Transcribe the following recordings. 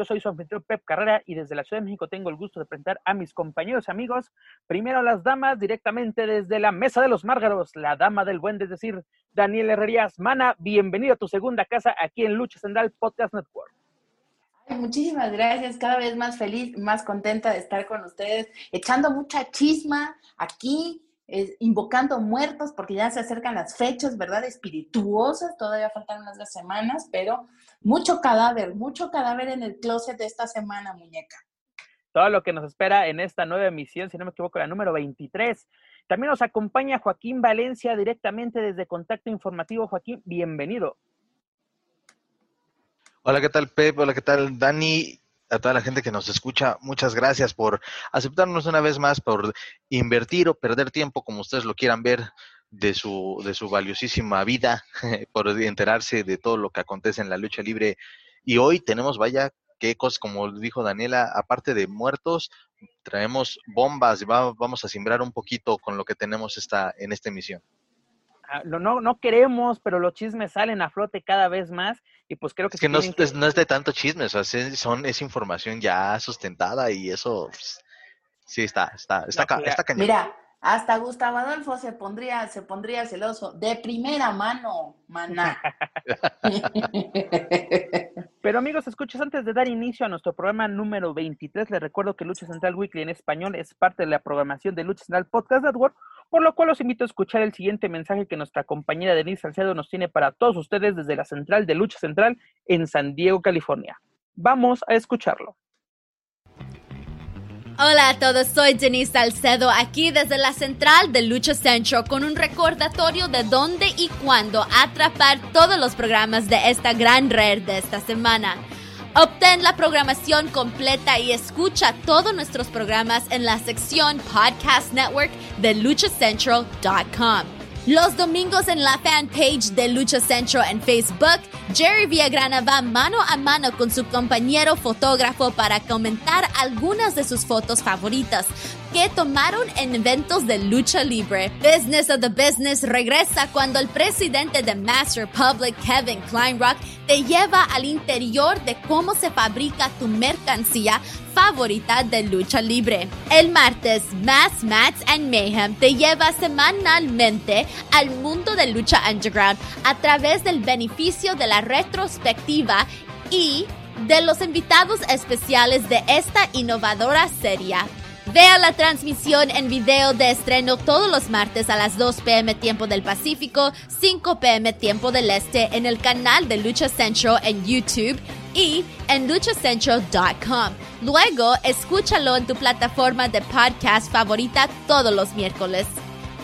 Yo soy su anfitrión Pep Carrera y desde la Ciudad de México tengo el gusto de presentar a mis compañeros y amigos. Primero las damas, directamente desde la Mesa de los Márgaros, la dama del buen, es decir, Daniel Herrerías. Mana, bienvenido a tu segunda casa aquí en Lucha Central Podcast Network. Muchísimas gracias, cada vez más feliz, más contenta de estar con ustedes, echando mucha chisma aquí eh, invocando muertos, porque ya se acercan las fechas, ¿verdad? Espirituosas, todavía faltan unas dos semanas, pero mucho cadáver, mucho cadáver en el closet de esta semana, muñeca. Todo lo que nos espera en esta nueva emisión, si no me equivoco, la número 23. También nos acompaña Joaquín Valencia directamente desde Contacto Informativo. Joaquín, bienvenido. Hola, ¿qué tal, Pep? Hola, ¿qué tal, Dani? A toda la gente que nos escucha, muchas gracias por aceptarnos una vez más, por invertir o perder tiempo, como ustedes lo quieran ver, de su, de su valiosísima vida, por enterarse de todo lo que acontece en la lucha libre. Y hoy tenemos, vaya, qué cosas, como dijo Daniela, aparte de muertos, traemos bombas vamos a simbrar un poquito con lo que tenemos esta, en esta emisión. Ah, no, no queremos, pero los chismes salen a flote cada vez más y pues creo que... Es que no es, no es, de tanto chisme, o sea, son, es información ya sustentada y eso pues, sí está, está, está, está cañón. Mira, hasta Gustavo Adolfo se pondría, se pondría celoso. De primera mano, maná. Pero amigos, escuchas, antes de dar inicio a nuestro programa número 23, les recuerdo que Lucha Central Weekly en español es parte de la programación de Lucha Central Podcast Network, por lo cual los invito a escuchar el siguiente mensaje que nuestra compañera Denise Salcedo nos tiene para todos ustedes desde la central de Lucha Central en San Diego, California. Vamos a escucharlo. Hola a todos, soy Denise Salcedo aquí desde la central de Lucha Central con un recordatorio de dónde y cuándo atrapar todos los programas de esta gran red de esta semana. Obtén la programación completa y escucha todos nuestros programas en la sección Podcast Network de luchacentral.com. Los domingos en la fanpage de Lucha Central en Facebook, Jerry Villagrana va mano a mano con su compañero fotógrafo para comentar algunas de sus fotos favoritas que tomaron en eventos de lucha libre. Business of the Business regresa cuando el presidente de Master Public, Kevin Kleinrock, te lleva al interior de cómo se fabrica tu mercancía favorita de lucha libre. El martes, Mass Mats and Mayhem te lleva semanalmente al mundo de lucha underground a través del beneficio de la retrospectiva y de los invitados especiales de esta innovadora serie. Vea la transmisión en video de estreno todos los martes a las 2 pm tiempo del Pacífico, 5 pm tiempo del Este en el canal de Lucha Central en YouTube y en luchacentral.com. Luego, escúchalo en tu plataforma de podcast favorita todos los miércoles.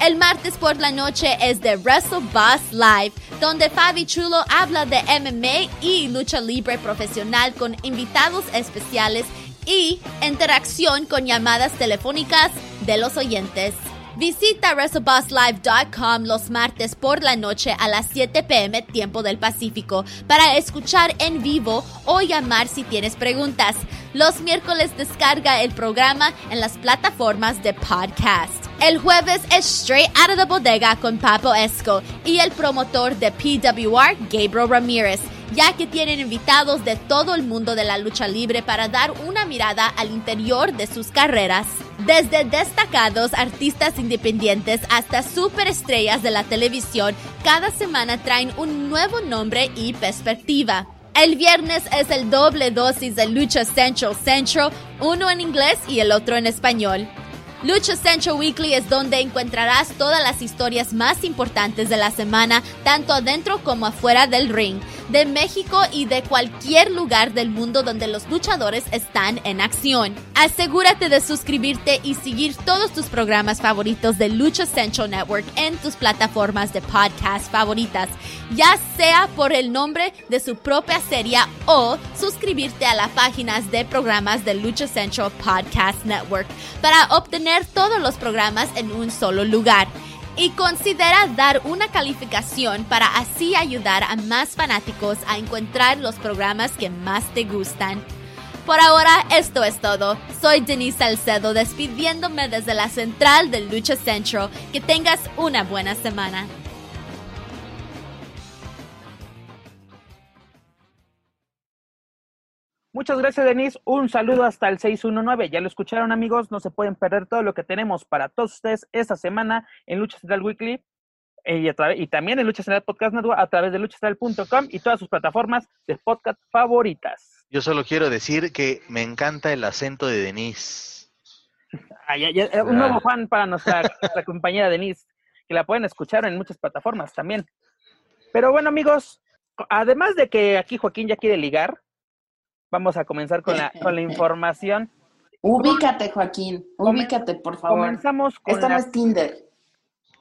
El martes por la noche es de Wrestle Boss Live, donde Fabi Chulo habla de MMA y lucha libre profesional con invitados especiales y interacción con llamadas telefónicas de los oyentes. Visita WrestleBossLive.com los martes por la noche a las 7 pm tiempo del Pacífico para escuchar en vivo o llamar si tienes preguntas. Los miércoles descarga el programa en las plataformas de podcast. El jueves es Straight Out of the Bodega con Papo Esco y el promotor de PWR, Gabriel Ramírez ya que tienen invitados de todo el mundo de la lucha libre para dar una mirada al interior de sus carreras. Desde destacados artistas independientes hasta superestrellas de la televisión, cada semana traen un nuevo nombre y perspectiva. El viernes es el doble dosis de Lucha Central Central, uno en inglés y el otro en español. Lucha Central Weekly es donde encontrarás todas las historias más importantes de la semana, tanto adentro como afuera del ring, de México y de cualquier lugar del mundo donde los luchadores están en acción. Asegúrate de suscribirte y seguir todos tus programas favoritos de Lucha Central Network en tus plataformas de podcast favoritas, ya sea por el nombre de su propia serie o suscribirte a las páginas de programas de Lucha Central Podcast Network para obtener todos los programas en un solo lugar. Y considera dar una calificación para así ayudar a más fanáticos a encontrar los programas que más te gustan. Por ahora, esto es todo. Soy Denise Salcedo despidiéndome desde la central del Lucha Central. Que tengas una buena semana. Muchas gracias, Denise. Un saludo hasta el 619. Ya lo escucharon, amigos. No se pueden perder todo lo que tenemos para todos ustedes esta semana en Lucha Central Weekly eh, y, y, también en Lucha Central Podcast Network a través de luchacentral.com y todas sus plataformas de podcast favoritas. Yo solo quiero decir que me encanta el acento de Denise. Ah, ya, un nuevo fan para nuestra, nuestra compañera Denise, que la pueden escuchar en muchas plataformas también. Pero bueno, amigos, además de que aquí Joaquín ya quiere ligar, Vamos a comenzar con la, con la información. Ubícate, Joaquín. Ubícate, por favor. Comenzamos con. Esto no es Tinder.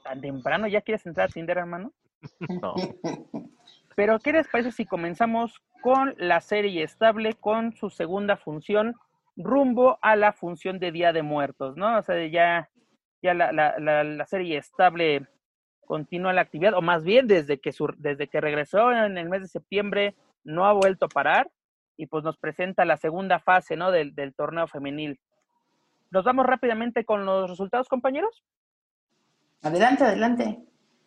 ¿Tan temprano ya quieres entrar a Tinder, hermano? No. Pero, ¿qué les parece si comenzamos con la serie estable, con su segunda función, rumbo a la función de Día de Muertos, ¿no? O sea, ya, ya la, la, la, la serie estable continúa la actividad, o más bien desde que, su, desde que regresó en el mes de septiembre, no ha vuelto a parar y pues nos presenta la segunda fase, ¿no? Del, del torneo femenil. ¿Nos vamos rápidamente con los resultados, compañeros? Adelante, adelante.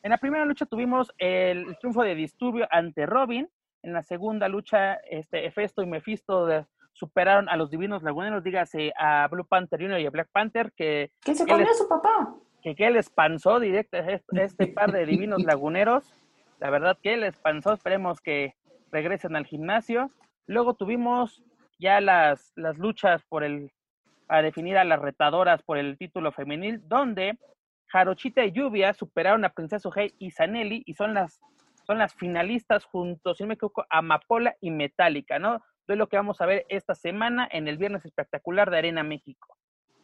En la primera lucha tuvimos el, triunfo de Disturbio ante Robin. En la segunda lucha, este, Hefesto y Mephisto superaron a los divinos laguneros, dígase a Blue Panther Jr. y a Black Panther, que... ¿Qué se comió su papá? Que, que les panzó directo este, este par de divinos laguneros. La verdad que les panzó, esperemos que regresen al gimnasio. Luego tuvimos ya las, las luchas por el, a definir a las retadoras por el título femenil, donde Jarochita y Lluvia superaron a Princesa Ojei y Zanelli y son las, son las finalistas juntos, si no me equivoco, Amapola y Metallica, ¿no? De lo que vamos a ver esta semana en el Viernes Espectacular de Arena México.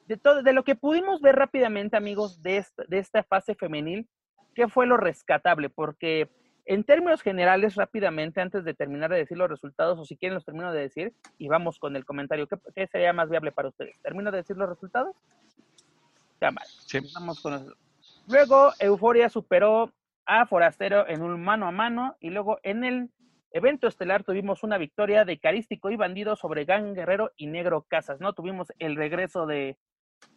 De, todo, de lo que pudimos ver rápidamente, amigos, de esta, de esta fase femenil, ¿qué fue lo rescatable? Porque en términos generales, rápidamente, antes de terminar de decir los resultados, o si quieren los termino de decir, y vamos con el comentario, ¿qué, sería más viable para ustedes? ¿Termino de decir los resultados? Ya mal. Sí. Vamos con. Luego, Euforia superó a Forastero en un mano a mano, y luego en el evento estelar tuvimos una victoria de Carístico y Bandido sobre Gang Guerrero y Negro Casas, ¿no? Tuvimos el regreso de,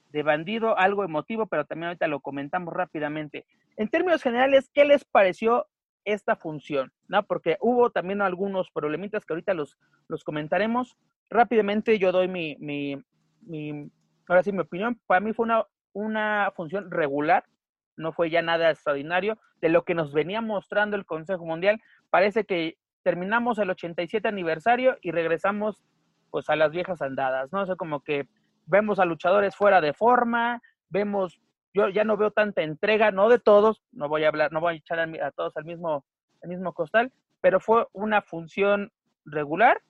de Bandido, algo emotivo, pero también ahorita lo comentamos rápidamente. En términos generales, ¿qué les pareció esta función, ¿no? Porque hubo también algunos problemitas que ahorita los, los comentaremos. Rápidamente yo doy mi, mi, ahora sí, mi opinión. Para mí fue una, una función regular, no fue ya nada extraordinario. De lo que nos venía mostrando el Consejo Mundial, parece que terminamos el 87 aniversario y regresamos pues a las viejas andadas, ¿no? O sea, como que vemos a luchadores fuera de forma, vemos yo ya no veo tanta entrega, no de todos, no voy a hablar, no voy a echar a, todos al mismo, al mismo costal, pero fue una función regular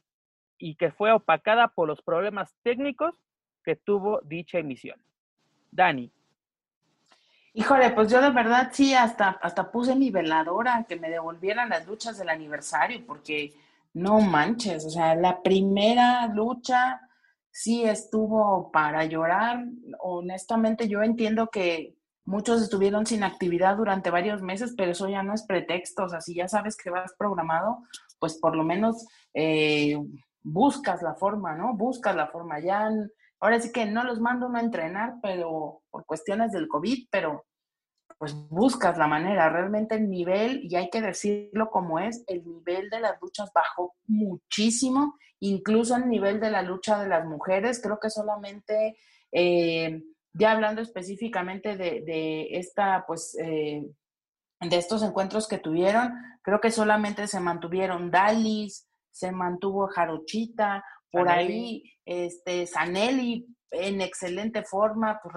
y que fue opacada por los problemas técnicos que tuvo dicha emisión. Dani. Híjole, pues yo de verdad sí, hasta, hasta puse mi veladora que me devolvieran las luchas del aniversario, porque no manches, o sea, la primera lucha sí estuvo para llorar. Honestamente, yo entiendo que muchos estuvieron sin actividad durante varios meses, pero eso ya no es pretexto. O sea, si ya sabes que vas programado, pues por lo menos eh, buscas la forma, ¿no? Buscas la forma. Ya, ahora sí que no los mando a entrenar, pero por cuestiones del COVID, pero pues buscas la manera. Realmente el nivel, y hay que decirlo como es, el nivel de las luchas bajó muchísimo, incluso el nivel de la lucha de las mujeres. Creo que solamente, eh, ya hablando específicamente de, esta, pues, eh, de estos encuentros que tuvieron, creo que solamente se mantuvieron Dalis, se mantuvo Jarochita, por ahí, este, Sanelli en excelente forma, pues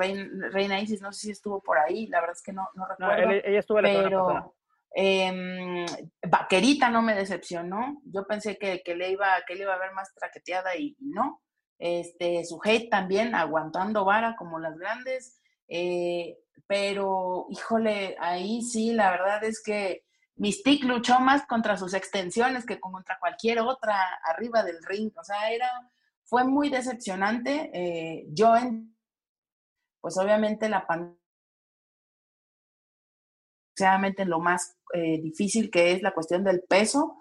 Reina, Isis, no sé si estuvo por ahí, la verdad es que no, no recuerdo. ella estuvo la pero eh, Vaquerita no me decepcionó, yo pensé que, que, le iba, que le iba a ver más traqueteada y, no. Este, su hate también aguantando vara como las grandes, eh, pero híjole, ahí sí, la verdad es que Mystique luchó más contra sus extensiones que contra cualquier otra arriba del ring, o sea, era fue muy decepcionante. Eh, yo, en, pues obviamente la pandemia, lo más eh, difícil que es la cuestión del peso.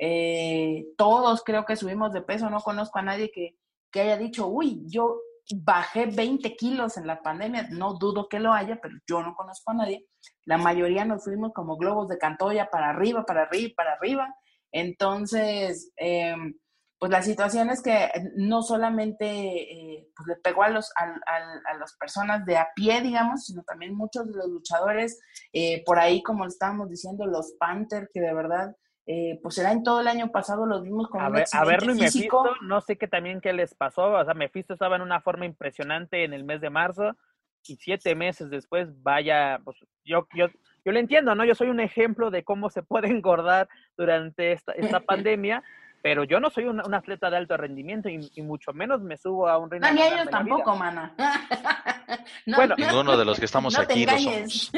Eh, todos creo que subimos de peso, no conozco a nadie que, que haya dicho, uy, yo bajé 20 kilos en la pandemia, no dudo que lo haya, pero yo no conozco a nadie. La mayoría nos fuimos como globos de cantoya para arriba, para arriba, para arriba. Entonces, eh, pues la situación es que no solamente eh, pues le pegó a, los, a, las personas de a pie, digamos, sino también muchos de los luchadores, eh, por ahí, como estábamos diciendo, los Panther, que de verdad, eh, pues era en todo el año pasado, los vimos con a un A verlo y Mephisto, no sé qué también qué les pasó, o sea, Mephisto estaba en una forma impresionante en el mes de marzo, y siete meses después, vaya, pues yo, yo, yo le entiendo, ¿no? Yo soy un ejemplo de cómo se puede engordar durante esta, esta pandemia, pero yo no soy un, atleta de alto rendimiento y, mucho menos me subo a un ring. No, ni ellos tampoco, mana. bueno, ninguno de los que estamos aquí lo somos.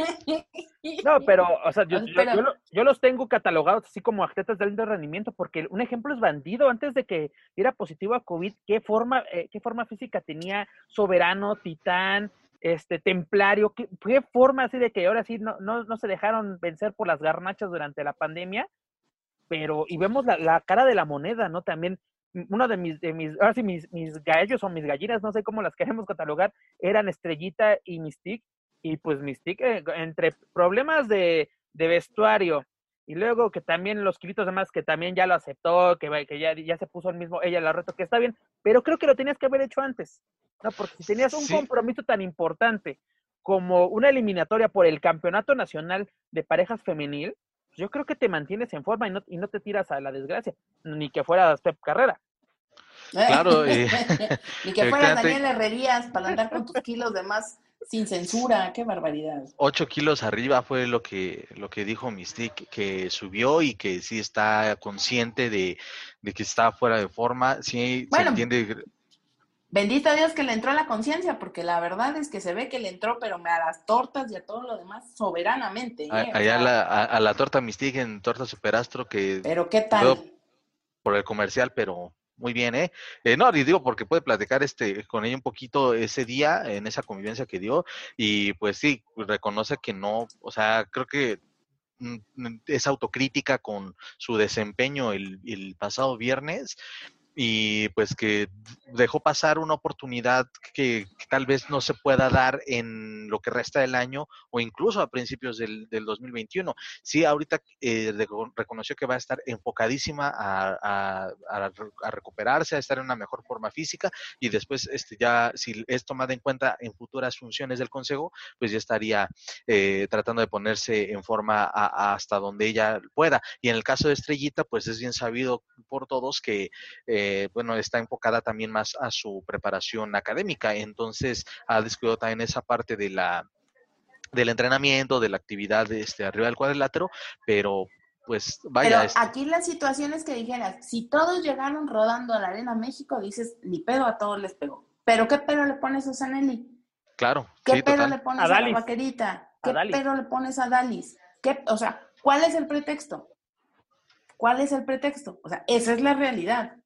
No, pero, o sea, yo, yo, los tengo catalogados así como atletas de alto rendimiento, porque un ejemplo es bandido. Antes de que diera positivo a COVID, ¿qué forma, eh, qué forma física tenía Soberano, Titán, este templario? ¿Qué, qué forma así de que ahora sí no, no, no se dejaron vencer por las garnachas durante la pandemia? Pero, y vemos la, cara de la moneda, ¿no? También uno de mis, de mis, ahora sí, mis, mis gallos o mis gallinas, no sé cómo las queremos catalogar, eran Estrellita y Mystique, y pues Mystique, eh, entre problemas de, de, vestuario, y luego que también los kilitos demás, que también ya lo aceptó, que, que ya, ya se puso el mismo, ella la reto, que está bien, pero creo que lo tenías que haber hecho antes, ¿no? Porque si tenías un compromiso tan importante como una eliminatoria por el Campeonato Nacional de Parejas Femenil, yo creo que te mantienes en forma y no, y no te tiras a la desgracia, ni que fuera Step Carrera. Claro. ni que fuera Daniel Herrerías para andar con tus kilos de más sin censura, qué barbaridad. Ocho kilos arriba fue lo que, lo que dijo Mystique, que subió y que sí está consciente de, que está fuera de forma, sí, se entiende Bendito Dios que le entró a la conciencia, porque la verdad es que se ve que le entró, pero a las tortas y a todo lo demás soberanamente. ¿eh? Allá a, la torta Mystique en Torta Superastro que... Pero qué tal. Por el comercial, pero muy bien, ¿eh? ¿eh? No, digo porque puede platicar este con ella un poquito ese día, en esa convivencia que dio, y pues sí, reconoce que no, o sea, creo que mm, es autocrítica con su desempeño el, el pasado viernes y pues que dejó pasar una oportunidad que, tal vez no se pueda dar en lo que resta del año o incluso a principios del, del 2021. Sí, ahorita eh, reconoció que va a estar enfocadísima a, a, recuperarse, a estar en una mejor forma física y después este ya si es tomada en cuenta en futuras funciones del Consejo, pues ya estaría eh, tratando de ponerse en forma hasta donde ella pueda. Y en el caso de Estrellita, pues es bien sabido por todos que eh, eh, bueno, está enfocada también más a su preparación académica, entonces ha descuidado también esa parte de la del entrenamiento, de la actividad este, arriba del cuadrilátero, pero pues vaya. Pero aquí la situación es que dijeras, si todos llegaron rodando a la Arena México, dices, ni pedo a todos les pegó. Pero ¿qué pedo le pones a Sanelli? Claro. ¿Qué pedo le pones a, la vaquerita? ¿Qué pedo le pones a Dalis? ¿Qué, o sea, ¿cuál es el pretexto? ¿Cuál es el pretexto? O sea, esa es la realidad.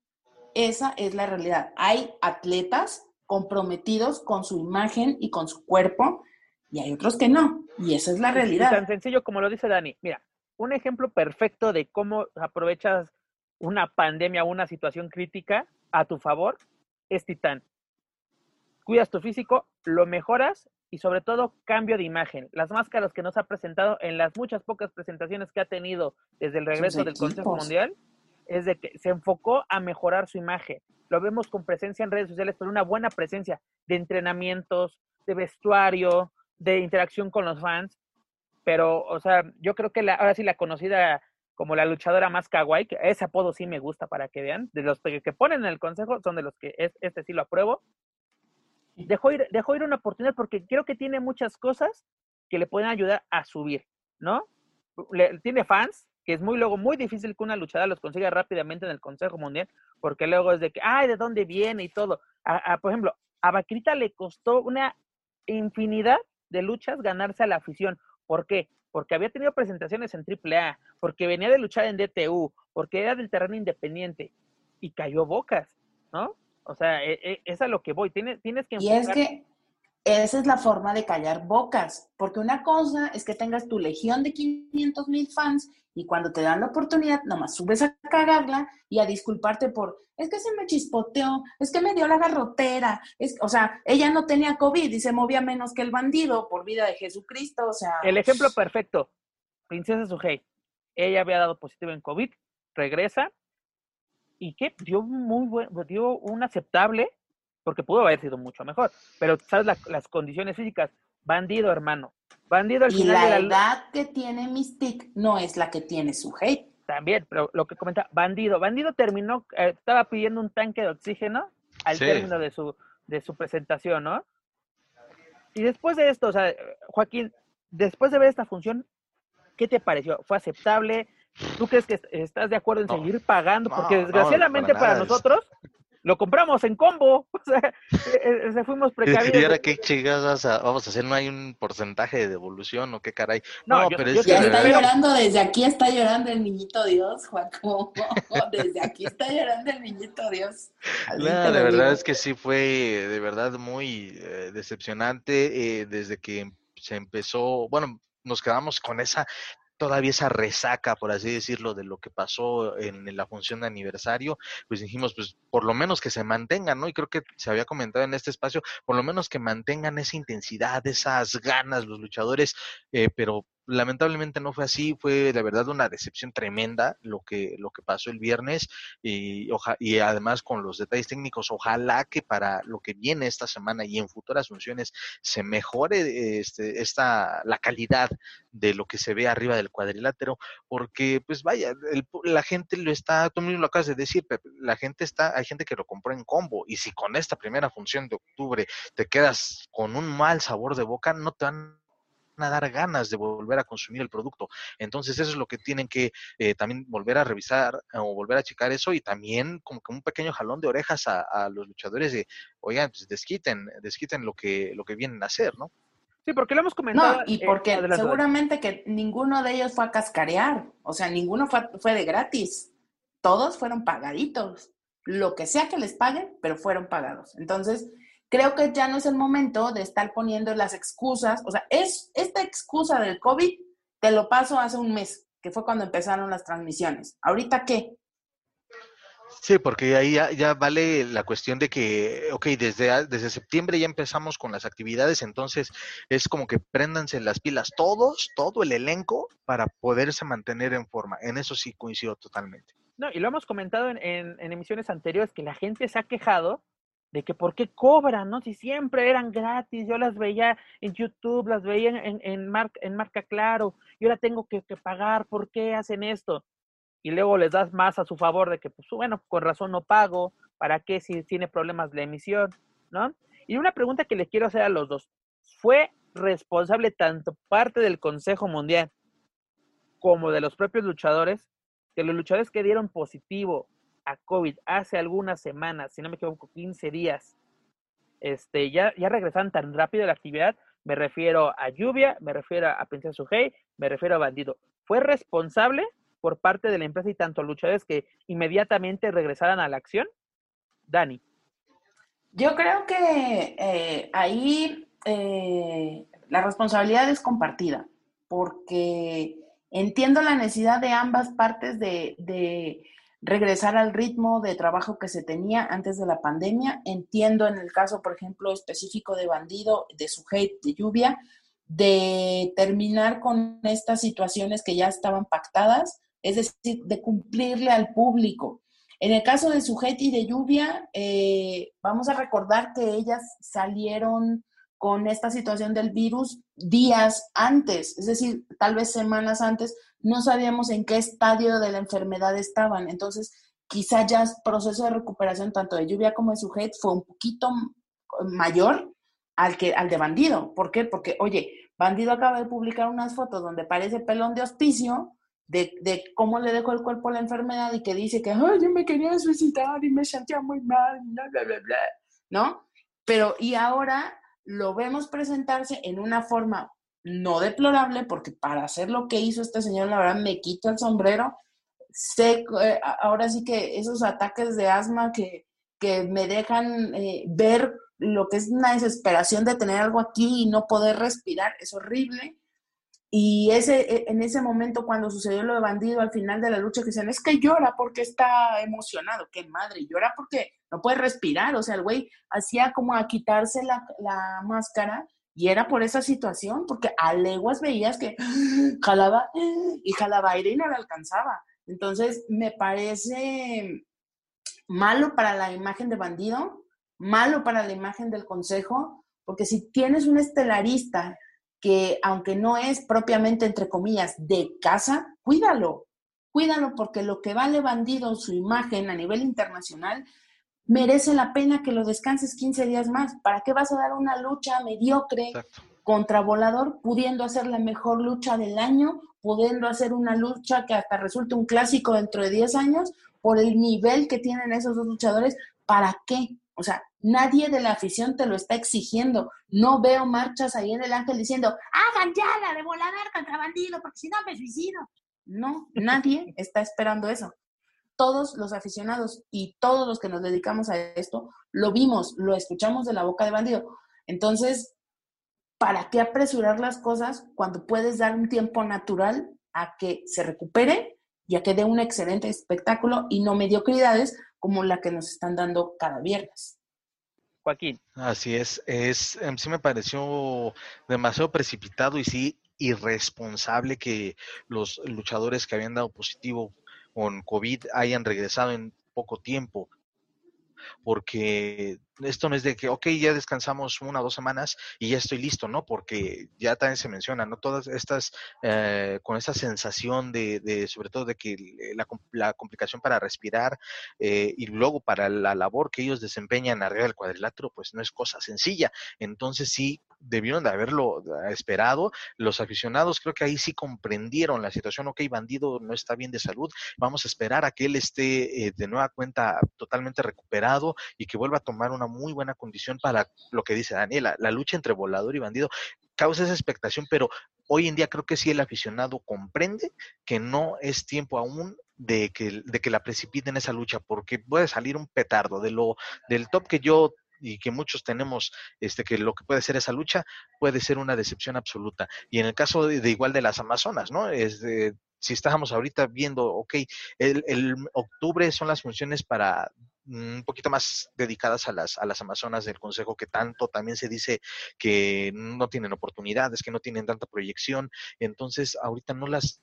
Esa es la realidad. Hay atletas comprometidos con su imagen y con su cuerpo y hay otros que no. Y esa es la realidad. tan sencillo como lo dice Dani. Mira, un ejemplo perfecto de cómo aprovechas una pandemia o una situación crítica a tu favor es Titán. Cuidas tu físico, lo mejoras y sobre todo cambio de imagen. Las máscaras que nos ha presentado en las muchas pocas presentaciones que ha tenido desde el regreso del Consejo Mundial es de que se enfocó a mejorar su imagen. Lo vemos con presencia en redes sociales, pero una buena presencia de entrenamientos, de vestuario, de interacción con los fans. Pero, o sea, yo creo que la, ahora sí la conocida como la luchadora más kawaii, que ese apodo sí me gusta para que vean, de los que ponen en el consejo son de los que es, este sí lo apruebo. Dejó ir, dejó ir una oportunidad porque creo que tiene muchas cosas que le pueden ayudar a subir, ¿no? tiene fans, que es muy luego muy difícil que una luchadora los consiga rápidamente en el Consejo Mundial, porque luego es de que, ay, ¿de dónde viene y todo? por ejemplo, a Vaquerita le costó una infinidad de luchas ganarse a la afición. ¿Por qué? Porque había tenido presentaciones en AAA, porque venía de luchar en DTU, porque era del terreno independiente y cayó bocas, ¿no? O sea, e, e, es a lo que voy. Tienes, tienes que... Y es que esa es la forma de callar bocas, porque una cosa es que tengas tu legión de 500 mil fans y cuando te dan la oportunidad, nomás subes a cagarla y a disculparte por, es que se me chispoteó, es que me dio la garrotera, es, o sea, ella no tenía COVID y se movía menos que el bandido por vida de Jesucristo, o sea. El ejemplo perfecto, Princesa Sujei, ella había dado positivo en COVID, regresa y que dio muy buen, dio un aceptable porque pudo haber sido mucho mejor. Pero sabes las condiciones físicas, bandido, hermano. Bandido al y la, edad que tiene Mystique no es la que tiene su hate. También, pero lo que comenta, bandido. Bandido terminó, eh, estaba pidiendo un tanque de oxígeno al término de su, de su presentación, ¿no? Y después de esto, o sea, Joaquín, después de ver esta función, ¿qué te pareció? ¿Fue aceptable? ¿Tú crees que estás de acuerdo en seguir pagando? Porque desgraciadamente para nosotros, lo compramos en combo. O sea, e, e, se fuimos precavidos. ¿Y ahora qué chingadas vamos a hacer? ¿No hay un porcentaje de devolución o qué caray? No, pero es que... Ya está llorando, desde aquí está llorando el niñito Dios, Juaco. Desde aquí está llorando el niñito Dios. No, de verdad es que sí fue de verdad muy eh, decepcionante eh, desde que se empezó, bueno, nos quedamos con esa todavía esa resaca, por así decirlo, de lo que pasó en, la función de aniversario, pues dijimos, pues por lo menos que se mantengan, ¿no? Y creo que se había comentado en este espacio, por lo menos que mantengan esa intensidad, esas ganas los luchadores, eh, pero lamentablemente no fue así, fue de verdad una decepción tremenda lo que, lo que pasó el viernes y, y además con los detalles técnicos, ojalá que para lo que viene esta semana y en futuras funciones se mejore este, esta, la calidad de lo que se ve arriba del cuadrilátero, porque pues vaya, la gente lo está, tú mismo lo acabas de decir, la gente está, hay gente que lo compró en combo y si con esta primera función de octubre te quedas con un mal sabor de boca, no te van a dar ganas de volver a consumir el producto. Entonces eso es lo que tienen que eh, también volver a revisar o volver a checar eso y también como que un pequeño jalón de orejas a, los luchadores de, oigan, pues desquiten, desquiten lo que, lo que vienen a hacer, ¿no? Sí, porque lo hemos comentado. No, y porque seguramente que ninguno de ellos fue a cascarear, o sea, ninguno fue, fue de gratis, todos fueron pagaditos, lo que sea que les paguen, pero fueron pagados. Entonces, creo que ya no es el momento de estar poniendo las excusas. O sea, es esta excusa del COVID, te lo paso hace un mes, que fue cuando empezaron las transmisiones. ¿Ahorita qué? Sí, porque ahí ya, vale la cuestión de que, ok, desde, desde septiembre ya empezamos con las actividades, entonces es como que préndanse las pilas todos, todo el elenco, para poderse mantener en forma. En eso sí coincido totalmente. No, y lo hemos comentado en, en emisiones anteriores, que la gente se ha quejado de que por qué cobran, ¿no? Si siempre eran gratis, yo las veía en YouTube, las veía en, en, marca claro, y ahora tengo que, pagar, ¿por qué hacen esto? Y luego les das más a su favor de que, pues bueno, con razón no pago, ¿para qué si tiene problemas de emisión, ¿no? Y una pregunta que les quiero hacer a los dos, ¿fue responsable tanto parte del Consejo Mundial como de los propios luchadores, que los luchadores que dieron positivo COVID hace algunas semanas, si no me equivoco, 15 días, este, ya, ya regresaron tan rápido a la actividad, me refiero a Lluvia, me refiero a Princesa Sujei, me refiero a Bandido. ¿Fue responsable por parte de la empresa y tanto luchadores que inmediatamente regresaran a la acción? Dani. Yo creo que eh, ahí eh, la responsabilidad es compartida, porque entiendo la necesidad de ambas partes de, regresar al ritmo de trabajo que se tenía antes de la pandemia. Entiendo en el caso, por ejemplo, específico de Bandido, de su hate de lluvia, de terminar con estas situaciones que ya estaban pactadas, es decir, de cumplirle al público. En el caso de hate y de lluvia, eh, vamos a recordar que ellas salieron con esta situación del virus días antes, es decir, tal vez semanas antes, no sabíamos en qué estadio de la enfermedad estaban. Entonces, quizá ya el proceso de recuperación tanto de lluvia como de sujet fue un poquito mayor al, que, al de bandido. ¿Por qué? Porque, oye, bandido acaba de publicar unas fotos donde parece pelón de hospicio, de, de, cómo le dejó el cuerpo la enfermedad y que dice que Ay, yo me quería suicidar y me sentía muy mal, bla, bla, bla, bla, ¿no? Pero y ahora lo vemos presentarse en una forma no deplorable, porque para hacer lo que hizo este señor, la verdad, me quito el sombrero. Sé, eh, ahora sí que esos ataques de asma que, que me dejan eh, ver lo que es una desesperación de tener algo aquí y no poder respirar, es horrible. Y ese, e, en ese momento, cuando sucedió lo de bandido al final de la lucha, que dicen, es que llora porque está emocionado. ¡Qué madre! Llora porque no puede respirar. O sea, el güey hacía como a quitarse la, la máscara y era por esa situación, porque a leguas veías que jalaba y jalaba aire y no le alcanzaba. Entonces, me parece malo para la imagen de bandido, malo para la imagen del consejo, porque si tienes un estelarista que aunque no es propiamente, entre comillas, de casa, cuídalo, cuídalo porque lo que vale bandido su imagen a nivel internacional merece la pena que lo descanses 15 días más. ¿Para qué vas a dar una lucha mediocre contra Volador pudiendo hacer la mejor lucha del año, pudiendo hacer una lucha que hasta resulte un clásico dentro de 10 años por el nivel que tienen esos dos luchadores? ¿Para qué? O sea, nadie de la afición te lo está exigiendo. No veo marchas ahí en el ángel diciendo, hagan ya la de volador contra bandido, porque si no me suicido. No, nadie está esperando eso. Todos los aficionados y todos los que nos dedicamos a esto, lo vimos, lo escuchamos de la boca de bandido. Entonces, ¿para qué apresurar las cosas cuando puedes dar un tiempo natural a que se recupere y a que dé un excelente espectáculo y no mediocridades como la que nos están dando cada viernes. Joaquín. Así es, es em, sí me pareció demasiado precipitado y sí irresponsable que los luchadores que habían dado positivo con COVID hayan regresado en poco tiempo porque esto no es de que, ok, ya descansamos una o dos semanas y ya estoy listo, ¿no? Porque ya también se menciona, ¿no? Todas estas, eh, con esa sensación de, sobre todo de que la, la complicación para respirar eh, y luego para la labor que ellos desempeñan arriba del cuadrilátero, pues no es cosa sencilla. Entonces sí, debieron de haberlo esperado. Los aficionados creo que ahí sí comprendieron la situación, ok, bandido no está bien de salud, vamos a esperar a que él esté eh, de nueva cuenta totalmente recuperado y que vuelva a tomar una muy buena condición para lo que dice Daniela, la lucha entre volador y bandido causa esa expectación, pero hoy en día creo que sí el aficionado comprende que no es tiempo aún de que, de que la precipiten esa lucha, porque puede salir un petardo de lo, del top que yo y que muchos tenemos este que lo que puede ser esa lucha puede ser una decepción absoluta. Y en el caso de, igual de las Amazonas, ¿no? Es de, si estábamos ahorita viendo, ok, el, octubre son las funciones para un poquito más dedicadas a las, a las Amazonas del Consejo, que tanto también se dice que no tienen oportunidades, que no tienen tanta proyección. Entonces, ahorita no las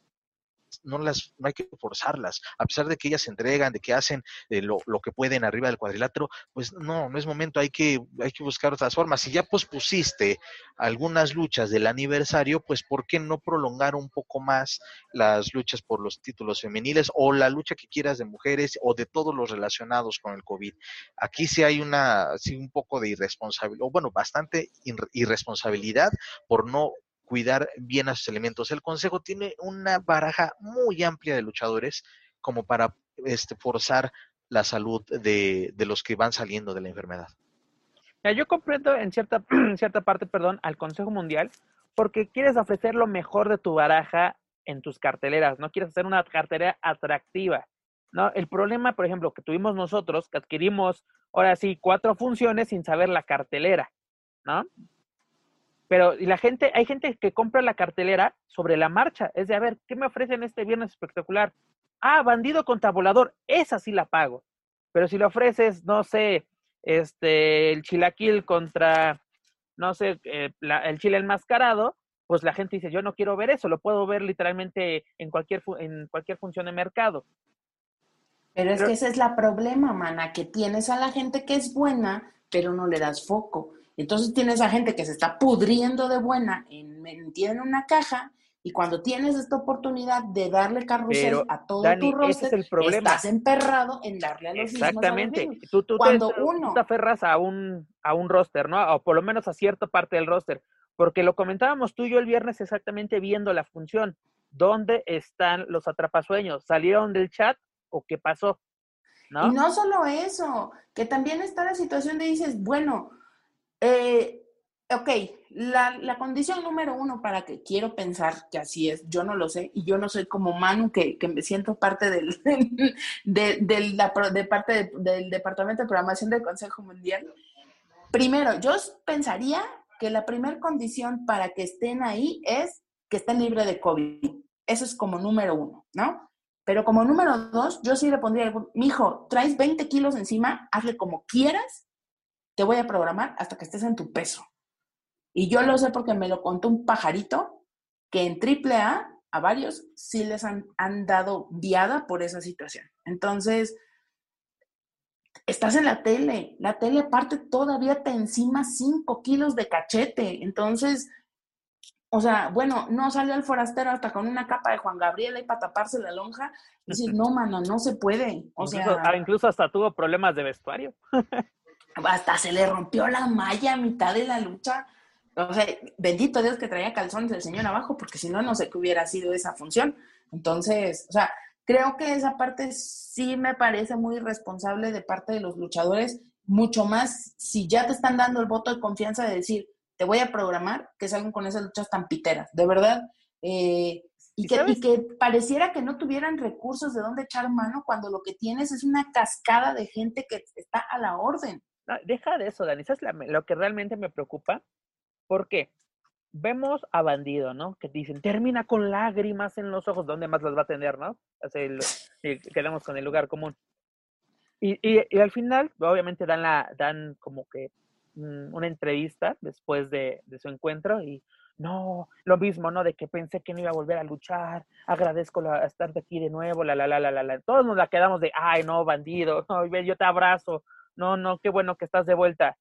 no las no hay que forzarlas. A pesar de que ellas se entregan de que hacen eh, lo, lo, que pueden arriba del cuadrilátero pues no no es momento hay que hay que buscar otras formas. Si ya pospusiste algunas luchas del aniversario pues por qué no prolongar un poco más las luchas por los títulos femeniles o la lucha que quieras de mujeres o de todos los relacionados con el covid aquí sí hay una sí un poco de irresponsabilidad o bueno bastante irresponsabilidad por no cuidar bien a sus elementos. El Consejo tiene una baraja muy amplia de luchadores como para este, forzar la salud de, de los que van saliendo de la enfermedad. Ya, yo comprendo en cierta, en cierta parte, perdón, al Consejo Mundial, porque quieres ofrecer lo mejor de tu baraja en tus carteleras, no quieres hacer una cartelera atractiva. ¿no? El problema, por ejemplo, que tuvimos nosotros, que adquirimos ahora sí cuatro funciones sin saber la cartelera, ¿no? Pero y la gente, hay gente que compra la cartelera sobre la marcha. Es de, a ver, ¿qué me ofrecen este viernes espectacular? Ah, bandido contra volador. Esa sí la pago. Pero si le ofreces, no sé, este, el chilaquil contra, no sé, eh, la, el chile enmascarado, pues la gente dice, yo no quiero ver eso, lo puedo ver literalmente en cualquier, en cualquier función de mercado. Pero es que ese es la problema, mana, que tienes a la gente que es buena, pero no le das foco. Entonces tienes a gente que se está pudriendo de buena, en, en una caja, y cuando tienes esta oportunidad de darle carrusel a todo tu roster, el problema. estás emperrado en darle a los Exactamente. mismos. Tú, tú, Cuando te, uno- tú te aferras a un, a un roster, ¿no? O por lo menos a cierta parte del roster. Porque lo comentábamos tú y yo el viernes exactamente viendo la función. ¿Dónde están los atrapasueños? ¿Salieron del chat o qué pasó? ¿No? Y no solo eso, que también está la situación de dices, bueno, eh, ok, la, la condición número uno para que quiero pensar que así es, yo no lo sé, y yo no soy como Manu, que, que me siento parte del, de, de parte de- del Departamento de Programación del Consejo Mundial. Primero, yo pensaría que la primera condición para que estén ahí es que estén libres de COVID. Eso es como número uno, ¿no? Pero como número dos, yo sí le pondría, mijo, traes 20 kilos encima, hazle como quieras, te voy a programar hasta que estés en tu peso. Y yo lo sé porque me lo contó un pajarito que en AAA a varios sí les han, han dado viada por esa situación. Entonces, estás en la tele, la tele aparte todavía te encima 5 kilos de cachete. Entonces, o sea, bueno, no salió el forastero hasta con una capa de Juan Gabriel ahí para taparse la lonja. Y dices, no, mano, no se puede. O incluso, sea, ah, incluso hasta tuvo problemas de vestuario. hasta se le rompió la malla a mitad de la lucha. O sea, bendito Dios que traía calzones el señor abajo, porque si no, no sé qué hubiera sido esa función. Entonces, o sea, creo que esa parte sí me parece muy irresponsable de parte de los luchadores, mucho más si ya te están dando el voto de confianza de decir, te voy a programar, que salgan con esas luchas tan piteras, de verdad. Eh, y, ¿Y que, y que pareciera que no tuvieran recursos de dónde echar mano cuando lo que tienes es una cascada de gente que está a la orden. No, deja de eso, Dani. ¿Sabes la- lo que realmente me preocupa? Porque vemos a Bandido, ¿no? Que dicen, termina con lágrimas en los ojos. ¿Dónde más las va a tener, no? Así lo- y quedamos con el lugar común. Y, al final, obviamente, dan, la, dan como que mm, una entrevista después de, su encuentro y no, lo mismo, ¿no? De que pensé que no iba a volver a luchar, agradezco la, estar aquí de nuevo, la, la, la, la, la. Todos nos la quedamos de, ay, no, bandido, no, yo te abrazo, no, no, qué bueno que estás de vuelta.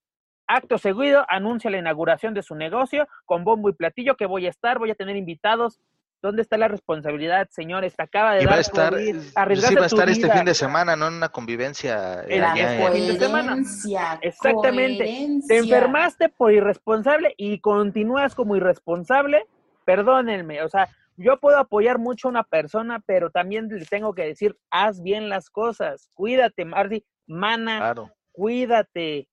Acto seguido, anuncia la inauguración de su negocio con bombo y platillo que voy a estar, voy a tener invitados. ¿Dónde está la responsabilidad, señores? Te acaba de Y va dar a estar, COVID, sí va a tu estar este vida. fin de semana, no en una convivencia. eh, La allá de en- fin de semana. Coherencia, Exactamente. Te enfermaste por irresponsable y continúas como irresponsable. Perdónenme, o sea, yo puedo apoyar mucho a una persona, pero también le tengo que decir, haz bien las cosas, cuídate, Marci, mana, Claro. Cuídate,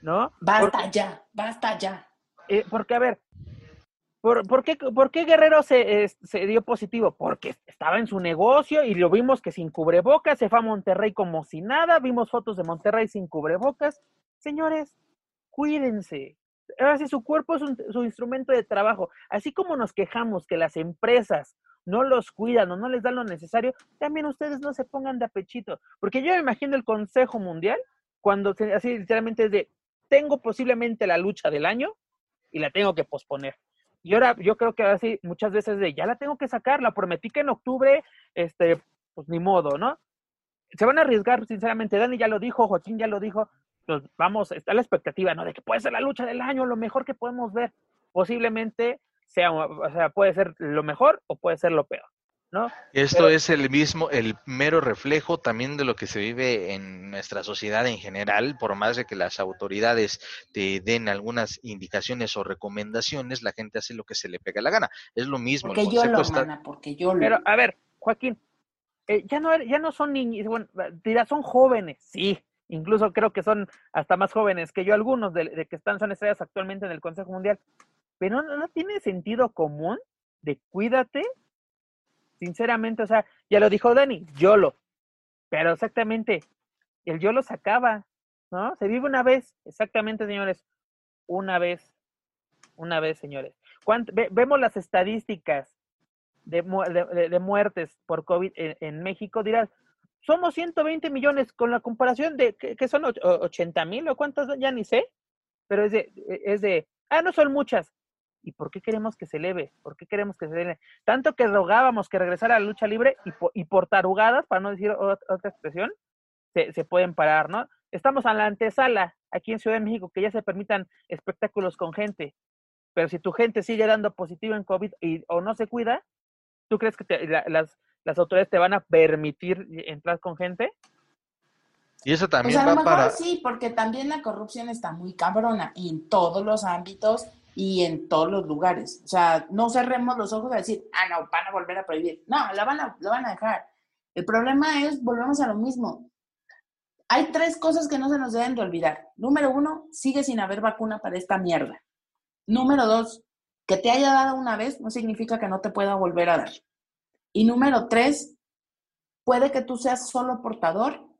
¿no? Basta Porque- ya, basta ya. eh, porque, a ver, ¿por, por qué, por qué Guerrero se dio positivo? Porque estaba en su negocio y lo vimos que sin cubrebocas se fue a Monterrey como si nada. Vimos fotos de Monterrey sin cubrebocas. Señores, cuídense. Ahora sí, su cuerpo es un- su instrumento de trabajo. Así como nos quejamos que las empresas no los cuidan o no les dan lo necesario, también ustedes no se pongan de apechito. Porque yo me imagino el Consejo Mundial cuando así literalmente es de, tengo posiblemente la lucha del año y la tengo que posponer. Y ahora yo creo que así muchas veces de, ya la tengo que sacar, la prometí que en octubre, este, pues ni modo, ¿no? Se van a arriesgar, sinceramente, Dani ya lo dijo, Joaquín ya lo dijo, pues vamos, está la expectativa, ¿no? De que puede ser la lucha del año, lo mejor que podemos ver. Posiblemente sea, o sea, puede ser lo mejor o puede ser lo peor, ¿no? Esto Pero- es el mismo, el mero reflejo también de lo que se vive en nuestra sociedad en general, por más de que las autoridades te den algunas indicaciones o recomendaciones, la gente hace lo que se le pega la gana. Es lo mismo. el Porque yo consejo lo, está- mana, porque yo lo. Pero, a ver, Joaquín, eh, ya, no, er- ya no son niños, bueno, dirás, son jóvenes, sí, incluso creo que son hasta más jóvenes que yo algunos de, de que están, son estrellas actualmente en el Consejo Mundial, pero no, no tiene sentido común de cuídate, sinceramente, o sea, ya lo dijo Dani, YOLO, pero exactamente, el YOLO se acaba, ¿no? Se vive una vez, exactamente, señores, una vez, una vez, señores. ¿Cuánt- ve- vemos las estadísticas de, mu- de- de- muertes por COVID en, México, dirás, somos 120 millones con la comparación de que, que son och- o- 80 mil o cuántas, ya ni sé, pero es de, es de, ah, no son muchas. ¿Y por qué queremos que se eleve? ¿Por qué queremos que se eleve? Tanto que rogábamos que regresara a la lucha libre y, po- y por tarugadas, para no decir ot- otra expresión, se, se pueden parar, ¿no? estamos a la antesala aquí en Ciudad de México que ya se permitan espectáculos con gente, pero si tu gente sigue dando positivo en COVID y, o no se cuida, ¿tú crees que las, las autoridades te van a permitir entrar con gente? Y eso también pues a va lo mejor para... sí, porque también la corrupción está muy cabrona en todos los ámbitos y en todos los lugares. O sea, no cerremos los ojos a decir, ah, no, van a volver a prohibir. No, la van a, la van a dejar. El problema es, volvemos a lo mismo. Hay tres cosas que no se nos deben de olvidar. Número uno, sigue sin haber vacuna para esta mierda. Número dos, que te haya dado una vez no significa que no te pueda volver a dar. Y número tres, puede que tú seas solo portador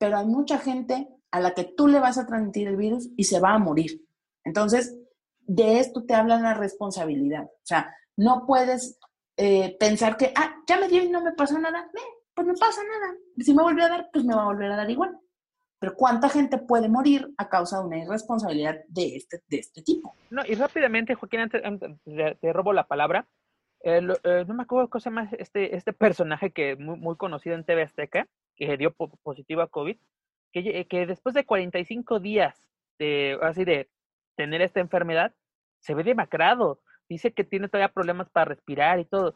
pero hay mucha gente a la que tú le vas a transmitir el virus y se va a morir. Entonces, de esto te habla la responsabilidad. O sea, no puedes eh, pensar que, ah, ya me dio y no me pasó nada. Eh, pues no pasa nada. Si me volvió a dar, pues me va a volver a dar igual. Pero ¿cuánta gente puede morir a causa de una irresponsabilidad de este, de este tipo? No, y rápidamente, Joaquín, antes, te robo la palabra. Eh, no me acuerdo se llama este, este personaje que muy, muy conocido en TV Azteca, que dio positivo a COVID, que, que después de 45 días de, así de tener esta enfermedad, se ve demacrado. Dice que tiene todavía problemas para respirar y todo.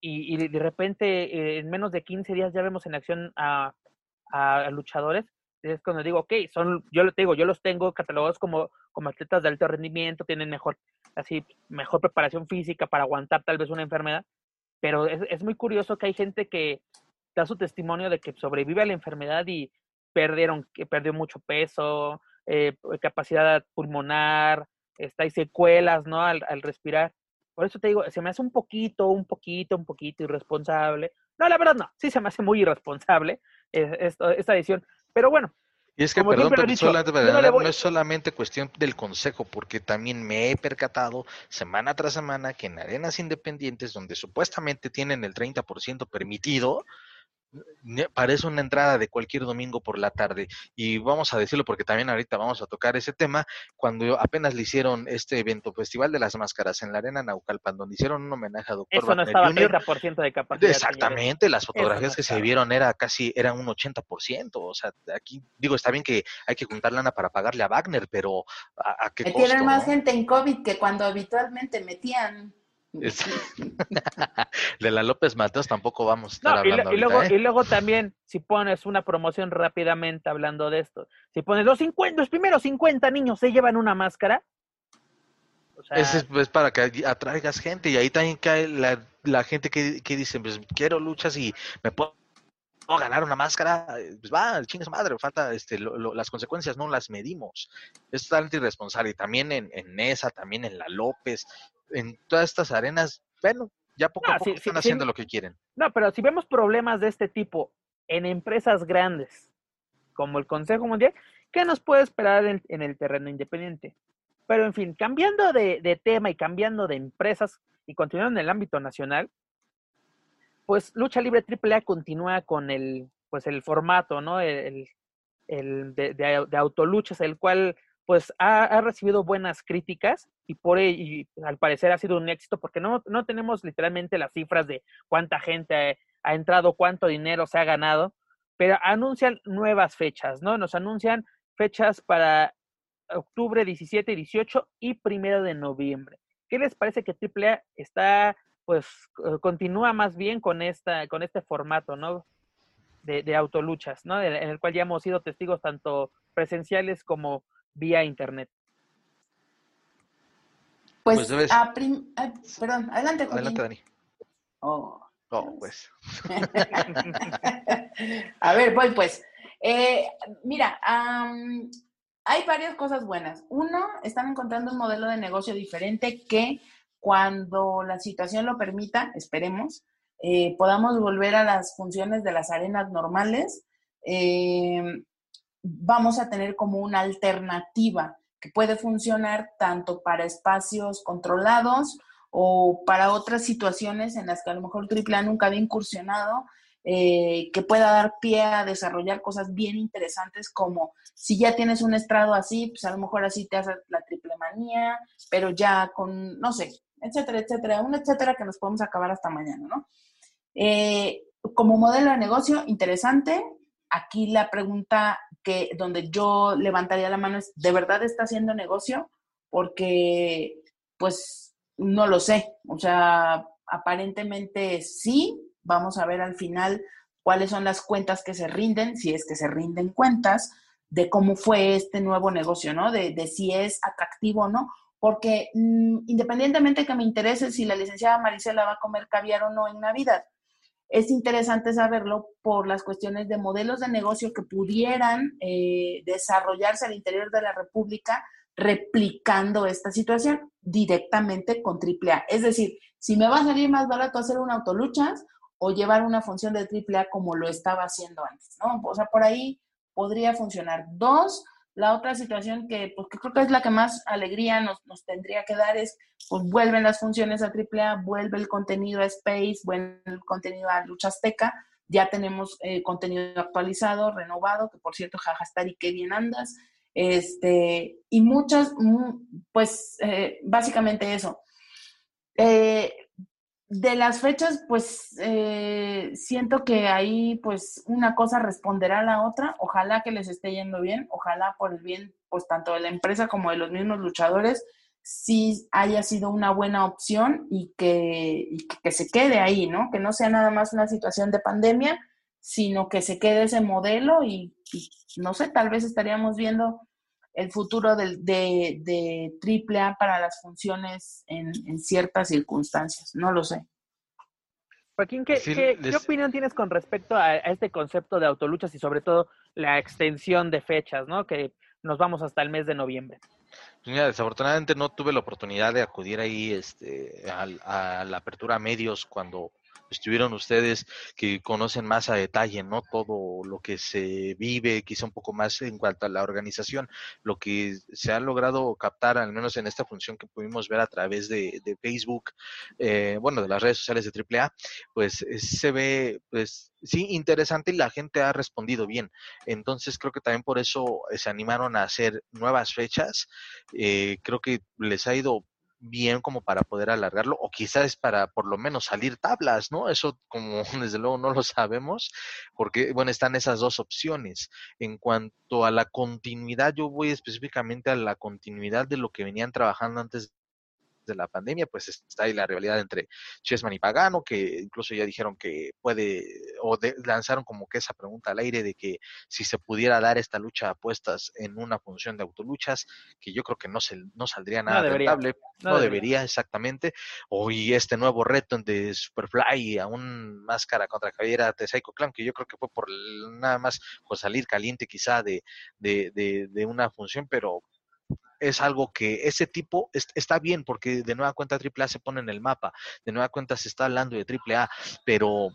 Y, y de repente, eh, en menos de 15 días ya vemos en acción a, a, luchadores. Es cuando digo, ok, son, yo lo digo, yo los tengo catalogados como, como atletas de alto rendimiento, tienen mejor, así, mejor preparación física para aguantar tal vez una enfermedad. Pero es, es muy curioso que hay gente que, da su testimonio de que sobrevive a la enfermedad y perdieron, que perdió mucho peso, eh, capacidad pulmonar, está, hay secuelas, ¿no? Al, respirar. Por eso te digo, se me hace un poquito, un poquito, un poquito irresponsable. No, la verdad no, sí se me hace muy irresponsable eh, esta, esta edición. Pero bueno, y es que, perdón, pero no, es solamente cuestión del consejo, porque también me he percatado semana tras semana que en arenas independientes, donde supuestamente tienen el 30% permitido, parece una entrada de cualquier domingo por la tarde. Y vamos a decirlo porque también ahorita vamos a tocar ese tema. Cuando apenas le hicieron este evento, Festival de las Máscaras en la Arena Naucalpan, donde hicieron un homenaje a Doctor Eso no estaba 30% de capacidad. Exactamente, las fotografías que se vieron era casi, eran un 80%. O sea, aquí digo, está bien que hay que juntar lana para pagarle a Wagner, pero ¿a, qué Metieron más gente en COVID que cuando habitualmente metían. de la López Mateos tampoco vamos a estar hablando. Y, luego, ¿eh? y luego también, si pones una promoción rápidamente hablando de esto, si pones los 50, los primeros 50 niños se llevan una máscara. es, para que atraigas gente y ahí también cae la, gente que, que, dice, pues quiero luchas y me puedo ganar una máscara, pues va, chingas madre, falta este, las consecuencias no las medimos. Es totalmente irresponsable. Y también en, en esa, también en la López, en todas estas arenas, bueno, ya poco a poco están haciendo lo que quieren. No, pero si vemos problemas de este tipo en empresas grandes, como el Consejo Mundial, ¿qué nos puede esperar en, el terreno independiente? Pero en fin, cambiando de, tema y cambiando de empresas y continuando en el ámbito nacional, pues Lucha Libre AAA continúa con el, pues el formato, ¿no? El, el de, de, de, autoluchas, el cual pues ha, recibido buenas críticas y por y al parecer ha sido un éxito porque no, no tenemos literalmente las cifras de cuánta gente ha, entrado, cuánto dinero se ha ganado, pero anuncian nuevas fechas, ¿no? Nos anuncian fechas para octubre 17 y 18 y primero de noviembre. ¿Qué les parece que AAA está, pues, continúa más bien con, esta, con este formato, ¿no? De, de autoluchas, ¿no? En el cual ya hemos sido testigos tanto presenciales como vía internet. Pues, pues perdón, adelante. Adelante, Dani. Oh, oh pues. a ver, voy pues. Eh, mira, hay varias cosas buenas. Uno, están encontrando un modelo de negocio diferente que cuando la situación lo permita, esperemos, eh, podamos volver a las funciones de las arenas normales. Eh, vamos a tener como una alternativa que puede funcionar tanto para espacios controlados o para otras situaciones en las que a lo mejor AAA nunca había incursionado, eh, que pueda dar pie a desarrollar cosas bien interesantes como si ya tienes un estrado así, pues a lo mejor así te hace la triple manía, pero ya con, no sé, etcétera, etcétera, un etcétera que nos podemos acabar hasta mañana, ¿no? Eh, como modelo de negocio, interesante, aquí la pregunta que donde yo levantaría la mano es, ¿de verdad está haciendo negocio? Porque, pues, no lo sé. O sea, aparentemente sí. Vamos a ver al final cuáles son las cuentas que se rinden, si es que se rinden cuentas de cómo fue este nuevo negocio, ¿no? De, de si es atractivo o no. Porque mm, independientemente que me interese si la licenciada Marisela va a comer caviar o no en Navidad, es interesante saberlo por las cuestiones de modelos de negocio que pudieran eh, desarrollarse al interior de la República replicando esta situación directamente con AAA. Es decir, si me va a salir más barato hacer un autoluchas o llevar una función de AAA como lo estaba haciendo antes, ¿no? O sea, por ahí podría funcionar. Dos, la otra situación que, pues, que creo que es la que más alegría nos, nos, tendría que dar es, pues vuelven las funciones a AAA, vuelve el contenido a Space, vuelve el contenido a Lucha Azteca, ya tenemos eh, contenido actualizado, renovado, que por cierto, y qué bien andas, este, y muchas, pues eh, básicamente eso. Eh, de las fechas, pues eh, siento que ahí pues una cosa responderá a la otra. Ojalá que les esté yendo bien, ojalá por el bien pues tanto de la empresa como de los mismos luchadores, sí haya sido una buena opción y que, que, se quede ahí, ¿no? Que no sea nada más una situación de pandemia, sino que se quede ese modelo y, no sé, tal vez estaríamos viendo el futuro de, de, de AAA para las funciones en, en, ciertas circunstancias. No lo sé. Joaquín, ¿qué, ¿qué, opinión tienes con respecto a, este concepto de autoluchas y sobre todo la extensión de fechas, ¿no? Que nos vamos hasta el mes de noviembre. Pues mira, desafortunadamente no tuve la oportunidad de acudir ahí este, a, a la apertura a medios cuando estuvieron ustedes que conocen más a detalle, ¿no? Todo lo que se vive, quizá un poco más en cuanto a la organización, lo que se ha logrado captar, al menos en esta función que pudimos ver a través de, Facebook, eh, bueno, de las redes sociales de AAA, pues eh, se ve, pues sí, interesante y la gente ha respondido bien. Entonces creo que también por eso eh, se animaron a hacer nuevas fechas. creo que les ha ido bien como para poder alargarlo o quizás para por lo menos salir tablas, ¿no? Eso como desde luego no lo sabemos porque, bueno, están esas dos opciones. En cuanto a la continuidad, yo voy específicamente a la continuidad de lo que venían trabajando antes de la pandemia, pues está ahí la rivalidad entre Chessman y Pagano, que incluso ya dijeron que puede, o lanzaron como que esa pregunta al aire de que si se pudiera dar esta lucha de apuestas en una función de autoluchas, que yo creo que no, se, no saldría nada no rentable, no, debería. exactamente, o y este nuevo reto de Superfly a un máscara contra cabellera de Psycho Clown, que yo creo que fue por nada más por salir caliente quizá de, de, de, de una función, pero es algo que ese tipo está bien porque de nueva cuenta AAA se pone en el mapa, de nueva cuenta se está hablando de AAA, pero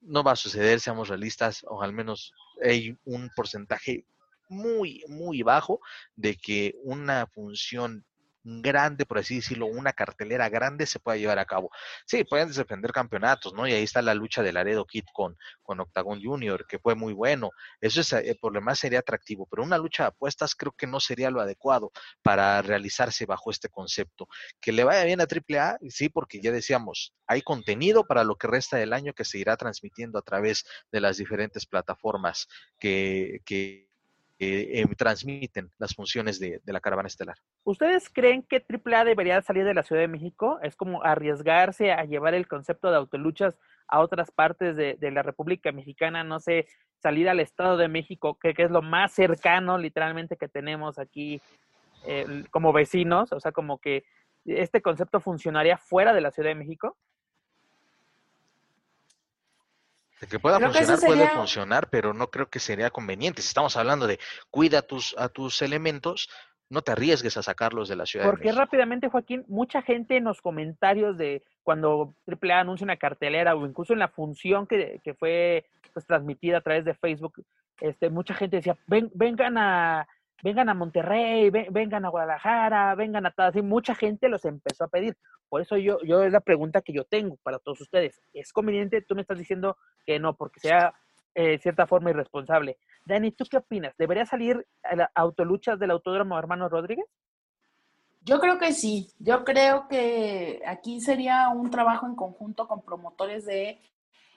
no va a suceder, seamos realistas, o al menos hay un porcentaje muy, muy bajo de que una función grande, por así decirlo, una cartelera grande se pueda llevar a cabo. Sí, pueden defender campeonatos, ¿no? Y ahí está la lucha de Laredo Kid con, con Octagon Junior, que fue muy bueno. Eso es, eh, por lo más sería atractivo, pero una lucha de apuestas creo que no sería lo adecuado para realizarse bajo este concepto. Que le vaya bien a AAA, sí, porque ya decíamos, hay contenido para lo que resta del año que se irá transmitiendo a través de las diferentes plataformas que, que eh, transmiten las funciones de, la caravana estelar. ¿Ustedes creen que AAA debería salir de la Ciudad de México? Es como arriesgarse a llevar el concepto de autoluchas a otras partes de, la República Mexicana, no sé, salir al Estado de México, que, es lo más cercano literalmente que tenemos aquí eh, como vecinos, o sea, como que este concepto funcionaría fuera de la Ciudad de México. De que pueda funcionar, puede funcionar, pero no creo que sería conveniente. Si estamos hablando de cuida a tus, a tus elementos, no te arriesgues a sacarlos de la ciudad. Porque rápidamente, Joaquín, mucha gente en los comentarios de cuando AAA anuncia una cartelera o incluso en la función que, que fue pues, transmitida a través de Facebook, este, mucha gente decía, Ven, vengan a vengan a Monterrey, vengan a Guadalajara, vengan a y mucha gente los empezó a pedir. Por eso yo, yo es la pregunta que yo tengo para todos ustedes. ¿Es conveniente? Tú me estás diciendo que no, porque sea eh, cierta forma irresponsable. Dani, ¿tú qué opinas? ¿Debería salir a la autoluchas del Autódromo Hermano Rodríguez? Yo creo que sí. Yo creo que aquí sería un trabajo en conjunto con promotores de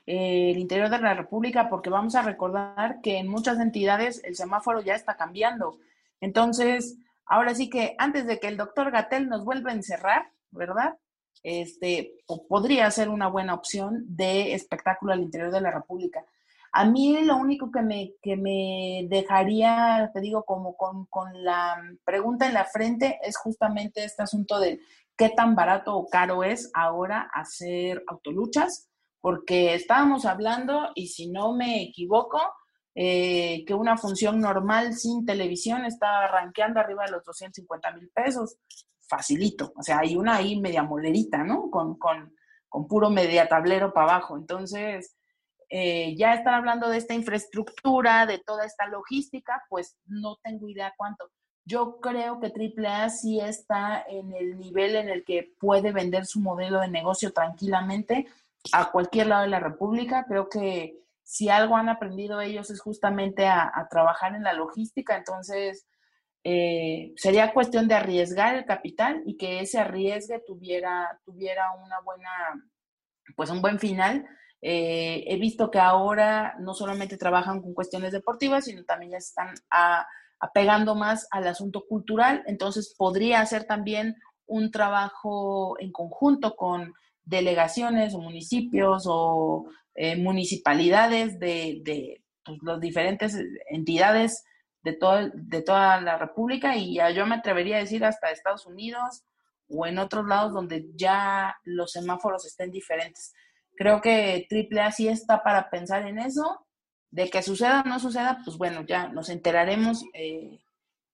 eh, el interior de la República, porque vamos a recordar que en muchas entidades el semáforo ya está cambiando. Entonces, ahora sí que antes de que el doctor Gatel nos vuelva a encerrar, ¿verdad? Este, podría ser una buena opción de espectáculo al interior de la República. A mí lo único que me, que me dejaría, te digo, como con, con la pregunta en la frente es justamente este asunto de qué tan barato o caro es ahora hacer autoluchas, porque estábamos hablando, y si no me equivoco, eh, que una función normal sin televisión está rankeando arriba de los 250 mil pesos. Facilito. O sea, hay una ahí media molerita, ¿no? Con, con, con puro media tablero para abajo. Entonces, eh, ya están hablando de esta infraestructura, de toda esta logística, pues no tengo idea cuánto. Yo creo que AAA sí está en el nivel en el que puede vender su modelo de negocio tranquilamente a cualquier lado de la República. Creo que si algo han aprendido ellos es justamente a, trabajar en la logística, entonces eh, sería cuestión de arriesgar el capital y que ese arriesgue tuviera, tuviera una buena, pues un buen final. Eh, he visto que ahora no solamente trabajan con cuestiones deportivas, sino también ya están apegando más al asunto cultural, entonces podría ser también un trabajo en conjunto con delegaciones o municipios o eh, municipalidades de, de pues, las diferentes entidades de, todo, de toda la República y yo me atrevería a decir hasta Estados Unidos o en otros lados donde ya los semáforos estén diferentes. Creo que AAA sí está para pensar en eso, de que suceda o no suceda, pues bueno, ya nos enteraremos eh,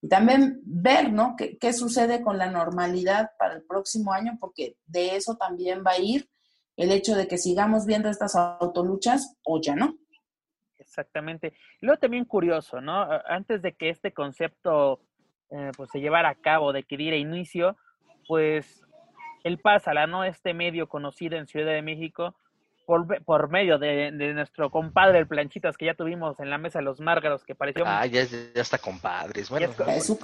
y también ver, ¿no? ¿Qué, ¿Qué sucede con la normalidad para el próximo año? Porque de eso también va a ir el hecho de que sigamos viendo estas autoluchas o ya no. Exactamente. Luego también curioso, ¿no? Antes de que este concepto eh, pues se llevara a cabo, de que diera inicio, pues el Pásala, ¿no? Este medio conocido en Ciudad de México, por, medio de, nuestro compadre el Planchitas que ya tuvimos en la mesa de los Márgaros, que pareció... Ah, ya, ya está compadres. Bueno,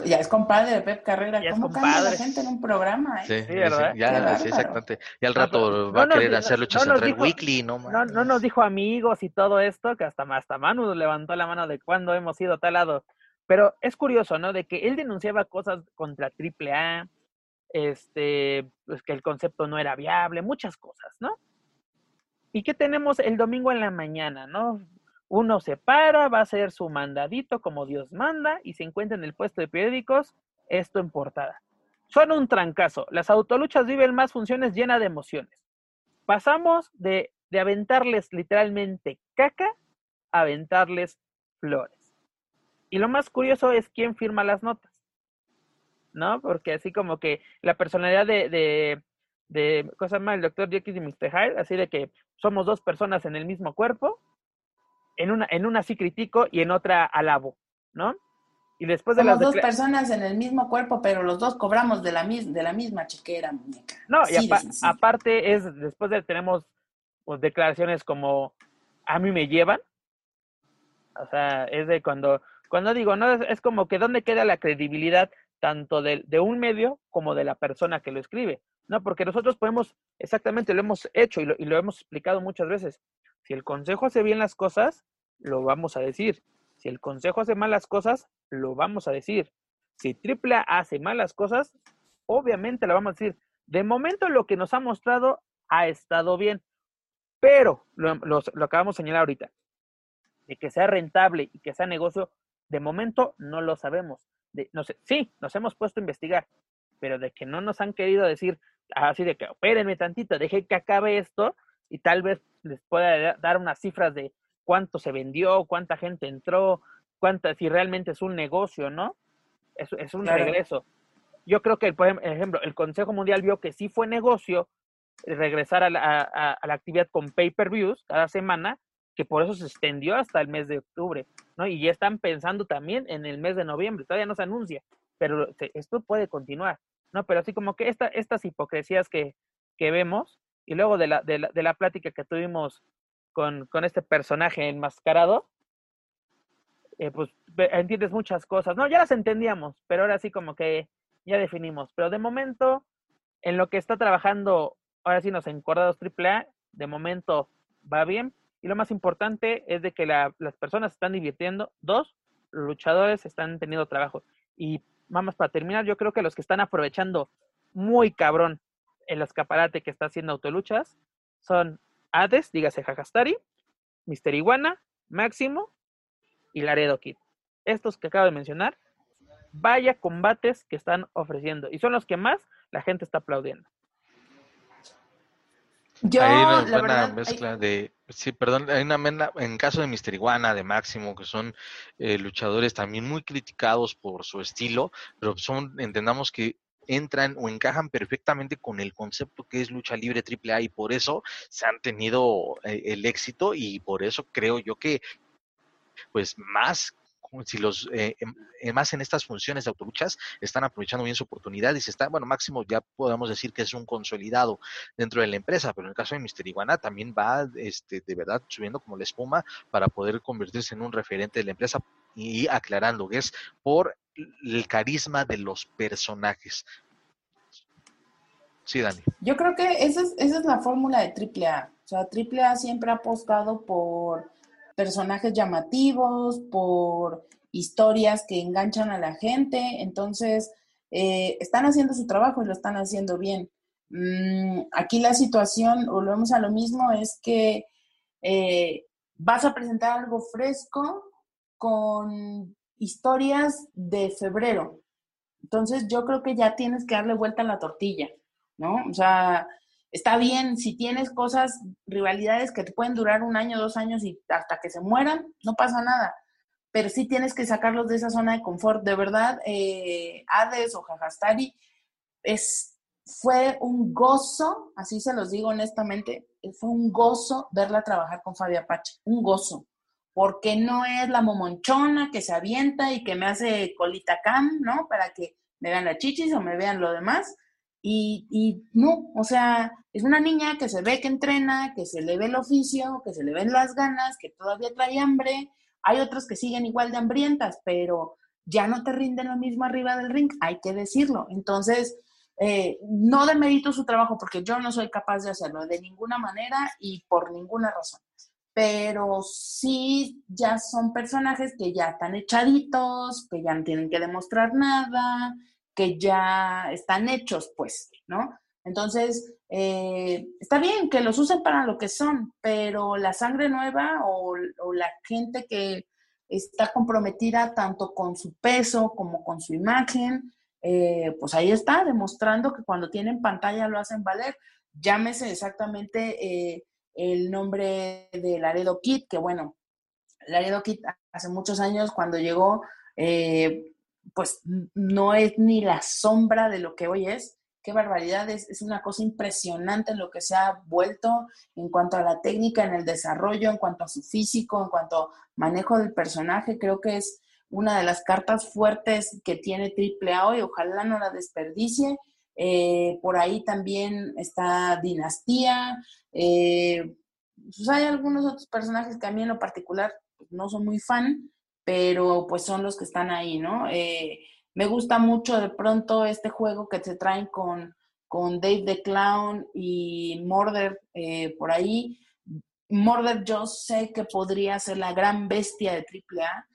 ya, es, compadre de Pep Carrera. ¿Cómo cambia la gente en un programa? Eh? Sí, ¿verdad? Ya, sí, exactamente. Y al rato va a querer hacer Lucha Central Weekly, ¿no? No, no nos dijo amigos y todo esto, que hasta, hasta Manu levantó la mano de cuando hemos ido a tal lado. Pero es curioso, ¿no? De que él denunciaba cosas contra AAA, este, pues que el concepto no era viable, muchas cosas, ¿no? ¿Y qué tenemos el domingo en la mañana, no? Uno se para, va a hacer su mandadito como Dios manda y se encuentra en el puesto de periódicos, esto en portada. Son un trancazo. Las autoluchas viven más funciones llenas de emociones. Pasamos de, de aventarles literalmente caca a aventarles flores. Y lo más curioso es quién firma las notas. ¿No? Porque así como que la personalidad de, de, de cosa más, el doctor Jekyll y Mr. Hyde, así de que somos dos personas en el mismo cuerpo, en una, en una sí critico y en otra alabo, ¿no? Y después de las dos personas en el mismo cuerpo, pero los dos cobramos de la, de la misma chequera, muñeca. No, y aparte es, después de tenemos pues, declaraciones como a mí me llevan. O sea, es de cuando, cuando digo, no, es, como que dónde queda la credibilidad tanto de, de, un medio como de la persona que lo escribe. No, porque nosotros podemos, exactamente lo hemos hecho y lo, y lo hemos explicado muchas veces. Si el consejo hace bien las cosas, lo vamos a decir. Si el consejo hace malas cosas, lo vamos a decir. Si AAA hace malas cosas, obviamente lo vamos a decir. De momento lo que nos ha mostrado ha estado bien, pero lo, lo acabamos de señalar ahorita, de que sea rentable y que sea negocio, de momento no lo sabemos. Sí, nos hemos puesto a investigar, pero de que no nos han querido decir, así de que opérenme tantito, deje que acabe esto y tal vez les pueda dar unas cifras de cuánto se vendió, cuánta gente entró, cuánta, si realmente es un negocio, ¿no? Es, es un regreso. Yo creo que, por ejemplo, el Consejo Mundial vio que sí fue negocio regresar a la, a la actividad con pay-per-views cada semana, que por eso se extendió hasta el mes de octubre, ¿no? Y ya están pensando también en el mes de noviembre, todavía no se anuncia, pero esto puede continuar. ¿No? Pero así como que esta, estas hipocresías que, que vemos, y luego de la, de la, de la plática que tuvimos con, con este personaje enmascarado, eh, pues entiendes muchas cosas. No, ya las entendíamos, pero ahora sí como que ya definimos. Pero de momento, en lo que está trabajando, ahora sí nos encordados AAA, de momento va bien. Y lo más importante es de que las personas están divirtiendo. Dos, los luchadores están teniendo trabajo. Y vamos para terminar, yo creo que los que están aprovechando muy cabrón el escaparate que está haciendo Autoluchas son Hades, dígase Jajastari, Mister Iguana, Máximo y Laredo Kid. Estos que acabo de mencionar, vaya combates que están ofreciendo. Y son los que más la gente está aplaudiendo. Yo, hay una buena mezcla de, sí, perdón, hay una mezcla, en caso de Mister Iguana, de Máximo, que son eh, luchadores también muy criticados por su estilo, pero son, entendamos que entran o encajan perfectamente con el concepto que es lucha libre AAA y por eso se han tenido eh, el éxito y por eso creo yo que pues más si los eh, em, más en estas funciones de autoluchas están aprovechando bien su oportunidad y se está, bueno, máximo ya podemos decir que es un consolidado dentro de la empresa, pero en el caso de Mister Iguana también va este, de verdad subiendo como la espuma para poder convertirse en un referente de la empresa y aclarando que es por el carisma de los personajes. Sí, Dani. Yo creo que esa es, esa es la fórmula de AAA. O sea, AAA siempre ha apostado por personajes llamativos, por historias que enganchan a la gente. Entonces, eh, están haciendo su trabajo y lo están haciendo bien. Mm, aquí la situación, volvemos a lo mismo, es que eh, vas a presentar algo fresco con historias de febrero. Entonces yo creo que ya tienes que darle vuelta a la tortilla, ¿no? O sea, está bien si tienes cosas, rivalidades que pueden durar un año, dos años y hasta que se mueran, no pasa nada. Pero sí tienes que sacarlos de esa zona de confort. De verdad, eh, Hades o Jajastari es, fue un gozo, así se los digo honestamente, fue un gozo verla trabajar con Fabia Apache, un gozo porque no es la momonchona que se avienta y que me hace colita cam, ¿no? Para que me vean las chichis o me vean lo demás. Y, no, o sea, es una niña que se ve que entrena, que se le ve el oficio, que se le ven las ganas, que todavía trae hambre. Hay otros que siguen igual de hambrientas, pero ya no te rinden lo mismo arriba del ring, hay que decirlo. Entonces, eh, no demerito su trabajo porque yo no soy capaz de hacerlo de ninguna manera y por ninguna razón pero sí ya son personajes que ya están echaditos, que ya no tienen que demostrar nada, que ya están hechos, pues, ¿no? Entonces, eh, está bien que los usen para lo que son, pero la sangre nueva o, la gente que está comprometida tanto con su peso como con su imagen, eh, pues ahí está, demostrando que cuando tienen pantalla lo hacen valer. Llámese exactamente eh, el nombre de Laredo Kit, que bueno, Laredo Kit hace muchos años cuando llegó, eh, pues no es ni la sombra de lo que hoy es. Qué barbaridad, es, una cosa impresionante en lo que se ha vuelto en cuanto a la técnica, en el desarrollo, en cuanto a su físico, en cuanto a manejo del personaje. Creo que es una de las cartas fuertes que tiene AAA hoy. Ojalá no la desperdicie. Eh, por ahí también está Dinastía. Eh, pues hay algunos otros personajes que a mí en lo particular pues, no son muy fan, pero pues son los que están ahí, ¿no? Eh, me gusta mucho de pronto este juego que se traen con, con Dave the Clown y Morder por ahí. Morder yo sé que podría ser la gran bestia de AAA.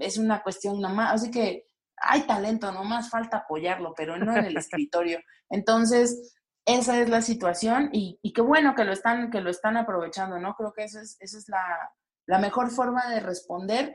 Es una cuestión nomás, así que hay talento, nomás falta apoyarlo, pero no en el escritorio. Entonces, esa es la situación y, qué bueno que lo están, que lo están aprovechando, ¿no? Creo que esa es, esa es la, mejor forma de responder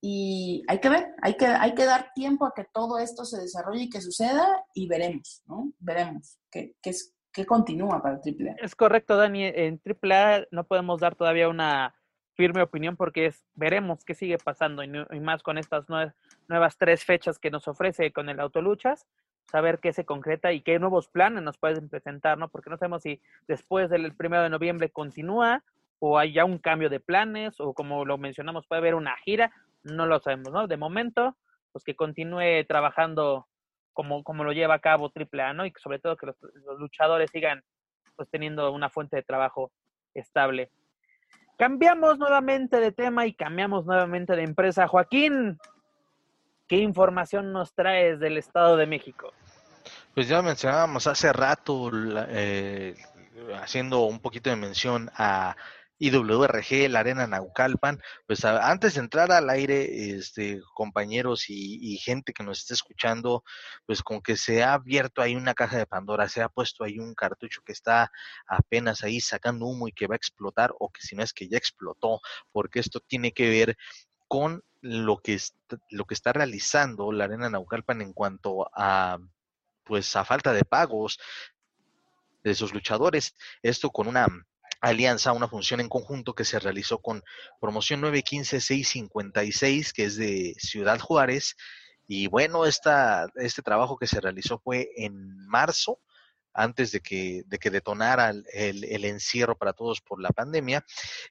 y hay que ver, hay que, hay que dar tiempo a que todo esto se desarrolle y que suceda y veremos, ¿no? Veremos qué, qué, es, qué continúa para AAA. Es correcto, Dani. En AAA no podemos dar todavía una firme opinión porque es, veremos qué sigue pasando y, más con estas nuevas, nuevas tres fechas que nos ofrece con el Autoluchas, saber qué se concreta y qué nuevos planes nos pueden presentar, ¿no? Porque no sabemos si después del primero de noviembre continúa o hay ya un cambio de planes o como lo mencionamos puede haber una gira, no lo sabemos, ¿no? De momento, pues que continúe trabajando como, como lo lleva a cabo AAA, ¿no? Y sobre todo que los, luchadores sigan pues teniendo una fuente de trabajo estable. Cambiamos nuevamente de tema y cambiamos nuevamente de empresa. Joaquín, ¿qué información nos traes del Estado de México? Pues ya mencionábamos hace rato, eh, haciendo un poquito de mención a IWRG, la Arena Naucalpan, pues antes de entrar al aire, este, compañeros y, gente que nos esté escuchando, pues como que se ha abierto ahí una caja de Pandora, se ha puesto ahí un cartucho que está apenas ahí sacando humo y que va a explotar, o que si no es que ya explotó, porque esto tiene que ver con lo que, lo que está realizando la Arena Naucalpan en cuanto a pues a falta de pagos de sus luchadores. Esto con una alianza, una función en conjunto que se realizó con Promoción 915-656, que es de Ciudad Juárez. Y bueno, esta, este trabajo que se realizó fue en marzo, antes de que, de que detonara el, el encierro para todos por la pandemia.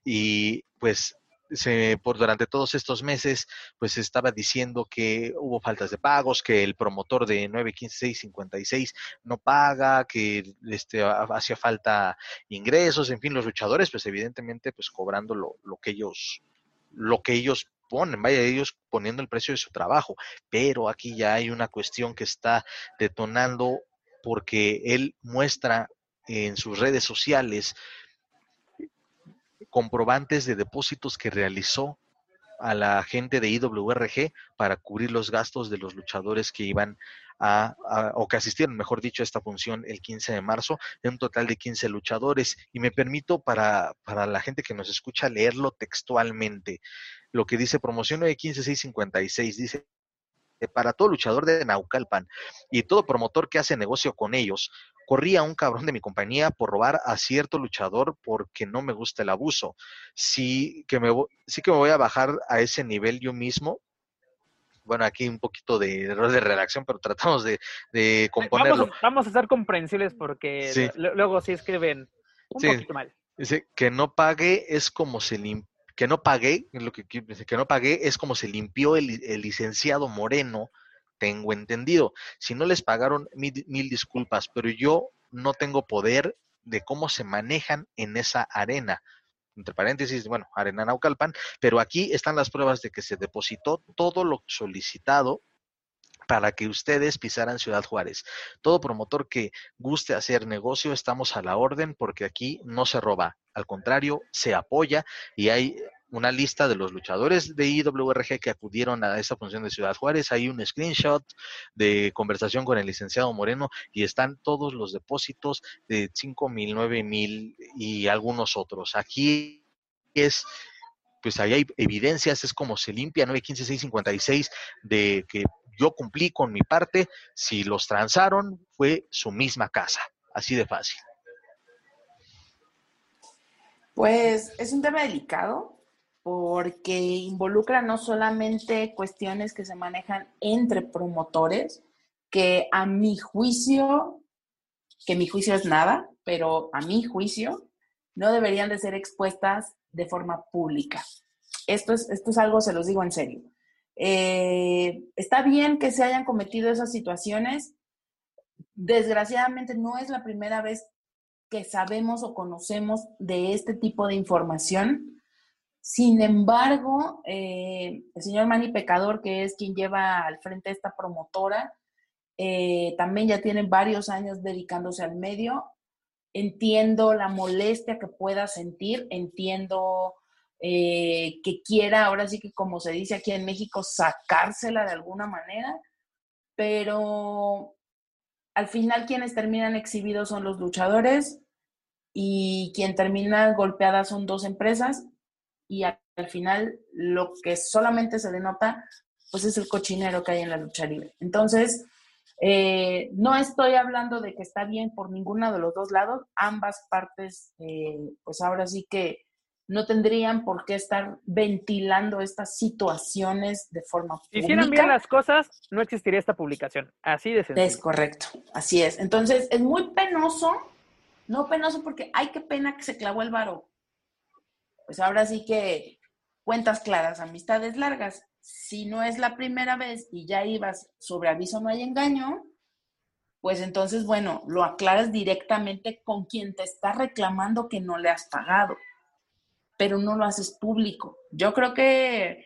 Y pues se, por durante todos estos meses, pues estaba diciendo que hubo faltas de pagos, que el promotor de 915-656 no paga, que este, hacía falta ingresos, en fin, los luchadores, pues evidentemente, pues cobrando lo, lo que ellos, lo que ellos ponen, vaya ellos poniendo el precio de su trabajo, pero aquí ya hay una cuestión que está detonando porque él muestra en sus redes sociales comprobantes de depósitos que realizó a la gente de IWRG para cubrir los gastos de los luchadores que iban a, o que asistieron, mejor dicho, a esta función el 15 de marzo, de un total de 15 luchadores. Y me permito para, para la gente que nos escucha leerlo textualmente. Lo que dice promoción de 15656 dice para todo luchador de Naucalpan y todo promotor que hace negocio con ellos, corría un cabrón de mi compañía por robar a cierto luchador porque no me gusta el abuso. Sí que me, sí que me voy a bajar a ese nivel yo mismo. Bueno, aquí un poquito de error de redacción, pero tratamos de, de componerlo. Vamos a, ser comprensibles porque luego sí escriben un poquito mal. Dice que no pague es como se limpia que no pagué, lo que, que no pagué es como se limpió el, licenciado Moreno, tengo entendido. Si no les pagaron, mil, mil, disculpas, pero yo no tengo poder de cómo se manejan en esa arena. Entre paréntesis, bueno, Arena Naucalpan, pero aquí están las pruebas de que se depositó todo lo solicitado para que ustedes pisaran Ciudad Juárez. Todo promotor que guste hacer negocio, estamos a la orden porque aquí no se roba, al contrario, se apoya y hay una lista de los luchadores de IWRG que acudieron a esa función de Ciudad Juárez. Hay un screenshot de conversación con el licenciado Moreno y están todos los depósitos de 5 mil, 9 mil y algunos otros. Aquí es pues ahí hay evidencias, es como se limpia 915656 de que yo cumplí con mi parte, si los transaron fue su misma casa, así de fácil. Pues es un tema delicado porque involucra no solamente cuestiones que se manejan entre promotores, que a mi juicio, que mi juicio es nada, pero a mi juicio, no deberían de ser expuestas de forma pública. Esto es, esto es algo, se los digo en serio. Eh, está bien que se hayan cometido esas situaciones. Desgraciadamente no es la primera vez que sabemos o conocemos de este tipo de información. Sin embargo, eh, el señor Manny Pecador, que es quien lleva al frente esta promotora, eh, también ya tiene varios años dedicándose al medio. Entiendo la molestia que pueda sentir, entiendo eh, que quiera, ahora sí que como se dice aquí en México, sacársela de alguna manera, pero al final quienes terminan exhibidos son los luchadores y quien termina golpeada son dos empresas y al, final lo que solamente se denota pues es el cochinero que hay en la lucha libre. Entonces, eh, no estoy hablando de que está bien por ninguno de los dos lados, ambas partes, eh, pues ahora sí que no tendrían por qué estar ventilando estas situaciones de forma pública. Si hicieran bien las cosas, no existiría esta publicación. Así de sencillo. Es correcto, así es. Entonces, es muy penoso, no penoso porque hay que pena que se clavó el varo. Pues ahora sí que cuentas claras, amistades largas. Si no es la primera vez y ya ibas sobre aviso no hay engaño, pues entonces, bueno, lo aclaras directamente con quien te está reclamando que no le has pagado pero no lo haces público. Yo creo que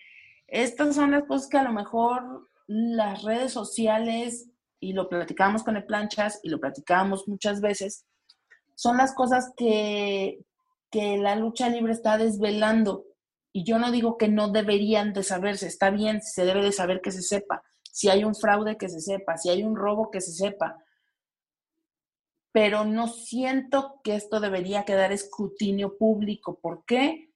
estas son las cosas que a lo mejor las redes sociales, y lo platicamos con el planchas y lo platicamos muchas veces, son las cosas que que la lucha libre está desvelando. Y yo no digo que no deberían de saberse, está bien, se debe de saber que se sepa. Si hay un fraude, que se sepa. Si hay un robo, que se sepa. Pero no siento que esto debería quedar escrutinio público. ¿Por qué?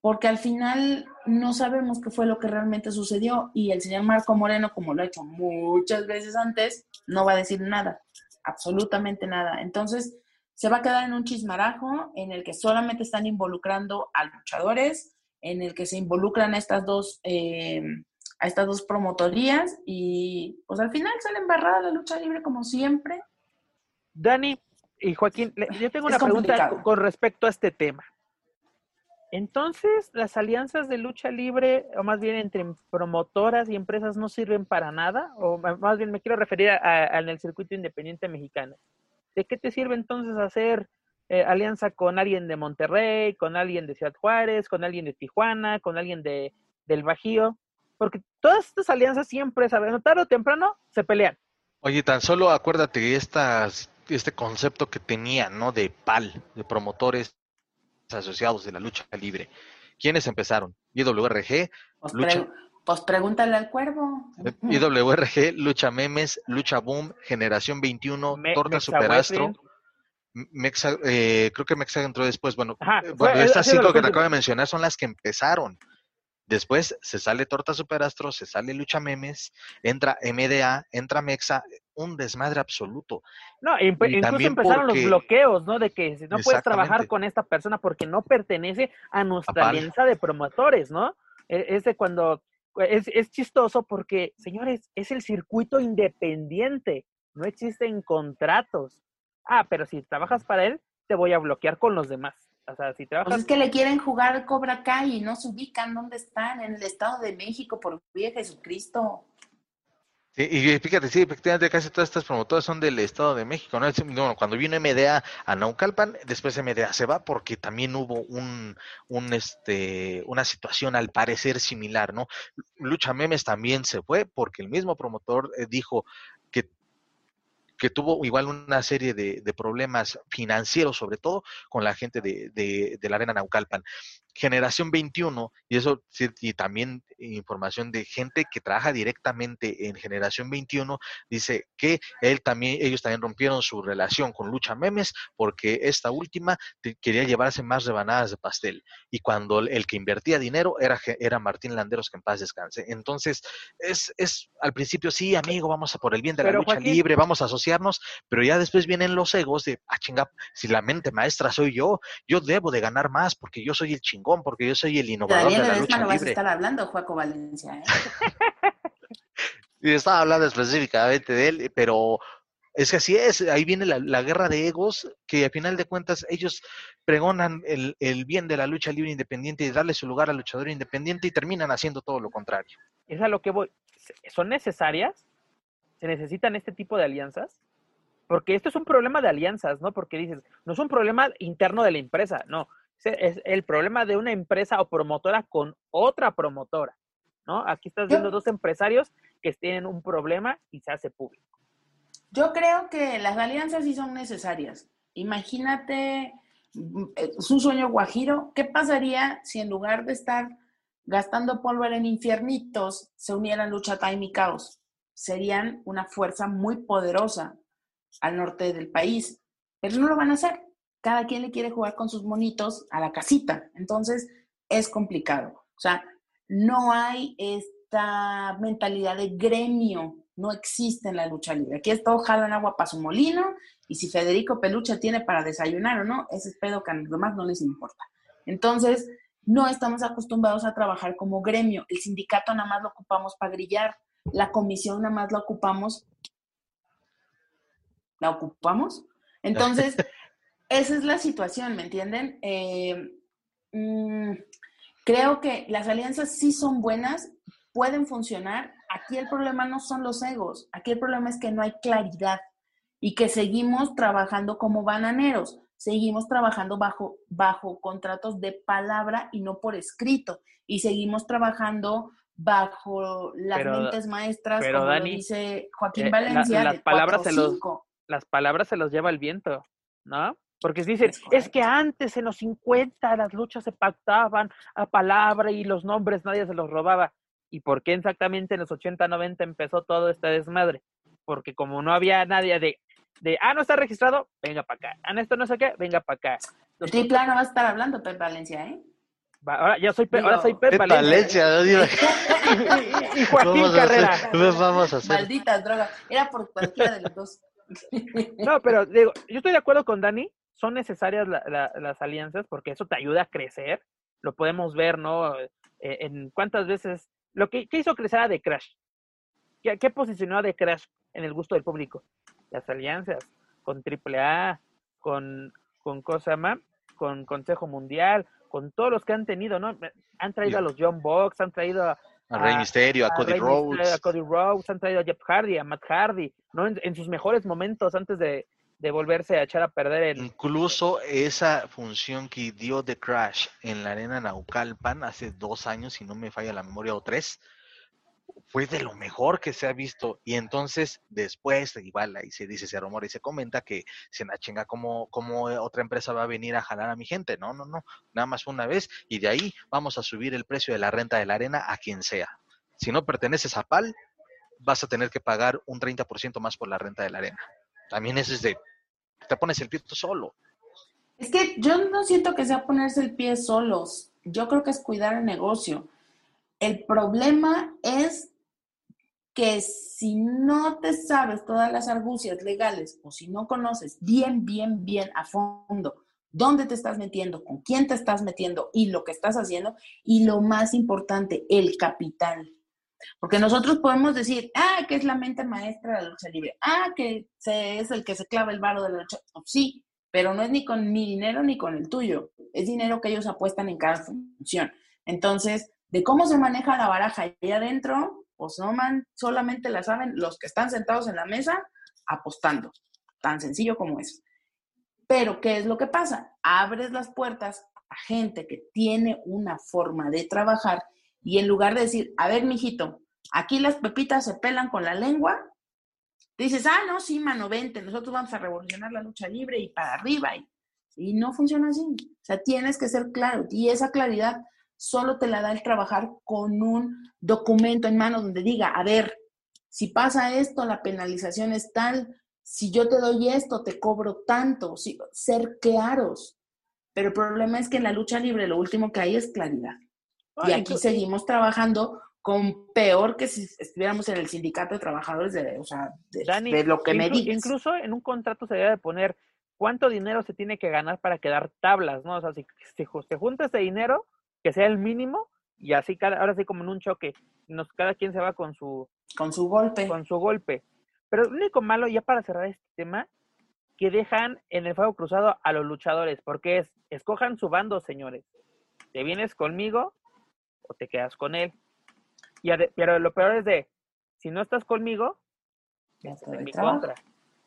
Porque al final no sabemos qué fue lo que realmente sucedió y el señor Marco Moreno, como lo ha hecho muchas veces antes, no va a decir nada, absolutamente nada. Entonces, se va a quedar en un chismarajo en el que solamente están involucrando a luchadores, en el que se involucran a estas dos, eh, a estas dos promotorías y pues al final sale embarrada la lucha libre como siempre. Dani y Joaquín, yo tengo una pregunta con respecto a este tema. Entonces, las alianzas de lucha libre, o más bien entre promotoras y empresas, no sirven para nada, o más bien me quiero referir al circuito independiente mexicano. ¿De qué te sirve entonces hacer eh, alianza con alguien de Monterrey, con alguien de Ciudad Juárez, con alguien de Tijuana, con alguien de, del Bajío? Porque todas estas alianzas siempre, ¿sabes? Tarde o temprano se pelean. Oye, tan solo acuérdate de estas, este concepto que tenían, ¿no? De PAL, de promotores asociados de la lucha libre. ¿Quiénes empezaron? IWRG, pues, pues pregúntale al cuervo. IWRG, Lucha Memes, Lucha Boom, Generación 21, Torta Superastro. Mexa, eh, creo que Mexa entró después. Bueno, eh, bueno estas cinco que te acabo de mencionar son las que empezaron. Después se sale Torta Superastro, se sale Lucha Memes, entra MDA, entra Mexa, un desmadre absoluto. No, incluso empezaron los bloqueos, ¿no? De que no puedes trabajar con esta persona porque no pertenece a nuestra alianza de promotores, ¿no? E, es de cuando es, es, chistoso porque, señores, es el circuito independiente, no existen contratos. Ah, pero si trabajas para él, te voy a bloquear con los demás. O sea, si trabajas... Pues es que le quieren jugar Cobra Kai y no se ubican dónde están, en el Estado de México, por de Jesucristo. Y fíjate, sí, efectivamente casi todas estas promotoras son del Estado de México, ¿no? cuando vino MDA a Naucalpan, después MDA se va porque también hubo un, un, este, una situación al parecer similar, ¿no? Lucha Memes también se fue porque el mismo promotor eh, dijo que que tuvo igual una serie de, de, problemas financieros, sobre todo con la gente de, de, de la Arena Naucalpan. Generación 21, y eso y también información de gente que trabaja directamente en Generación 21, dice que él también, ellos también rompieron su relación con Lucha Memes porque esta última quería llevarse más rebanadas de pastel. Y cuando el que invertía dinero era, era Martín Landeros, que en paz descanse. Entonces, es, es al principio, sí, amigo, vamos a por el bien de la lucha libre, vamos a asociarnos, pero ya después vienen los egos de, ah, chinga, si la mente maestra soy yo, yo debo de ganar más porque yo soy el chingón porque yo soy el innovador de la lucha no vas a estar hablando, Juaco Valencia. ¿eh? y estaba hablando específicamente de él, pero es que así es, ahí viene la, guerra de egos, que a final de cuentas ellos pregonan el, el, bien de la lucha libre independiente y darle su lugar al luchador independiente y terminan haciendo todo lo contrario. Es a lo que voy. ¿Son necesarias? ¿Se necesitan este tipo de alianzas? Porque esto es un problema de alianzas, ¿no? Porque dices, no es un problema interno de la empresa, no, es el problema de una empresa o promotora con otra promotora, ¿no? Aquí estás viendo dos empresarios que tienen un problema y se hace público. Yo creo que las alianzas sí son necesarias. Imagínate, mm, es un sueño guajiro, ¿qué pasaría si en lugar de estar gastando pólvora en infiernitos se unieran Lucha Time y Caos? Serían una fuerza muy poderosa al norte del país, pero no lo van a hacer cada quien le quiere jugar con sus monitos a la casita. Entonces, es complicado. O sea, no hay esta mentalidad de gremio, no existe en la lucha libre. Aquí es todo jalan agua para su molino y si Federico Peluche tiene para desayunar o no, ese es pedo que a los demás no les importa. Entonces, no estamos acostumbrados a trabajar como gremio. El sindicato nada más lo ocupamos para grillar, la comisión nada más la ocupamos. ¿La ocupamos? Entonces, esa es la situación, ¿me entienden? Eh, mm, creo que las alianzas sí son buenas, pueden funcionar. Aquí el problema no son los egos, aquí el problema es que no hay claridad y que seguimos trabajando como bananeros, seguimos trabajando bajo, bajo contratos de palabra y no por escrito, y seguimos trabajando bajo las mentes maestras, como dice Joaquín eh, Valencia. las, palabras se los, las palabras se los lleva el viento, ¿no? Porque dicen, es, que antes en los 50 las luchas se pactaban a palabra y los nombres nadie se los robaba. ¿Y por qué exactamente en los 80, 90 empezó todo este desmadre? Porque como no había nadie de, de ah, no está registrado, venga para acá. Ah, esto no sé qué, venga para acá. De tripla no va a estar hablando Pep Valencia, ¿eh? ahora ya soy Pep, ahora soy Pep, Valencia. y, Joaquín Carrera. vamos a hacer? Maldita droga. Era por cualquiera de los dos. no, pero digo, yo estoy de acuerdo con Dani son necesarias las alianzas porque eso te ayuda a crecer. Lo podemos ver, ¿no? Eh, en cuántas veces, lo que ¿qué hizo crecer a The Crash. ¿Qué, posicionó a The Crash en el gusto del público? Las alianzas con AAA, con, con Cosama, con Consejo Mundial, con todos los que han tenido, ¿no? Han traído a los John Box, han traído a, a Rey Mysterio, a, Cody Rhodes. A Cody Rhodes, han traído a Jeff Hardy, a Matt Hardy, ¿no? en sus mejores momentos antes de, de volverse a echar a perder el... Incluso esa función que dio The Crash en la arena Naucalpan hace dos años, si no me falla la memoria, o tres, fue de lo mejor que se ha visto. Y entonces, después, igual ahí se dice, ese rumor y se comenta que se la chinga como, como otra empresa va a venir a jalar a mi gente. No, no, no, nada más una vez. Y de ahí vamos a subir el precio de la renta de la arena a quien sea. Si no perteneces a PAL, vas a tener que pagar un 30% más por la renta de la arena. También eso es de, te pones el pie tú solo. Es que yo no siento que sea ponerse el pie solos. Yo creo que es cuidar el negocio. El problema es que si no te sabes todas las argucias legales o si no conoces bien, bien, bien a fondo dónde te estás metiendo, con quién te estás metiendo y lo que estás haciendo, y lo más importante, el capital. Porque nosotros podemos decir, ah, que es la mente maestra de la lucha libre, ah, que es el que se clava el varo de la lucha. Pues sí, pero no es ni con mi dinero ni con el tuyo, es dinero que ellos apuestan en cada función. Entonces, de cómo se maneja la baraja ahí adentro, pues solamente la saben los que están sentados en la mesa apostando. Tan sencillo como eso. Pero, ¿qué es lo que pasa? Abres las puertas a gente que tiene una forma de trabajar y en lugar de decir, a ver, mijito, aquí las pepitas se pelan con la lengua, dices, ah, no, sí, mano, vente, nosotros vamos a revolucionar la lucha libre y para arriba. Y, y no funciona así. O sea, tienes que ser claro. Y esa claridad solo te la da el trabajar con un documento en mano donde diga, a ver, si pasa esto, la penalización es tal, si yo te doy esto, te cobro tanto, ser claros. Pero el problema es que en la lucha libre lo último que hay es claridad y aquí seguimos trabajando con peor que si estuviéramos en el sindicato de trabajadores de, o sea, de, lo que me digas. Incluso en un contrato se debe poner cuánto dinero se tiene que ganar para quedar tablas, ¿no? O sea, si, si se junta ese dinero, que sea el mínimo, y así cada, ahora sí como en un choque, nos, cada quien se va con su... Con su golpe. Con su golpe. Pero lo único malo, ya para cerrar este tema, que dejan en el fuego cruzado a los luchadores, porque es, escojan su bando, señores. Te vienes conmigo o te quedas con él. Y pero lo peor es de, si no estás conmigo, estás en mi contra.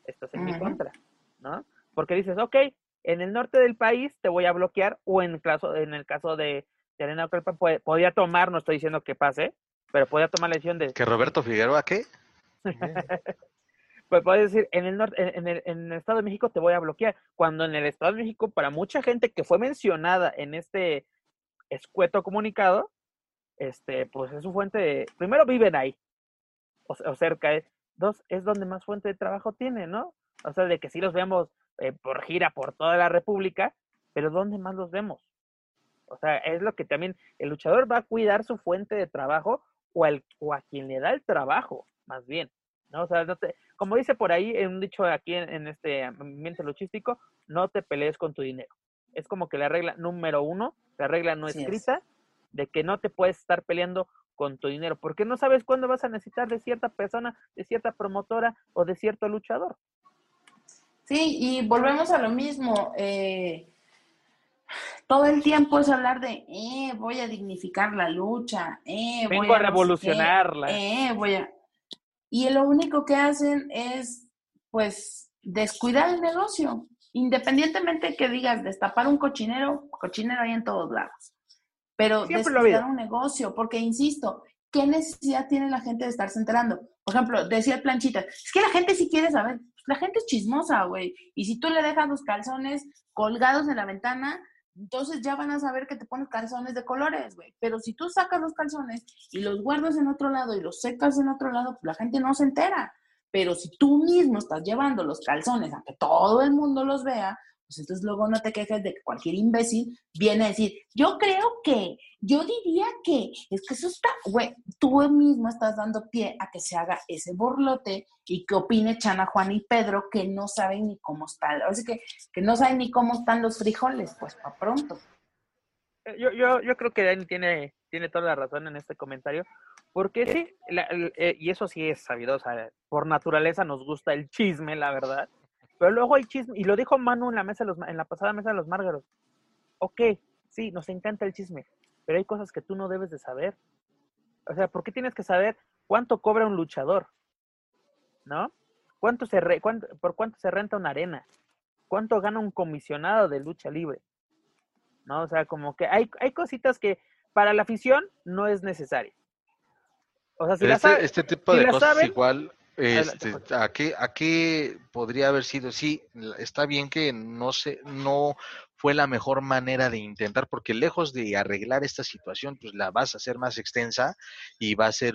Estás en mi contra, ¿no? Porque dices, ok, en el norte del país te voy a bloquear, o en el caso, en el caso de, de Arena podía tomar, no estoy diciendo que pase, pero podía tomar la decisión de... ¿Que Roberto Figueroa qué? pues puedes decir, en el, norte, en, el, en el Estado de México te voy a bloquear, cuando en el Estado de México, para mucha gente que fue mencionada en este escueto comunicado, este, pues es su fuente de, primero viven ahí, o, cerca, eh, dos, es donde más fuente de trabajo tiene, ¿no? O sea, de que sí los vemos eh, por gira por toda la República, pero ¿dónde más los vemos? O sea, es lo que también el luchador va a cuidar su fuente de trabajo o, el, o a quien le da el trabajo, más bien. ¿no? O sea, no te, como dice por ahí, en un dicho aquí en, este ambiente luchístico, no te pelees con tu dinero. Es como que la regla número uno, la regla no escrita, de que no te puedes estar peleando con tu dinero, porque no sabes cuándo vas a necesitar de cierta persona, de cierta promotora o de cierto luchador. Sí, y volvemos a lo mismo. Eh, todo el tiempo es hablar de, eh, voy a dignificar la lucha, eh, Vengo voy a, revolucionarla. Eh, voy a... Y lo único que hacen es, pues, descuidar el negocio. Independientemente que digas destapar un cochinero, cochinero hay en todos lados pero descuidar un negocio, porque insisto, ¿qué necesidad tiene la gente de estarse enterando? Por ejemplo, decía Planchita, es que la gente sí quiere saber, pues la gente es chismosa, güey. Y si tú le dejas los calzones colgados en la ventana, entonces ya van a saber que te pones calzones de colores, güey. Pero si tú sacas los calzones y los guardas en otro lado y los secas en otro lado, pues la gente no se entera. Pero si tú mismo estás llevando los calzones a que todo el mundo los vea, pues entonces luego no te quejes de que cualquier imbécil viene a decir, yo creo que, yo diría que, es que eso está, güey, tú mismo estás dando pie a que se haga ese borlote y que opine Chana, Juan y Pedro que no saben ni cómo están, o sea, que, que no saben ni cómo están los frijoles, pues para pronto. Eh, yo, yo, yo creo que Dani tiene, tiene toda la razón en este comentario, porque sí, eh, y eso sí es sabido, o sea, por naturaleza nos gusta el chisme, la verdad. Pero luego hay chisme, y lo dijo Manu en la mesa los, en la pasada mesa de los Márgaros. Ok, sí, nos encanta el chisme, pero hay cosas que tú no debes de saber. O sea, ¿por qué tienes que saber cuánto cobra un luchador? ¿No? ¿Cuánto se ¿Por cuánto se renta una arena? ¿Cuánto gana un comisionado de lucha libre? ¿No? O sea, como que hay, hay cositas que para la afición no es necesario. O sea, si este, este tipo de cosas igual este, ¿a, qué, ¿A qué podría haber sido? Sí, está bien que no, se, no fue la mejor manera de intentar, porque lejos de arreglar esta situación, pues la vas a hacer más extensa y va a ser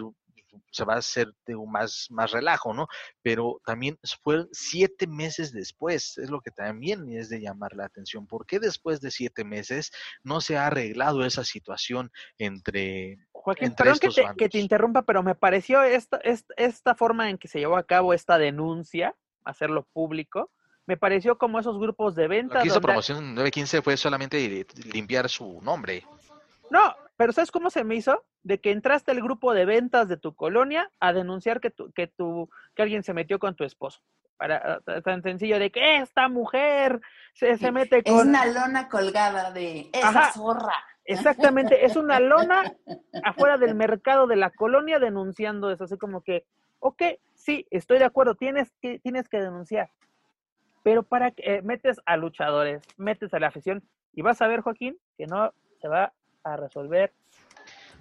se va a hacer de un más, más relajo, ¿no? Pero también fue siete meses después, es lo que también es de llamar la atención. ¿Por qué después de siete meses no se ha arreglado esa situación entre... Joaquín, perdón que te, que te, interrumpa, pero me pareció esta, esta, esta forma en que se llevó a cabo esta denuncia, hacerlo público, me pareció como esos grupos de venta. Lo que hizo promoción 915 fue solamente limpiar su nombre. No, pero ¿sabes cómo se me hizo? De que entraste al grupo de ventas de tu colonia a denunciar que, tu, que, tu, que alguien se metió con tu esposo. Para, ah, tan sencillo de que esta mujer se, se mete con... Es una lona colgada de esa zorra. Exactamente, es una lona afuera del mercado de la colonia denunciando eso. Así como que, ok, sí, estoy de acuerdo, tienes que, tienes que denunciar. Pero para que eh, metes a luchadores, metes a la afición y vas a ver, Joaquín, que no se va a resolver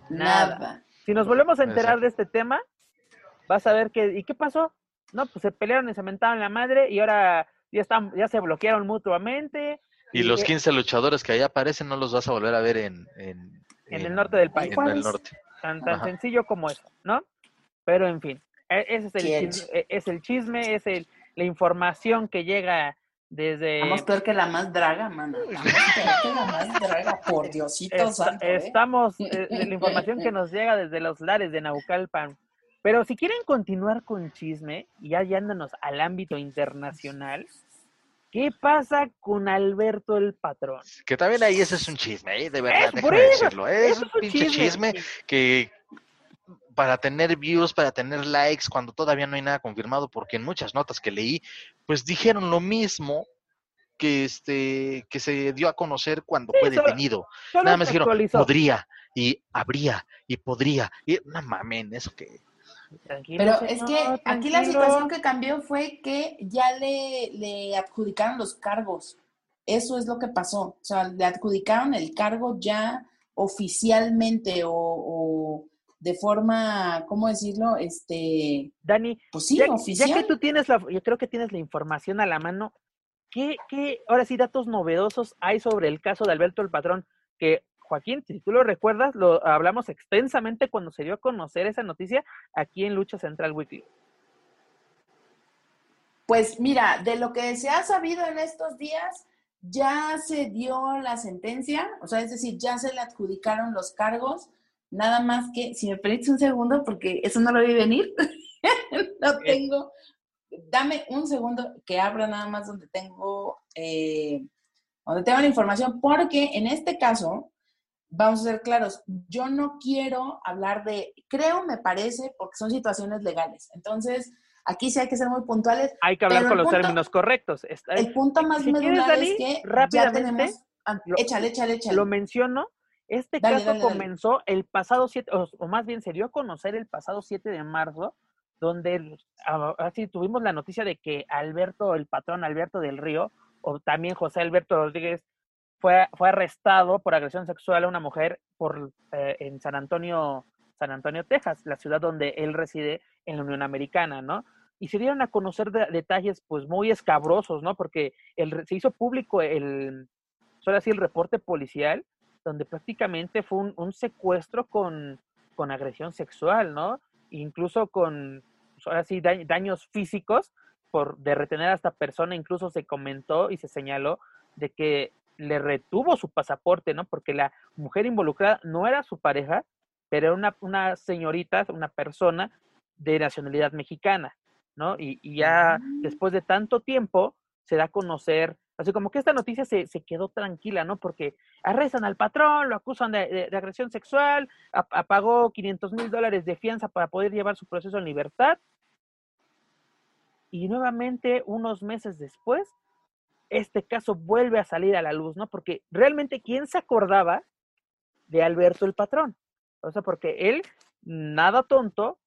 nada. Si nos volvemos a enterar de este tema, vas a ver que, ¿y qué pasó? No, pues se pelearon y se mentaron la madre y ahora ya están, ya se bloquearon mutuamente. Y, los 15 luchadores que ahí aparecen no los vas a volver a ver en... En, el norte del país. En el norte. Tan, tan sencillo como eso, ¿no? Pero en fin, e, ese es el, chisme, es el chisme, es el, la información que llega desde... Estamos peor que la más draga, mano. Estamos peor que la más draga, por Diosito santo. ¿eh? Estamos, eh, la información que nos llega desde los lares de Naucalpan. Pero si quieren continuar con chisme, y ya yéndonos al ámbito internacional, ¿qué pasa con Alberto el Patrón? Que también ahí ese es un chisme, ¿eh? de verdad, déjame decirlo. Es, un pinche chisme que para tener views, para tener likes, cuando todavía no hay nada confirmado, porque en muchas notas que leí, pues dijeron lo mismo que este que se dio a conocer cuando fue detenido. nada más dijeron podría y habría y podría y no mamen, eso que pero es que aquí la situación que cambió fue que ya le, le adjudicaron los cargos. Eso es lo que pasó. O sea, le adjudicaron el cargo ya oficialmente o de forma, ¿cómo decirlo? Este, Dani, pues sí, ya, oficial. ya que tú tienes la, yo creo que tienes la información a la mano, ¿qué, qué, ahora sí, datos novedosos hay sobre el caso de Alberto el Patrón? Que, Joaquín, si tú lo recuerdas, lo hablamos extensamente cuando se dio a conocer esa noticia aquí en Lucha Central Weekly. Pues mira, de lo que se ha sabido en estos días, ya se dio la sentencia, o sea, es decir, ya se le adjudicaron los cargos, Nada más que, si me permites un segundo, porque eso no lo vi venir, no tengo, dame un segundo que abra nada más donde tengo, eh, donde tengo la información, porque en este caso, vamos a ser claros, yo no quiero hablar de, creo, me parece, porque son situaciones legales. Entonces, aquí sí hay que ser muy puntuales. Hay que hablar con los términos correctos. el punto más medular es que ya tenemos... Ah, échale, échale, échale. Lo menciono este caso comenzó el pasado 7, o, más bien se dio a conocer el pasado 7 de marzo, donde así tuvimos la noticia de que Alberto, el patrón Alberto del Río, o también José Alberto Rodríguez, fue, fue arrestado por agresión sexual a una mujer por, eh, en San Antonio, San Antonio, Texas, la ciudad donde él reside en la Unión Americana, ¿no? y se dieron a conocer detalles pues muy escabrosos, ¿no? Porque el, se hizo público el, solo así el reporte policial, donde prácticamente fue un, secuestro con, con, agresión sexual, ¿no? Incluso con, pues, ahora sí, daños físicos por de retener a esta persona, incluso se comentó y se señaló de que le retuvo su pasaporte, ¿no? Porque la mujer involucrada no era su pareja, pero era una, una señorita, una persona de nacionalidad mexicana, ¿no? Y, ya mm. después de tanto tiempo se da a conocer, así como que esta noticia se, quedó tranquila, ¿no? Porque arrestan al patrón, lo acusan de, agresión sexual, apagó 500 mil dólares de fianza para poder llevar su proceso en libertad. Y nuevamente, unos meses después, este caso vuelve a salir a la luz, ¿no? Porque realmente, ¿quién se acordaba de Alberto el patrón? O sea, porque él, nada tonto,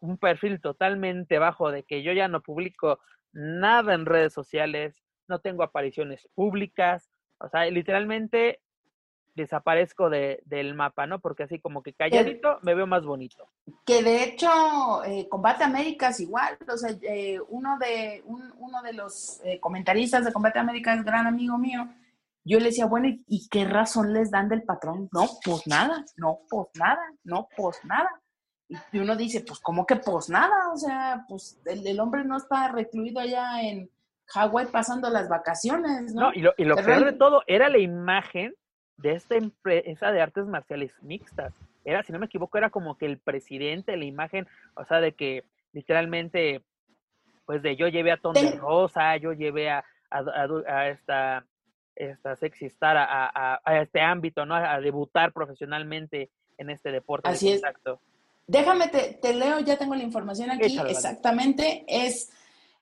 un perfil totalmente bajo de que yo ya no publico nada en redes sociales, no tengo apariciones públicas, o sea, literalmente desaparezco de, del mapa, ¿no? Porque así como que calladito me veo más bonito. Que de hecho, eh, Combate Américas igual, o sea, eh, uno, de, uno de los eh, comentaristas de Combate Américas, gran amigo mío, yo le decía, bueno, ¿y qué razón les dan del patrón? No, pues nada, no, pues nada, no, pues nada. Y uno dice, pues, ¿cómo que pues nada? O sea, pues el, hombre no está recluido allá en Hawái pasando las vacaciones, ¿no? No, y lo, y lo peor de todo era la imagen de esta empresa de artes marciales mixtas. Era, si no me equivoco, era como que el presidente, la imagen, o sea, de que literalmente, pues de yo llevé a Tony Rosa, yo llevé a, a, esta, esta sexy star a, a, este ámbito, ¿no? A debutar profesionalmente en este deporte. Así es. Déjame, te, te, leo, ya tengo la información aquí, exactamente, es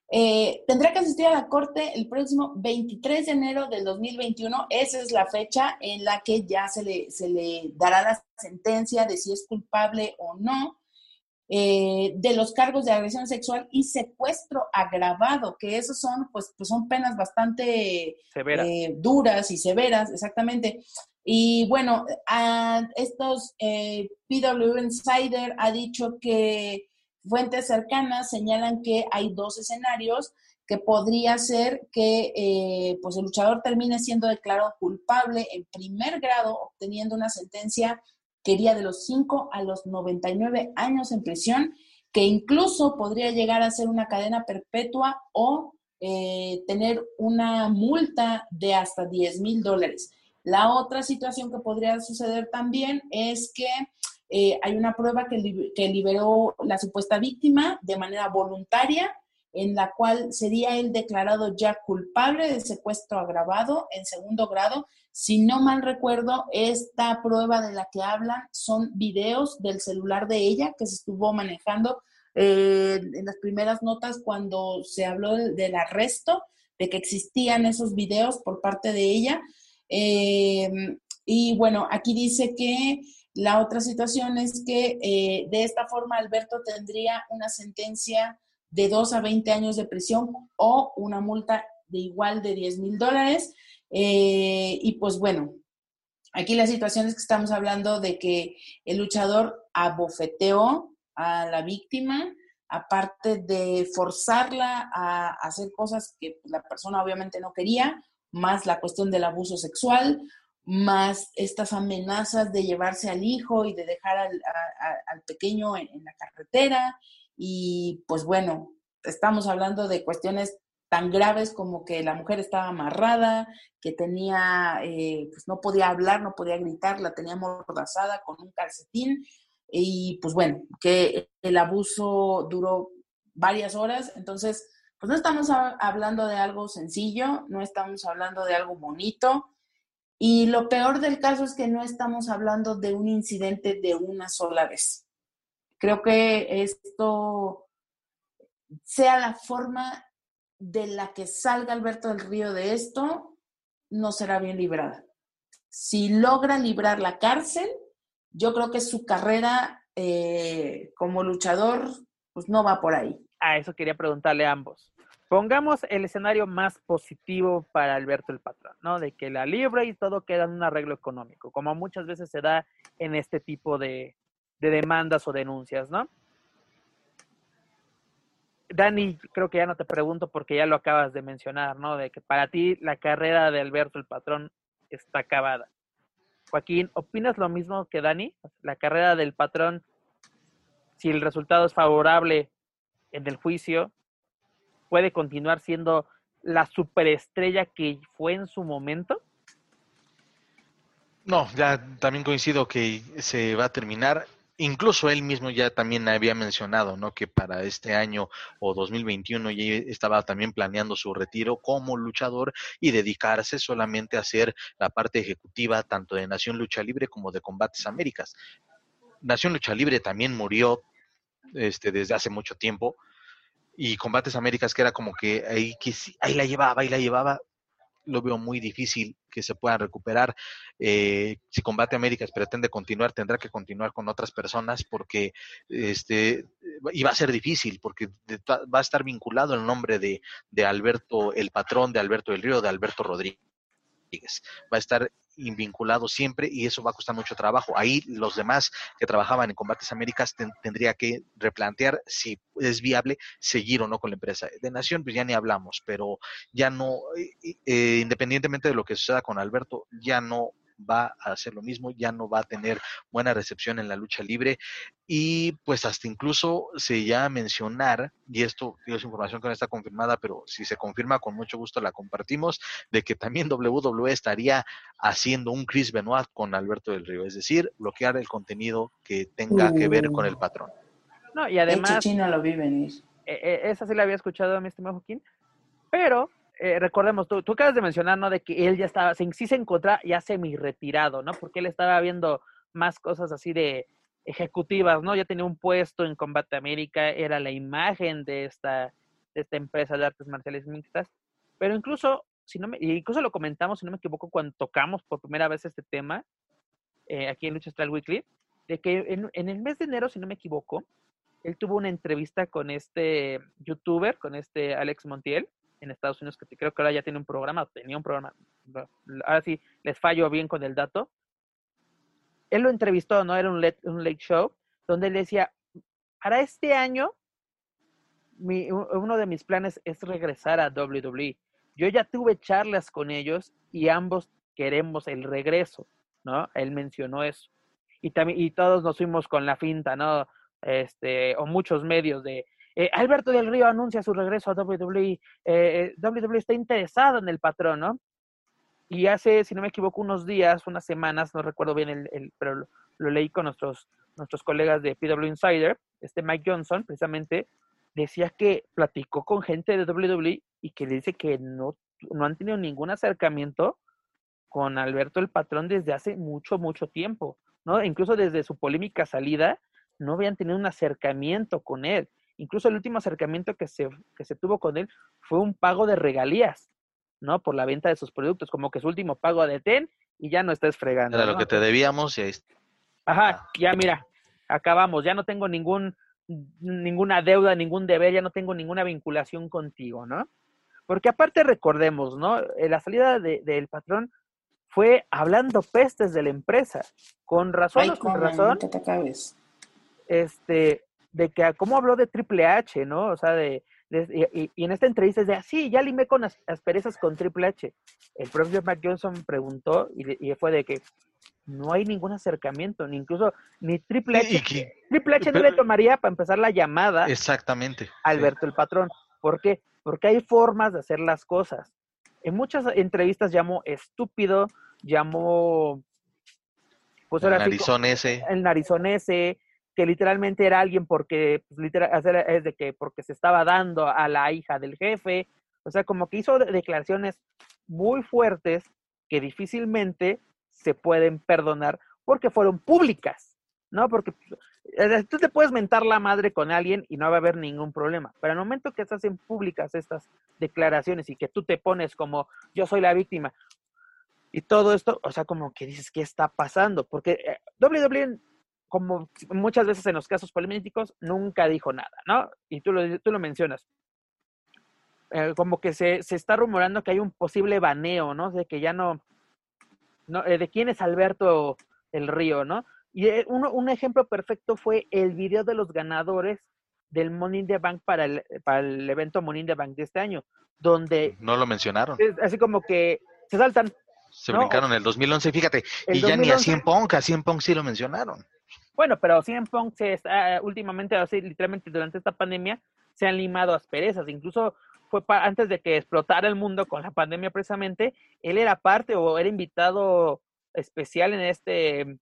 eh, tendrá que asistir a la corte el próximo 23 de enero del 2021. Esa es la fecha en la que ya se le, se le dará la sentencia de si es culpable o no eh, de los cargos de agresión sexual y secuestro agravado, que esos son, pues, pues son penas bastante eh, duras y severas, exactamente. Y bueno, a estos PW Insider ha dicho que Fuentes cercanas señalan que hay dos escenarios que podría ser que eh, pues el luchador termine siendo declarado culpable en primer grado, obteniendo una sentencia que iría de los 5 a los 99 años en prisión, que incluso podría llegar a ser una cadena perpetua o eh, tener una multa de hasta 10 mil dólares. La otra situación que podría suceder también es que eh, hay una prueba que, liberó la supuesta víctima de manera voluntaria, en la cual sería él declarado ya culpable de secuestro agravado en segundo grado. Si no mal recuerdo, esta prueba de la que hablan son videos del celular de ella que se estuvo manejando eh, en las primeras notas cuando se habló del, arresto, de que existían esos videos por parte de ella. Eh, y bueno, aquí dice que la otra situación es que eh, de esta forma Alberto tendría una sentencia de 2 a 20 años de prisión o una multa de igual de 10 mil dólares. Eh, y pues bueno, aquí la situación es que estamos hablando de que el luchador abofeteó a la víctima, aparte de forzarla a hacer cosas que la persona obviamente no quería, más la cuestión del abuso sexual, más estas amenazas de llevarse al hijo y de dejar al, pequeño en, la carretera. Y pues bueno, estamos hablando de cuestiones tan graves como que la mujer estaba amarrada, que tenía, eh, pues no podía hablar, no podía gritar, la tenía mordazada con un calcetín. Y pues bueno, que el abuso duró varias horas. Entonces, pues no estamos hablando de algo sencillo, no estamos hablando de algo bonito y lo peor del caso es que no estamos hablando de un incidente de una sola vez. Creo que esto sea la forma de la que salga Alberto del Río de esto, no será bien librada. Si logra librar la cárcel, yo creo que su carrera eh, como luchador pues no va por ahí. A eso quería preguntarle a ambos. Pongamos el escenario más positivo para Alberto el Patrón, ¿no? De que la libre y todo queda en un arreglo económico, como muchas veces se da en este tipo de, demandas o denuncias, ¿no? Dani, creo que ya no te pregunto porque ya lo acabas de mencionar, ¿no? De que para ti la carrera de Alberto el patrón está acabada. Joaquín, ¿opinas lo mismo que Dani? La carrera del patrón, si el resultado es favorable en el juicio, puede continuar siendo la superestrella que fue en su momento? No, ya también coincido que se va a terminar. Incluso él mismo ya también había mencionado, ¿no? Que para este año o 2021 ya estaba también planeando su retiro como luchador y dedicarse solamente a hacer la parte ejecutiva tanto de Nación Lucha Libre como de Combates Américas. Nación Lucha Libre también murió este, desde hace mucho tiempo y Combates Américas que era como que ahí, que ahí la llevaba, ahí la llevaba, lo veo muy difícil que se puedan recuperar. Eh, si Combate Américas pretende continuar, tendrá que continuar con otras personas porque este y va a ser difícil porque va a estar vinculado el nombre de, de Alberto, el patrón de Alberto del Río, de Alberto Rodríguez. Va a estar vinculado siempre y eso va a costar mucho trabajo. Ahí los demás que trabajaban en Combates Américas tendría que replantear si es viable seguir o no con la empresa. De Nación, pues ya ni hablamos, pero ya no, eh, independientemente de lo que suceda con Alberto, ya no va a hacer lo mismo, ya no va a tener buena recepción en la lucha libre y pues hasta incluso se ya a mencionar, y esto es información que no está confirmada, pero si se confirma con mucho gusto la compartimos, de que también WWE estaría haciendo un Chris Benoit con Alberto del Río, es decir, bloquear el contenido que tenga que ver con el uh. patrón. No, y además... Chino lo vi venir. E, e, esa sí la había escuchado, mi estimado Joaquín, pero eh, recordemos, tú, tú acabas de mencionar, ¿no? De que él ya estaba, sí se encontraba ya semi-retirado, ¿no? Porque él estaba viendo más cosas así de ejecutivas, ¿no? Ya tenía un puesto en Combate América, era la imagen de esta, de esta empresa de artes marciales mixtas, pero incluso, si no me, incluso lo comentamos, si no me equivoco, cuando tocamos por primera vez este tema, eh, aquí en Lucha Astral Weekly, de que en, en el mes de enero, si no me equivoco, él tuvo una entrevista con este youtuber, con este Alex Montiel, en Estados Unidos, que creo que ahora ya tiene un programa, tenía un programa, ahora sí les fallo bien con el dato. Él lo entrevistó, ¿no? Era un late, un late show, donde él decía, para este año, mi, uno de mis planes es regresar a WWE. Yo ya tuve charlas con ellos y ambos queremos el regreso, ¿no? Él mencionó eso. Y, también, y todos nos fuimos con la finta, ¿no? Este, o muchos medios de, eh, Alberto del Río anuncia su regreso a WWE. Eh, eh WWE está interesado en el patrón, ¿no? Y hace, si no me equivoco, unos días, unas semanas, no recuerdo bien, el, pero lo, leí con nuestros, nuestros colegas de PW Insider, este Mike Johnson, precisamente, decía que platicó con gente de WWE y que dice que no, no han tenido ningún acercamiento con Alberto el patrón desde hace mucho, mucho tiempo, ¿no? Incluso desde su polémica salida, no habían tenido un acercamiento con él. Incluso el último acercamiento que se, que se tuvo con él fue un pago de regalías, ¿no? Por la venta de sus productos, como que su último pago de TEN y ya no estás fregando. Era lo que te debíamos y ahí está. Ajá, ya mira, acabamos, ya no tengo ningún, ninguna deuda, ningún deber, ya no tengo ninguna vinculación contigo, ¿no? Porque aparte recordemos, ¿no? Eh, la salida del patrón fue hablando pestes de la empresa, con razón o con razón. te. Este, de que cómo habló de Triple H, ¿no? O sea, de, y, en esta entrevista es de, así, ya limé con asperezas con Triple H. El propio Mac Johnson preguntó y, fue de que no hay ningún acercamiento, ni incluso ni Triple H. Triple H no le tomaría para empezar la llamada. Exactamente. Alberto el patrón. ¿Por qué? Porque hay formas de hacer las cosas. En muchas entrevistas llamó estúpido, llamó pues, el narizón ese. El narizón ese, que literalmente era alguien porque, pues, literal, es de que porque se estaba dando a la hija del jefe, o sea, como que hizo declaraciones muy fuertes que difícilmente se pueden perdonar porque fueron públicas, ¿no? Porque tú te puedes mentar la madre con alguien y no va a haber ningún problema, pero al momento que se hacen públicas estas declaraciones y que tú te pones como yo soy la víctima y todo esto, o sea, como que dices, ¿qué está pasando? Porque eh, WWE como muchas veces en los casos políticos, nunca dijo nada, ¿no? Y tú lo, tú lo mencionas. Eh, como que se, se, está rumorando que hay un posible baneo, ¿no? De que ya no, no eh, de quién es Alberto el Río, ¿no? Y eh, un ejemplo perfecto fue el video de los ganadores del Money in the Bank para el, para el evento Money in the Bank de este año, donde No lo mencionaron. es así como que se saltan. Se no, brincaron el 2011, fíjate. el Y ya ni a 2011. Cien Punk, a Cien Punk sí lo mencionaron. Bueno, pero CM Punk se está últimamente, así, literalmente durante esta pandemia, se han limado asperezas. Incluso fue pa- antes de que explotara el mundo con la pandemia precisamente, él era parte o era invitado especial en este, en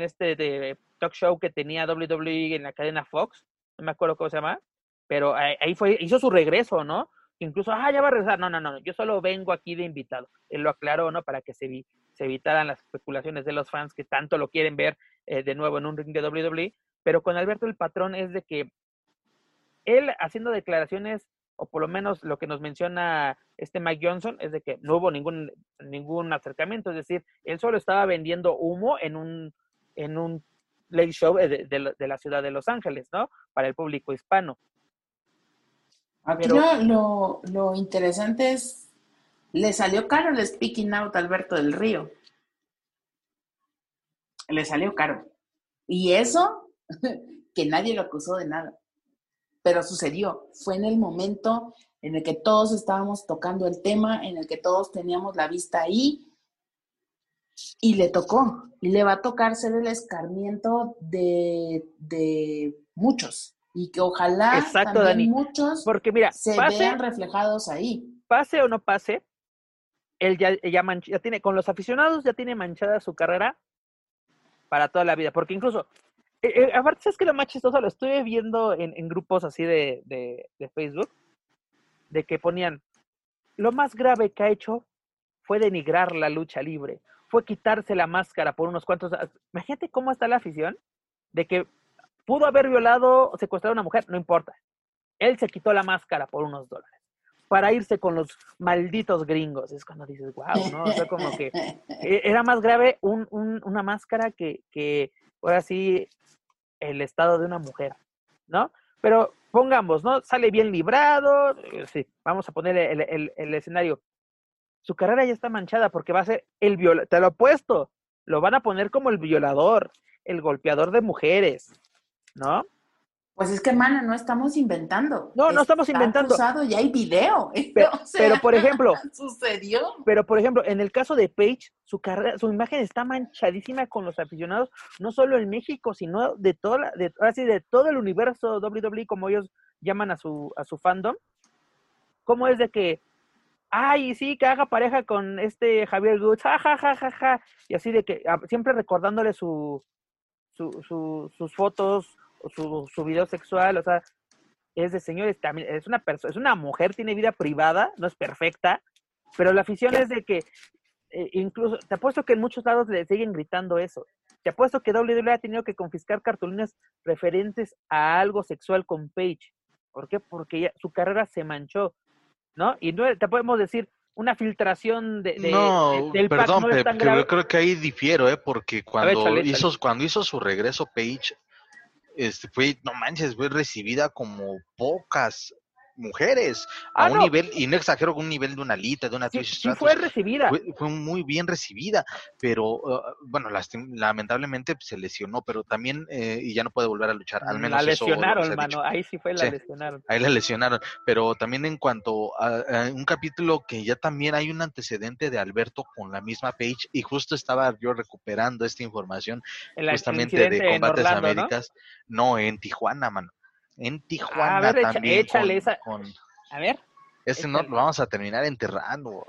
este talk show que tenía WWE en la cadena Fox, no me acuerdo cómo se llama, pero ahí ahí fue, hizo su regreso, ¿no? Incluso, ah, ya va a regresar. No, no, no, yo solo vengo aquí de invitado. Él lo aclaró, ¿no? Para que se, vi- se evitaran las especulaciones de los fans que tanto lo quieren ver eh, de nuevo en un ring de WWE. Pero con Alberto el patrón es de que él haciendo declaraciones, o por lo menos lo que nos menciona este Mike Johnson, es de que no hubo ningún, ningún acercamiento. Es decir, él solo estaba vendiendo humo en un, en un late show de, de la- de la ciudad de Los Ángeles, ¿no? Para el público hispano. Aquí Pero- lo, lo interesante es, le salió caro el speaking out a Alberto del Río. Le salió caro. Y eso, que nadie lo acusó de nada. Pero sucedió. Fue en el momento en el que todos estábamos tocando el tema, en el que todos teníamos la vista ahí. Y le tocó. Y le va a tocar ser el escarmiento de, de muchos. Y que ojalá Exacto, también Dani. muchos Porque mira, se pase, vean reflejados ahí. pase o no pase, él ya, ya, tiene, con los aficionados ya tiene manchada su carrera para toda la vida. Porque incluso, eh, eh, aparte, ¿sabes que lo más chistoso? Lo estuve viendo en, en grupos así de, de, Facebook, de que ponían, lo más grave que ha hecho fue denigrar la lucha libre, fue quitarse la máscara por unos cuantos... Imagínate cómo está la afición de que pudo haber violado o secuestrado a una mujer, no importa. Él se quitó la máscara por unos dólares para irse con los malditos gringos. Es cuando dices, wow, ¿no? O sea, como que eh, era más grave un, un- una máscara que, que, ahora sí, el estado de una mujer, ¿no? Pero pongamos, ¿no? Sale bien librado, eh, sí, vamos a poner el, el- el escenario. Su carrera ya está manchada porque va a ser el violador, te lo he puesto, lo van a poner como el violador, el golpeador de mujeres, ¿no? Pues es que, mana, no estamos inventando. No, no estamos Está inventando. acusado y hay video. Pero- O sea, pero, por ejemplo, sucedió. Pero, por ejemplo, en el caso de Paige, su carrera, su imagen está manchadísima con los aficionados, no solo en México, sino de toda la- de, ahora sí, de todo el universo WWE, como ellos llaman a su, a su fandom. ¿Cómo es de que, ay, sí, que haga pareja con este Javier Goods, ja, ja, ja, ja, ja, y así de que, ah, siempre recordándole su, su, su- sus fotos, su, su video sexual, o sea, es de señores, también es una persona, es una mujer, tiene vida privada, no es perfecta, pero la afición es de que eh, incluso, te apuesto que en muchos lados le siguen gritando eso. Te apuesto que WWE ha tenido que confiscar cartulinas referentes a algo sexual con Paige. ¿Por qué? Porque ya- su carrera se manchó, ¿no? Y no te podemos decir una filtración de, de- no, de- del pack perdón, no es Pep, tan que grave. yo creo que ahí difiero, ¿eh? Porque cuando, hizo, cuando hizo su regreso Page, este, fue, no manches, fue recibida como pocas mujeres a Ah, un no. nivel, y no exagero, con un nivel de una Lita, de una Sí, sí fue recibida. fue, fue muy bien recibida, pero uh, bueno, lastim- lamentablemente se lesionó, pero también, eh, y ya no puede volver a luchar, al menos la lesionaron, se ha mano. dicho. Ahí sí fue la Sí. lesionaron. Ahí la lesionaron, pero también en cuanto a, a un capítulo que ya también hay un antecedente de Alberto con la misma Page y justo estaba yo recuperando esta información El, justamente de Combates Orlando, ¿no? Américas, ¿no? en Tijuana, mano. En Tijuana ver, echa- también échale con- esa- con- A ver. ese no lo vamos a terminar enterrando.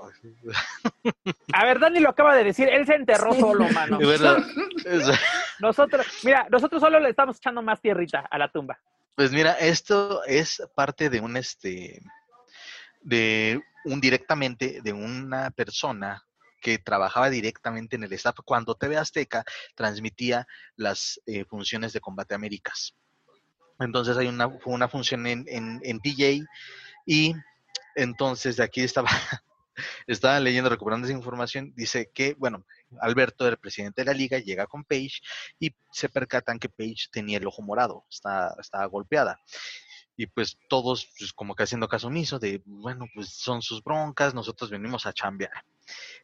A ver, Dani lo acaba de decir, él se enterró solo, mano. De verdad, es- Nosotros, mira, nosotros solo le estamos echando más tierrita a la tumba. Pues mira, esto es parte de un este de un directamente de una persona que trabajaba directamente en el staff cuando TV Azteca transmitía las eh, funciones de Combate Américas. Entonces hay una, una función en, en, en TJ y entonces de aquí estaba, estaba leyendo, recuperando esa información, dice que, bueno, Alberto, el presidente de la liga, llega con Paige y se percatan que Paige tenía el ojo morado, está, estaba golpeada. Y pues todos pues, como que haciendo caso omiso de, bueno, pues son sus broncas, nosotros venimos a chambear.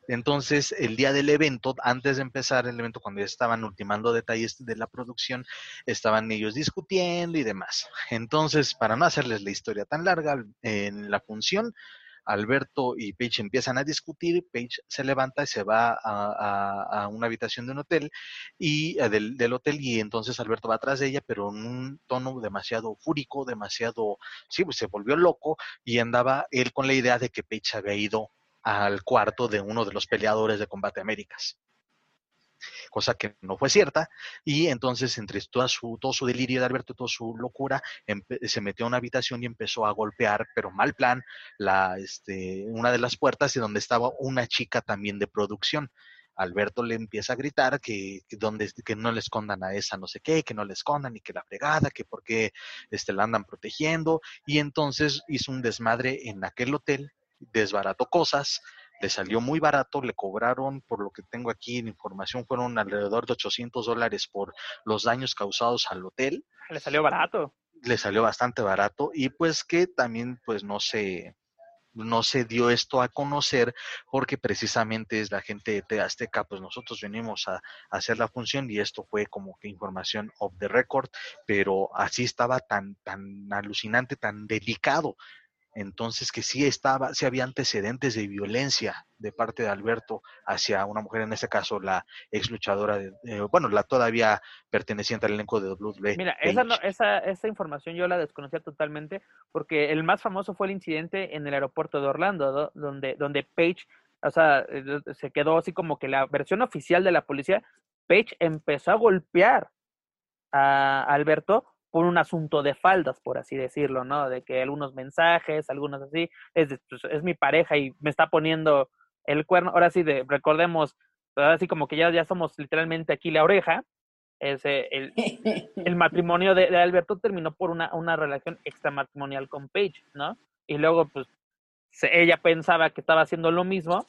Entonces, el día del evento, antes de empezar el evento, cuando ya estaban ultimando detalles de la producción, estaban ellos discutiendo y demás. Entonces, para no hacerles la historia tan larga, en la función, Alberto y Paige empiezan a discutir, Paige se levanta y se va a, una habitación de un hotel y eh, del, hotel y entonces Alberto va atrás de ella, pero en un tono demasiado fúrico, demasiado, sí, pues se volvió loco y andaba él con la idea de que Paige había ido al cuarto de uno de los peleadores de Combate Américas cosa que no fue cierta, y entonces entre toda su, todo su delirio de Alberto, toda su locura, se metió a una habitación y empezó a golpear, pero mal plan, la, este, una de las puertas y donde estaba una chica también de producción. Alberto le empieza a gritar que, donde, que no le escondan a esa no sé qué, que no le escondan y que la fregada, que porque este, la andan protegiendo. Y entonces hizo un desmadre en aquel hotel, desbarató cosas, le salió muy barato, le cobraron, por lo que tengo aquí en información, fueron alrededor de 800 dólares por los daños causados al hotel. Le salió barato. Le salió bastante barato y pues que también pues no se, no se dio esto a conocer porque precisamente es la gente de Azteca, pues nosotros venimos a, a, hacer la función y esto fue como que información off the record, pero así estaba tan, tan alucinante, tan delicado entonces que sí estaba, sí había antecedentes de violencia de parte de Alberto hacia una mujer, en este caso la ex luchadora, de, eh, bueno, la todavía perteneciente al elenco de WWE. Mira, esa, no, esa, esa información yo la desconocía totalmente porque el más famoso fue el incidente en el aeropuerto de Orlando, donde, donde Page, o sea, eh, se quedó así como que la versión oficial de la policía, Page empezó a golpear a Alberto por un asunto de faldas, por así decirlo, ¿no? De que algunos mensajes, algunos así, es, pues, es mi pareja y me está poniendo el cuerno. Ahora sí, de, recordemos, ahora sí como que ya, ya somos literalmente aquí la oreja. Ese, el, el matrimonio de, Alberto terminó por una, una relación extramatrimonial con Paige, ¿no? Y luego, pues, ella pensaba que estaba haciendo lo mismo,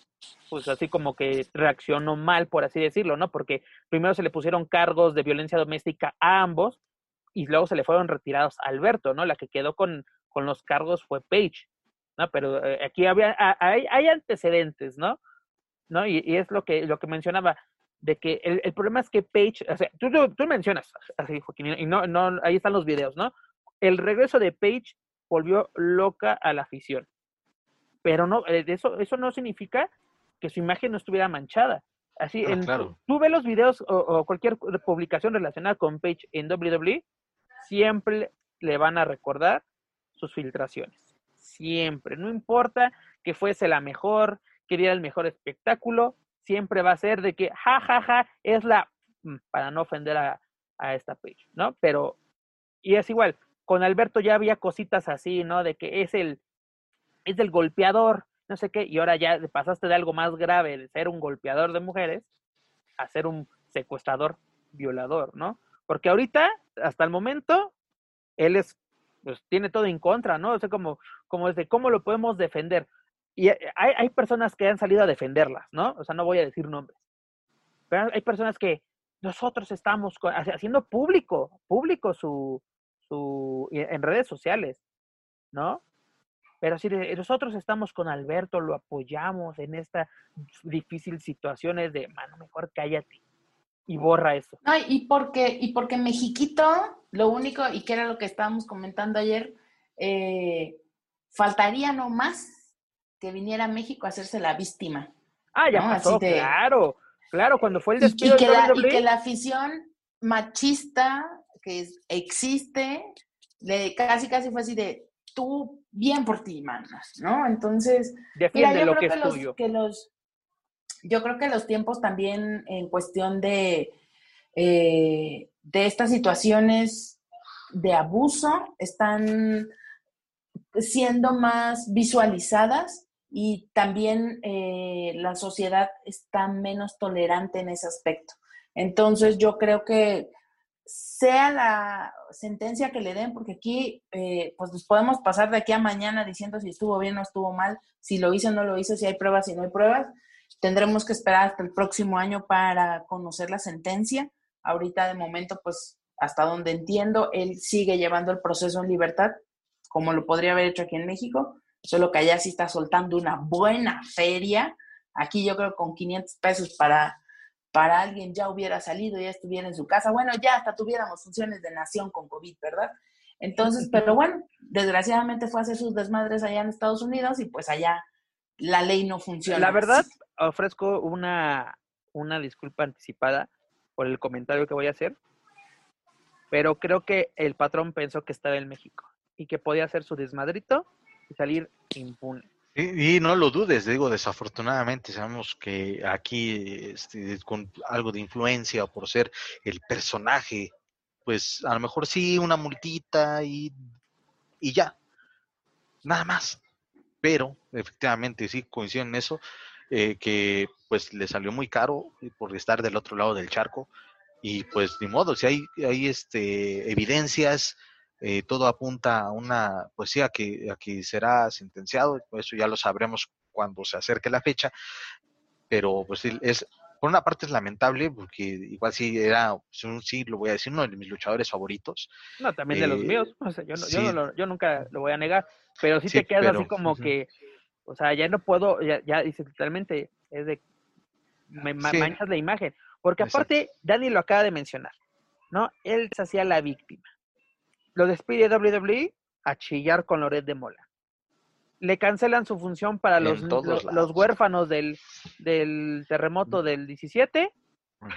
pues así como que reaccionó mal, por así decirlo, ¿no? Porque primero se le pusieron cargos de violencia doméstica a ambos, y luego se le fueron retirados a Alberto, ¿no? La que quedó con, con los cargos fue Page, ¿no? Pero eh, aquí había, hay, hay, antecedentes, ¿no? ¿No? Y, y, es lo que, lo que mencionaba, de que el, el problema es que Page, o sea, tú, tú, mencionas, así, Joaquín, y no, no, ahí están los videos, ¿no? El regreso de Page volvió loca a la afición. Pero no, eh, eso, eso no significa que su imagen no estuviera manchada. Así, en, tú ves los videos o, o, cualquier publicación relacionada con Page en WWE siempre le van a recordar sus filtraciones. Siempre. No importa que fuese la mejor, que diera el mejor espectáculo, siempre va a ser de que, ja, ja, ja, es la, mm, para no ofender a, a esta page, ¿no? Pero, y es igual, con Alberto ya había cositas así, ¿no? De que es el, es el golpeador, no sé qué, y ahora ya pasaste de algo más grave, de ser un golpeador de mujeres, a ser un secuestrador, violador, ¿no? Porque ahorita, hasta el momento, él es, pues tiene todo en contra, ¿no? O sea, como, como es de cómo lo podemos defender. Y hay, hay personas que han salido a defenderlas, ¿no? O sea, no voy a decir nombres. Pero hay personas que nosotros estamos haciendo público, público su, su, en redes sociales, ¿no? Pero si nosotros estamos con Alberto, lo apoyamos en esta difícil situación, es de, mano, mejor cállate y borra eso. No, y porque, y porque Mexiquito, lo único, y que era lo que estábamos comentando ayer, eh, faltaría no más que viniera a México a hacerse la víctima. Ah, ya pasó, claro, claro, cuando fue el despido y, que la, y que la afición machista que existe, le, casi casi fue así de tú bien por ti, manas, ¿no? Entonces, Defiende lo que es tuyo. Que los, yo creo que los tiempos también en cuestión de, eh, de estas situaciones de abuso están siendo más visualizadas y también eh, la sociedad está menos tolerante en ese aspecto. Entonces yo creo que sea la sentencia que le den, porque aquí eh, pues nos podemos pasar de aquí a mañana diciendo si estuvo bien o estuvo mal, si lo hizo o no lo hizo, si hay pruebas, si no hay pruebas, Tendremos que esperar hasta el próximo año para conocer la sentencia. Ahorita de momento, pues hasta donde entiendo, él sigue llevando el proceso en libertad como lo podría haber hecho aquí en México, solo que allá sí está soltando una buena feria. Aquí yo creo que con 500 pesos para, para alguien ya hubiera salido, ya estuviera en su casa. Bueno, ya hasta tuviéramos funciones de nación con COVID, ¿verdad? Entonces, pero bueno, desgraciadamente fue a hacer sus desmadres allá en Estados Unidos y pues allá la ley no funciona. La verdad, ofrezco una, una disculpa anticipada por el comentario que voy a hacer, pero creo que el patrón pensó que estaba en México y que podía hacer su desmadrito y salir impune. Y, no lo dudes, digo, desafortunadamente sabemos que aquí este, con algo de influencia o por ser el personaje, pues a lo mejor sí una multita y, y ya, nada más. Pero efectivamente sí coincido en eso, eh, que pues le salió muy caro por estar del otro lado del charco y pues ni modo, si hay, hay este, evidencias, eh, todo apunta a una, pues sí, a que, a que será sentenciado, eso ya lo sabremos cuando se acerque la fecha, pero pues es, por una parte es lamentable, porque igual sí era, sí lo voy a decir, uno de mis luchadores favoritos. No, también de los eh, míos, o sea, yo, yo, yo, nunca lo voy a negar, pero sí, te quedas así como que, o sea, ya no puedo, ya, ya dice totalmente, es de, me manchas la imagen, porque aparte, Dani lo acaba de mencionar, ¿no? Él se hacía la víctima lo despide WWE a chillar con Loret de Mola. Le cancelan su función para los, los, huérfanos del, del terremoto del 17.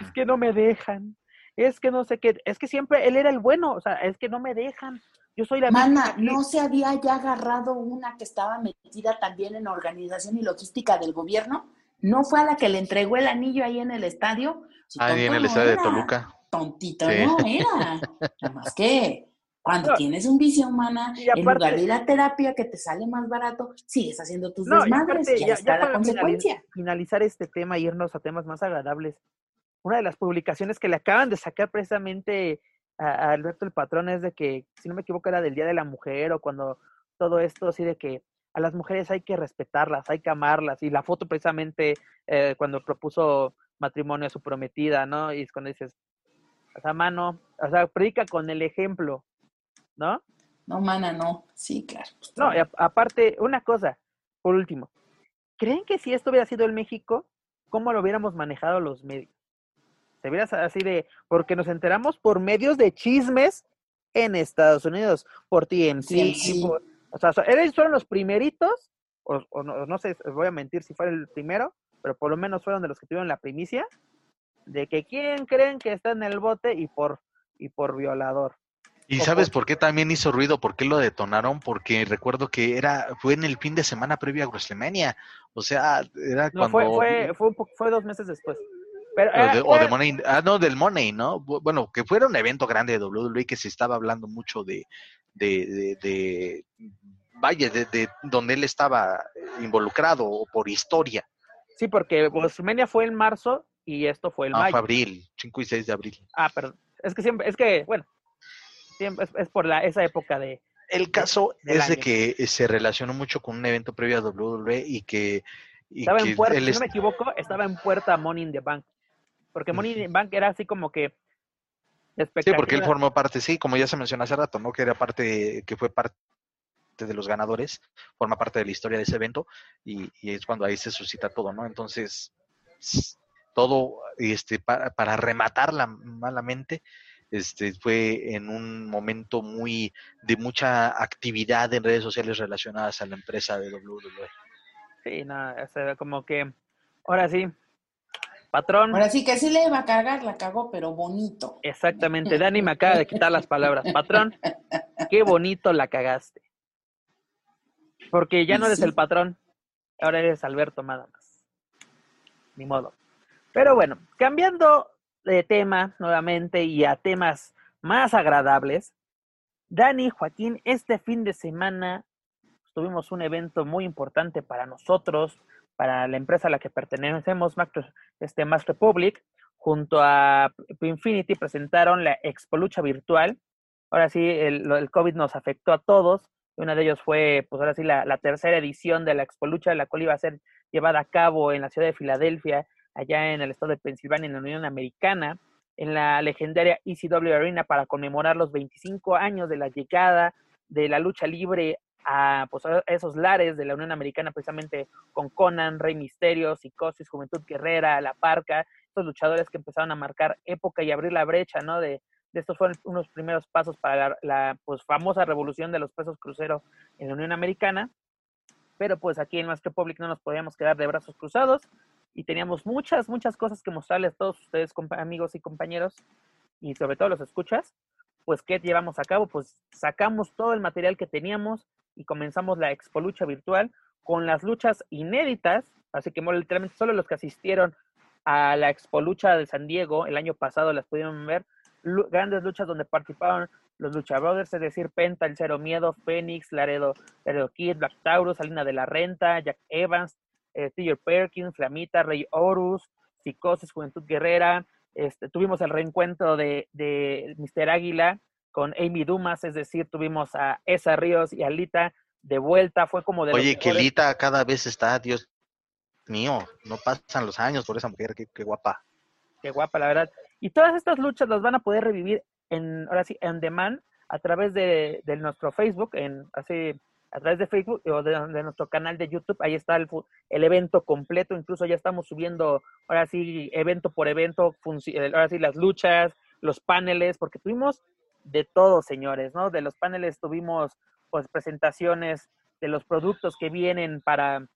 Es que no me dejan. Es que no sé qué. Es que siempre él era el bueno. O sea, es que no me dejan. Yo soy la Mana, ¿no se había ya agarrado una que estaba metida también en organización y logística del gobierno? ¿No fue a la que le entregó el anillo ahí en el estadio? ahí en el estadio de Toluca. Tontito no era. Nada más que cuando tienes un vicio humana, en lugar de ir a terapia que te sale más barato, sigues haciendo tus desmadres y, ya, está la consecuencia. Finalizar este tema y irnos a temas más agradables. Una de las publicaciones que le acaban de sacar precisamente a, Alberto el Patrón es de que, si no me equivoco, era del Día de la Mujer o cuando todo esto así de que a las mujeres hay que respetarlas, hay que amarlas. Y la foto precisamente eh, cuando propuso matrimonio a su prometida, ¿no? Y es cuando dices, o sea, mano, o sea, predica con el ejemplo, ¿no? No, mana, no. Sí, claro. No, aparte, una cosa, por último. ¿Creen que si esto hubiera sido el México, cómo lo hubiéramos manejado los medios? Se hubiera así de, porque nos enteramos por medios de chismes en Estados Unidos, por TMC, o sea, ellos fueron los primeritos, o, no, no, sé, voy a mentir si fue el primero, pero por lo menos fueron de los que tuvieron la primicia, de que quién creen que está en el bote y por, y por violador. ¿Y sabes por qué también hizo ruido? ¿Por qué lo detonaron? Porque recuerdo que era fue en el fin de semana previo a WrestleMania. O sea, era no, cuando... Fue, fue, fue, dos meses después. Pero, o de Money, ah, no, del Money, ¿no? Bueno, que fuera un evento grande de WWE que se estaba hablando mucho de, de, de, vaya, de, donde él estaba involucrado o por historia. Sí, porque WrestleMania fue en marzo y esto fue el ah, mayo. fue abril, 5 y 6 de abril. Ah, perdón. Es que siempre, es que, bueno, es, por la, esa época de... El caso es de que se relacionó mucho con un evento previo a WWE y que... estaba en puerta, si no me equivoco, estaba en puerta Money in the Bank. Porque Money in the Bank era así como que... Sí, porque él formó parte, sí, como ya se mencionó hace rato, ¿no? Que era parte, que fue parte de los ganadores, forma parte de la historia de ese evento y, es cuando ahí se suscita todo, ¿no? Entonces, todo este para, para rematarla malamente, este, fue en un momento muy de mucha actividad en redes sociales relacionadas a la empresa de WWE. Sí, nada, no, como que ahora sí, patrón. Ahora sí que sí le iba a cagar, la cagó, pero bonito. Exactamente, Dani me acaba de quitar las palabras. Patrón, qué bonito la cagaste. Porque ya no eres el patrón, ahora eres Alberto nada más. Ni modo. Pero bueno, cambiando de tema nuevamente y a temas más agradables. Dani, Joaquín, este fin de semana tuvimos un evento muy importante para nosotros, para la empresa a la que pertenecemos, este, Mass Republic, junto a Infinity presentaron la Expo Lucha Virtual. Ahora sí, el, el, COVID nos afectó a todos. Una de ellos fue, pues ahora sí, la, la tercera edición de la Expo Lucha, la cual iba a ser llevada a cabo en la ciudad de Filadelfia allá en el estado de Pensilvania, en la Unión Americana, en la legendaria ECW Arena para conmemorar los 25 años de la llegada de la lucha libre a, pues, esos lares de la Unión Americana, precisamente con Conan, Rey Misterio, Psicosis, Juventud Guerrera, La Parca, estos luchadores que empezaron a marcar época y abrir la brecha, ¿no? De, estos fueron unos primeros pasos para la, la, pues, famosa revolución de los pesos cruceros en la Unión Americana. Pero pues aquí en Master Public no nos podíamos quedar de brazos cruzados y teníamos muchas, muchas cosas que mostrarles a todos ustedes, amigos y compañeros, y sobre todo los escuchas. Pues, ¿qué llevamos a cabo? Pues sacamos todo el material que teníamos y comenzamos la Expo Lucha Virtual con las luchas inéditas, así que literalmente solo los que asistieron a la Expo Lucha de San Diego el año pasado las pudieron ver, grandes luchas donde participaron los Lucha Brothers, es decir, Penta, El Cero Miedo, Phoenix, Laredo, Laredo Kid, Black Taurus, Salina de la Renta, Jack Evans, eh, Perkins, Flamita, Rey Horus, Psicosis, Juventud Guerrera. Este, tuvimos el reencuentro de, de Mr. Águila con Amy Dumas, es decir, tuvimos a Esa Ríos y a Lita de vuelta. Fue como de. Oye, que Lita cada vez está, Dios mío, no pasan los años por esa mujer, qué, qué guapa. Qué guapa, la verdad. Y todas estas luchas las van a poder revivir en, ahora sí, en demand a través de, de nuestro Facebook, en así a través de Facebook o de, nuestro canal de YouTube. Ahí está el, el, evento completo. Incluso ya estamos subiendo, ahora sí, evento por evento, ahora sí, las luchas, los paneles, porque tuvimos de todo, señores, ¿no? De los paneles tuvimos, pues, presentaciones de los productos que vienen para,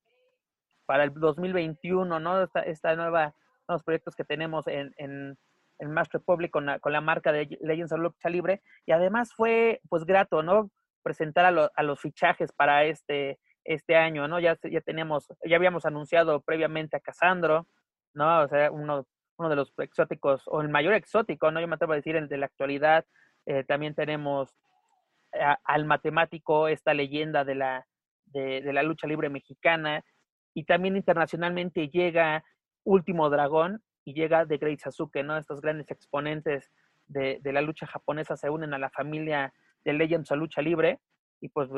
para el 2021, ¿no? Esta, nueva, nuevos proyectos que tenemos en, en, en Master Republic con la, con la marca de Legends of Lucha Libre. Y además fue, pues, grato, ¿no? Presentar a, a, los fichajes para este, este año, ¿no? Ya, ya teníamos, ya habíamos anunciado previamente a Casandro, ¿no? O sea, uno, uno de los exóticos, o el mayor exótico, ¿no? Yo me atrevo a decir el de la actualidad. Eh, también tenemos al matemático, esta leyenda de la, de, de, la lucha libre mexicana. Y también internacionalmente llega Último Dragón y llega The Great Sasuke, ¿no? Estos grandes exponentes de, de la lucha japonesa se unen a la familia de Legends a lucha libre y pues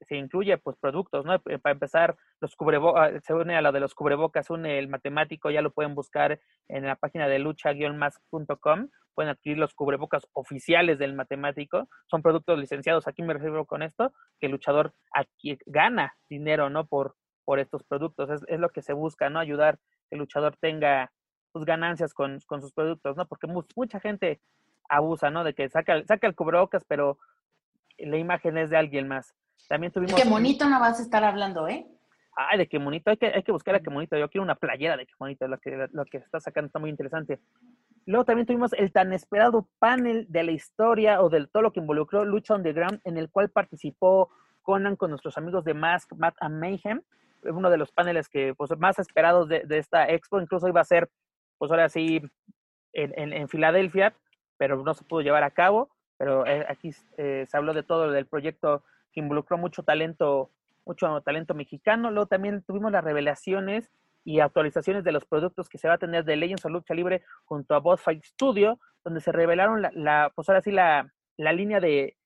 se incluye pues productos, ¿no? Eh, para empezar, los cubrebocas, ah, se une a lo de los cubrebocas, une el matemático, ya lo pueden buscar en la página de lucha-más.com, pueden adquirir los cubrebocas oficiales del matemático, son productos licenciados, aquí me refiero con esto, que el luchador aquí gana dinero, ¿no? Por, por estos productos, es, es lo que se busca, ¿no? Ayudar que el luchador tenga sus ganancias con, con sus productos, ¿no? Porque mucha gente abusa, ¿no? De que saca, saca el cubrebocas, pero la imagen es de alguien más. También tuvimos... Qué bonito no vas a estar hablando, ¿eh? Ay, de qué bonito, hay que, hay que buscar a qué bonito. Yo quiero una playera de qué bonito, lo que, lo que está sacando está muy interesante. Luego también tuvimos el tan esperado panel de la historia o del todo lo que involucró Lucha Underground, en el cual participó Conan con nuestros amigos de Mask, Matt and Mayhem. Uno de los paneles que pues, más esperados de, de esta expo, incluso iba a ser, pues ahora sí, en, en, en Filadelfia, pero no se pudo llevar a cabo pero eh, aquí eh, se habló de todo del proyecto que involucró mucho talento, mucho talento mexicano. Luego también tuvimos las revelaciones y actualizaciones de los productos que se va a tener de Legends of Lucha Libre junto a Boss Fight Studio, donde se revelaron la, la pues ahora sí la, la línea de,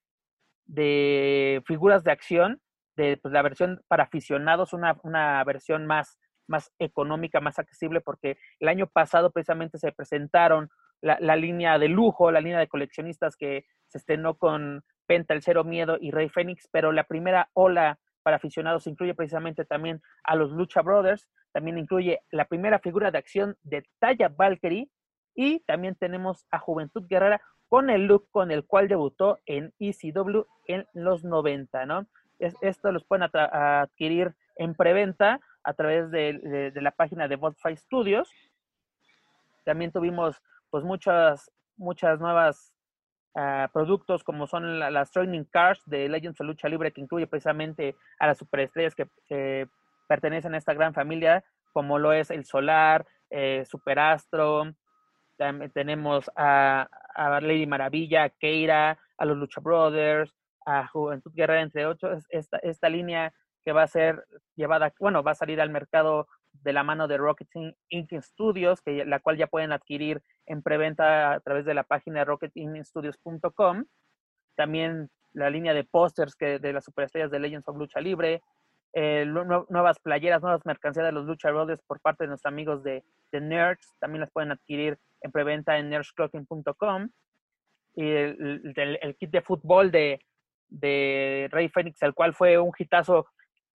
de figuras de acción, de pues, la versión para aficionados, una, una versión más, más económica, más accesible, porque el año pasado precisamente se presentaron la, línea de lujo, la línea de coleccionistas que se estrenó con Penta, El Cero Miedo y Rey Fénix, pero la primera ola para aficionados incluye precisamente también a los Lucha Brothers, también incluye la primera figura de acción de talla Valkyrie y también tenemos a Juventud Guerrera con el look con el cual debutó en ECW en los 90, ¿no? Es, esto los pueden adquirir en preventa a través de, la página de Botfy Studios. También tuvimos pues muchas, muchas nuevas uh, productos como son la, las Training Cars de Legends of Lucha Libre que incluye precisamente a las superestrellas que, que pertenecen a esta gran familia, como lo es el Solar, eh, Superastro, también tenemos a, a, Lady Maravilla, a Keira, a los Lucha Brothers, a Juventud Guerrera, entre otros, esta, esta línea que va a ser llevada, bueno, va a salir al mercado de la mano de Rocket Inc. Studios, que, la cual ya pueden adquirir en preventa a través de la página rocketinstudios.com. También la línea de pósters de las superestrellas de Legends of Lucha Libre, eh, nuevas playeras, nuevas mercancías de los Lucha Brothers por parte de nuestros amigos de, de Nerds, también las pueden adquirir en preventa en nerdsclothing.com. Y el, kit de fútbol de, de Rey Fénix, el cual fue un hitazo.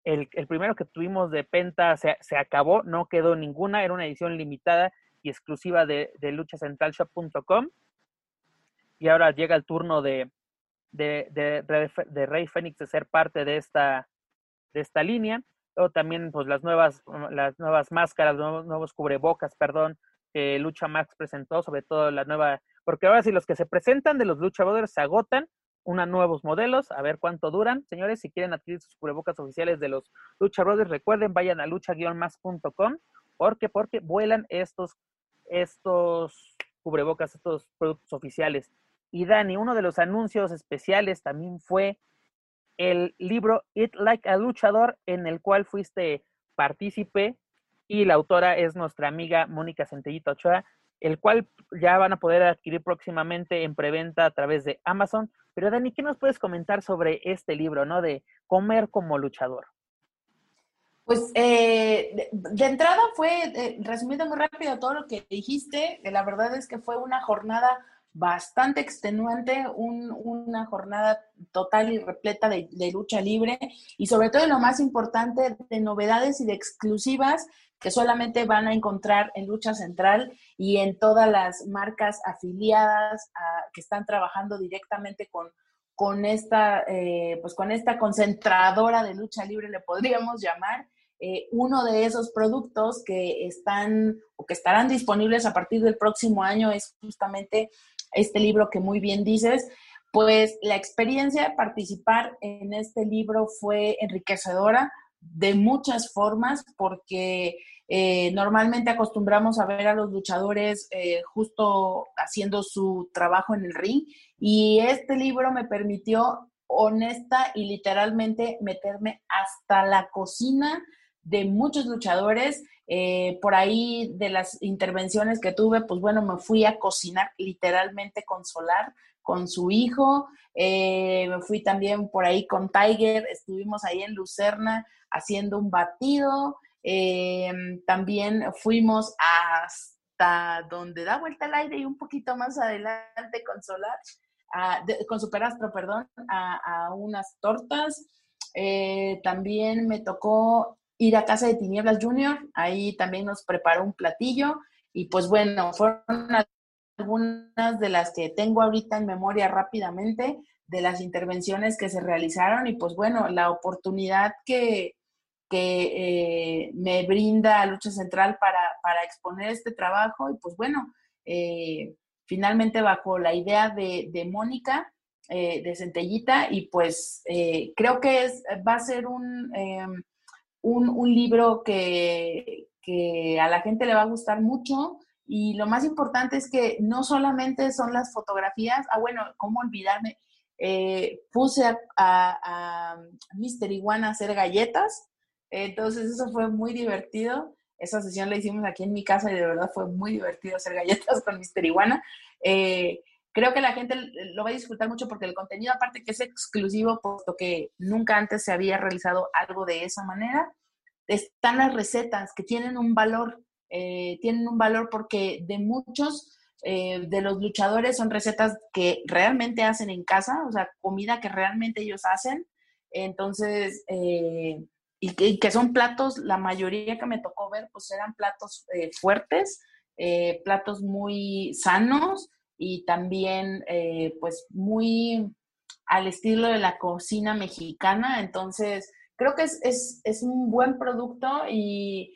El, primero que tuvimos de Penta se, se, acabó, no quedó ninguna, era una edición limitada y exclusiva de, de luchacentralshop.com. Y ahora llega el turno de, de, Rey Fénix de ser parte de esta, de esta línea. O también pues las nuevas, las nuevas máscaras, nuevos, nuevos cubrebocas, perdón, que Lucha Max presentó, sobre todo la nueva, porque ahora si los que se presentan de los Lucha Brothers se agotan, unos nuevos modelos, a ver cuánto duran. Señores, si quieren adquirir sus cubrebocas oficiales de los Lucha Brothers, recuerden, vayan a lucha-más.com, porque, porque vuelan estos, estos cubrebocas, estos productos oficiales. Y Dani, uno de los anuncios especiales también fue el libro It Like a Luchador, en el cual fuiste partícipe y la autora es nuestra amiga Mónica Centellito Ochoa, el cual ya van a poder adquirir próximamente en preventa a través de Amazon. Pero Dani, ¿qué nos puedes comentar sobre este libro, no? De comer como luchador. Pues eh, de, entrada fue, eh, resumiendo muy rápido todo lo que dijiste, la verdad es que fue una jornada bastante extenuante, un, una jornada total y repleta de, de, lucha libre y sobre todo lo más importante de novedades y de exclusivas que solamente van a encontrar en Lucha Central y en todas las marcas afiliadas que están trabajando directamente con, con, esta, eh, pues con esta concentradora de lucha libre, le podríamos llamar. Eh, uno de esos productos que están o que estarán disponibles a partir del próximo año es justamente este libro que muy bien dices. Pues la experiencia de participar en este libro fue enriquecedora de muchas formas porque eh, normalmente acostumbramos a ver a los luchadores eh, justo haciendo su trabajo en el ring y este libro me permitió honesta y literalmente meterme hasta la cocina de muchos luchadores. Eh, por ahí de las intervenciones que tuve, pues bueno, me fui a cocinar literalmente con Solar, con su hijo. Eh, me fui también por ahí con Tiger, estuvimos ahí en Lucerna haciendo un batido. Eh, también fuimos hasta donde da vuelta el aire y un poquito más adelante con Solar, a, de, con Superastro, perdón, a, a unas tortas. Eh, también me tocó ir a Casa de Tinieblas Junior, ahí también nos preparó un platillo y pues bueno, fueron algunas de las que tengo ahorita en memoria rápidamente de las intervenciones que se realizaron y pues bueno, la oportunidad que, que eh, me brinda Lucha Central para, para, exponer este trabajo y pues bueno, eh, finalmente bajo la idea de, de Mónica, eh, de Centellita y pues eh, creo que es, va a ser un, un, un libro que, que, a la gente le va a gustar mucho y lo más importante es que no solamente son las fotografías, ah bueno, ¿cómo olvidarme? Eh, puse a, a, a Mr. Iguana a hacer galletas, entonces eso fue muy divertido. Esa sesión la hicimos aquí en mi casa y de verdad fue muy divertido hacer galletas con Mister Iguana. Eh, creo que la gente lo va a disfrutar mucho porque el contenido, aparte que es exclusivo, puesto que nunca antes se había realizado algo de esa manera, están las recetas que tienen un valor, eh, tienen un valor porque de muchos eh, de los luchadores son recetas que realmente hacen en casa, o sea, comida que realmente ellos hacen. Entonces, eh, y que, y que, son platos, la mayoría que me tocó ver, pues eran platos eh, fuertes, eh, platos muy sanos y también eh, pues muy al estilo de la cocina mexicana. Entonces, creo que es, es, es un buen producto y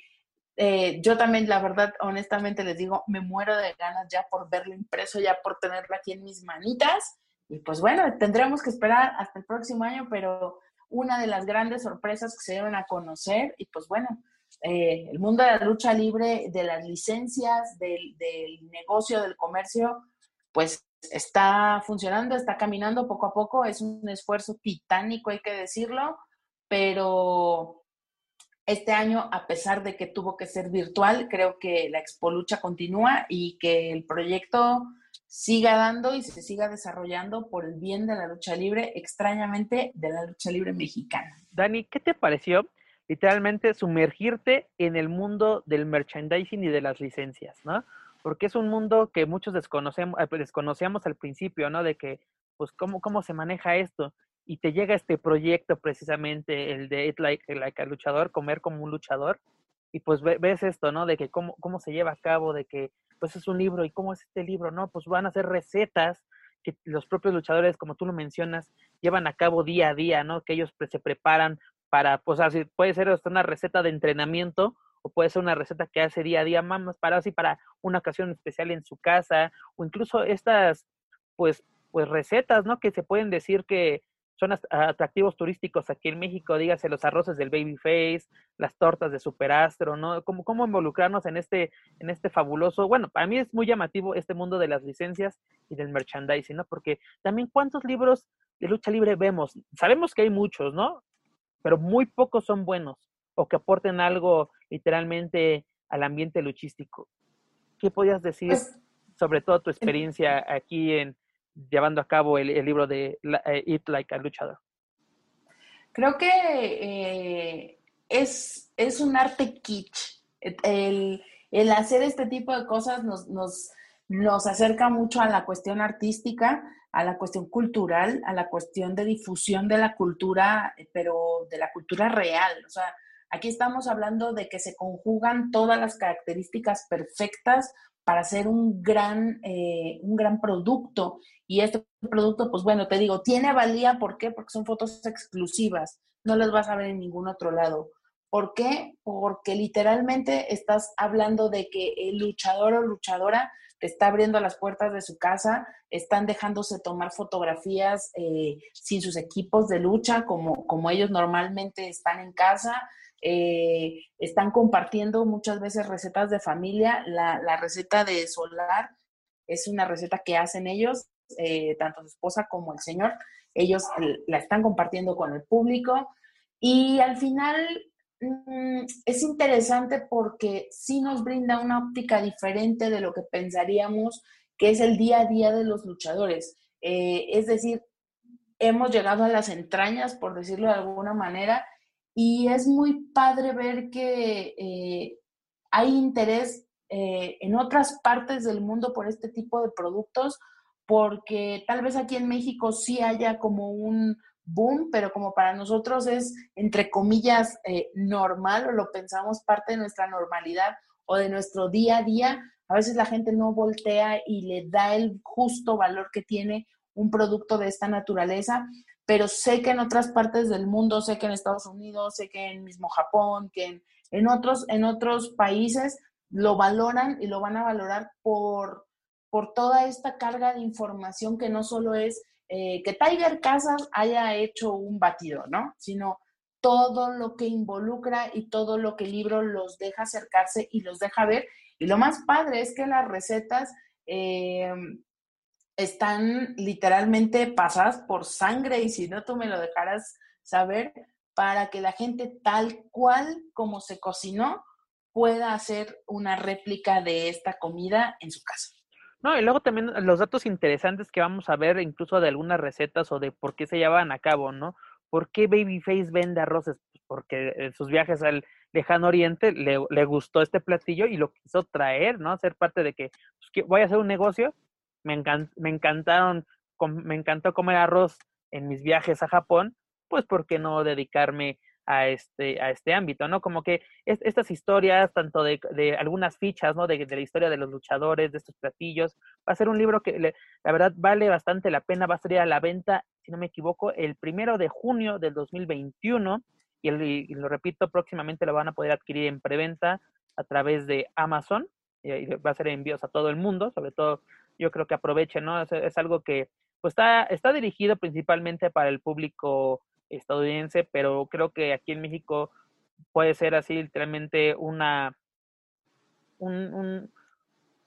eh, yo también, la verdad, honestamente les digo, me muero de ganas ya por verlo impreso, ya por tenerlo aquí en mis manitas. Y pues bueno, tendremos que esperar hasta el próximo año, pero una de las grandes sorpresas que se deben a conocer y pues bueno, eh, el mundo de la lucha libre, de las licencias, del, del, negocio, del comercio, pues está funcionando, está caminando poco a poco, es un esfuerzo titánico, hay que decirlo, pero este año, a pesar de que tuvo que ser virtual, creo que la Expo Lucha continúa y que el proyecto siga dando y se siga desarrollando por el bien de la lucha libre, extrañamente de la lucha libre mexicana. Dani, ¿qué te pareció literalmente sumergirte en el mundo del merchandising y de las licencias, ¿no? Porque es un mundo que muchos desconocemos, desconocíamos al principio, ¿no? De que, pues, ¿cómo, cómo se maneja esto? Y te llega este proyecto precisamente, el de It Like, a Luchador, comer como un luchador, y pues ves esto, ¿no? De que cómo, cómo se lleva a cabo, de que pues es un libro, ¿y cómo es este libro? No, pues van a hacer recetas que los propios luchadores, como tú lo mencionas, llevan a cabo día a día, ¿no? Que ellos se preparan para, pues así, puede ser hasta una receta de entrenamiento o puede ser una receta que hace día a día, más para así para una ocasión especial en su casa, o incluso estas, pues, pues recetas, ¿no? Que se pueden decir que son atractivos turísticos aquí en México, dígase los arroces del Babyface, las tortas de Superastro, ¿no? ¿Cómo, cómo involucrarnos en este, en este fabuloso, bueno, para mí es muy llamativo este mundo de las licencias y del merchandising, ¿no? Porque también cuántos libros de lucha libre vemos, sabemos que hay muchos, ¿no? Pero muy pocos son buenos o que aporten algo literalmente al ambiente luchístico. ¿Qué podías decir pues, sobre todo tu experiencia aquí en, llevando a cabo el, libro de eh, Eat Like a Luchador? Creo que eh, es, es un arte kitsch. El, el, hacer este tipo de cosas nos, nos, nos acerca mucho a la cuestión artística, a la cuestión cultural, a la cuestión de difusión de la cultura, pero de la cultura real. O sea, aquí estamos hablando de que se conjugan todas las características perfectas para hacer un gran, eh, un gran producto. Y este producto, pues bueno, te digo, tiene valía, ¿por qué? Porque son fotos exclusivas, no las vas a ver en ningún otro lado. ¿Por qué? Porque literalmente estás hablando de que el luchador o luchadora te está abriendo las puertas de su casa, están dejándose tomar fotografías eh, sin sus equipos de lucha, como, como ellos normalmente están en casa, eh, están compartiendo muchas veces recetas de familia. La, receta de Solar es una receta que hacen ellos, eh, tanto su esposa como el señor. Ellos la están compartiendo con el público. Y al final mm, es interesante porque sí nos brinda una óptica diferente de lo que pensaríamos que es el día a día de los luchadores. Eh, es decir, hemos llegado a las entrañas, por decirlo de alguna manera, y es muy padre ver que eh, hay interés eh, en otras partes del mundo por este tipo de productos, porque tal vez aquí en México sí haya como un boom, pero como para nosotros es, entre comillas, eh, normal o lo pensamos parte de nuestra normalidad o de nuestro día a día, a veces la gente no voltea y le da el justo valor que tiene un producto de esta naturaleza pero sé que en otras partes del mundo, sé que en Estados Unidos, sé que en mismo Japón, que en, otros, en otros países lo valoran y lo van a valorar por, por toda esta carga de información que no solo es eh, que Tiger Casas haya hecho un batido, ¿no? Sino todo lo que involucra y todo lo que el libro los deja acercarse y los deja ver. Y lo más padre es que las recetas eh, están literalmente pasadas por sangre y si no tú me lo dejarás saber para que la gente tal cual como se cocinó pueda hacer una réplica de esta comida en su casa. No, y luego también los datos interesantes que vamos a ver incluso de algunas recetas o de por qué se llevan a cabo, ¿no? ¿Por qué Babyface vende arroces? Pues porque en sus viajes al lejano oriente le, le, gustó este platillo y lo quiso traer, ¿no? Ser parte de que, pues, que voy a hacer un negocio, me, me encantaron, me encantó comer arroz en mis viajes a Japón, pues ¿por qué no dedicarme a este, a este ámbito, ¿no? Como que estas historias, tanto de, de, algunas fichas, ¿no? De, de, la historia de los luchadores, de estos platillos, va a ser un libro que la verdad vale bastante la pena, va a salir a la venta, si no me equivoco, el primero de junio del 2021, y, y lo repito, próximamente lo van a poder adquirir en preventa a través de Amazon, y va a ser envíos a todo el mundo, sobre todo yo creo que aprovechen, ¿no? Es, algo que pues está, está dirigido principalmente para el público estadounidense, pero creo que aquí en México puede ser así literalmente una un,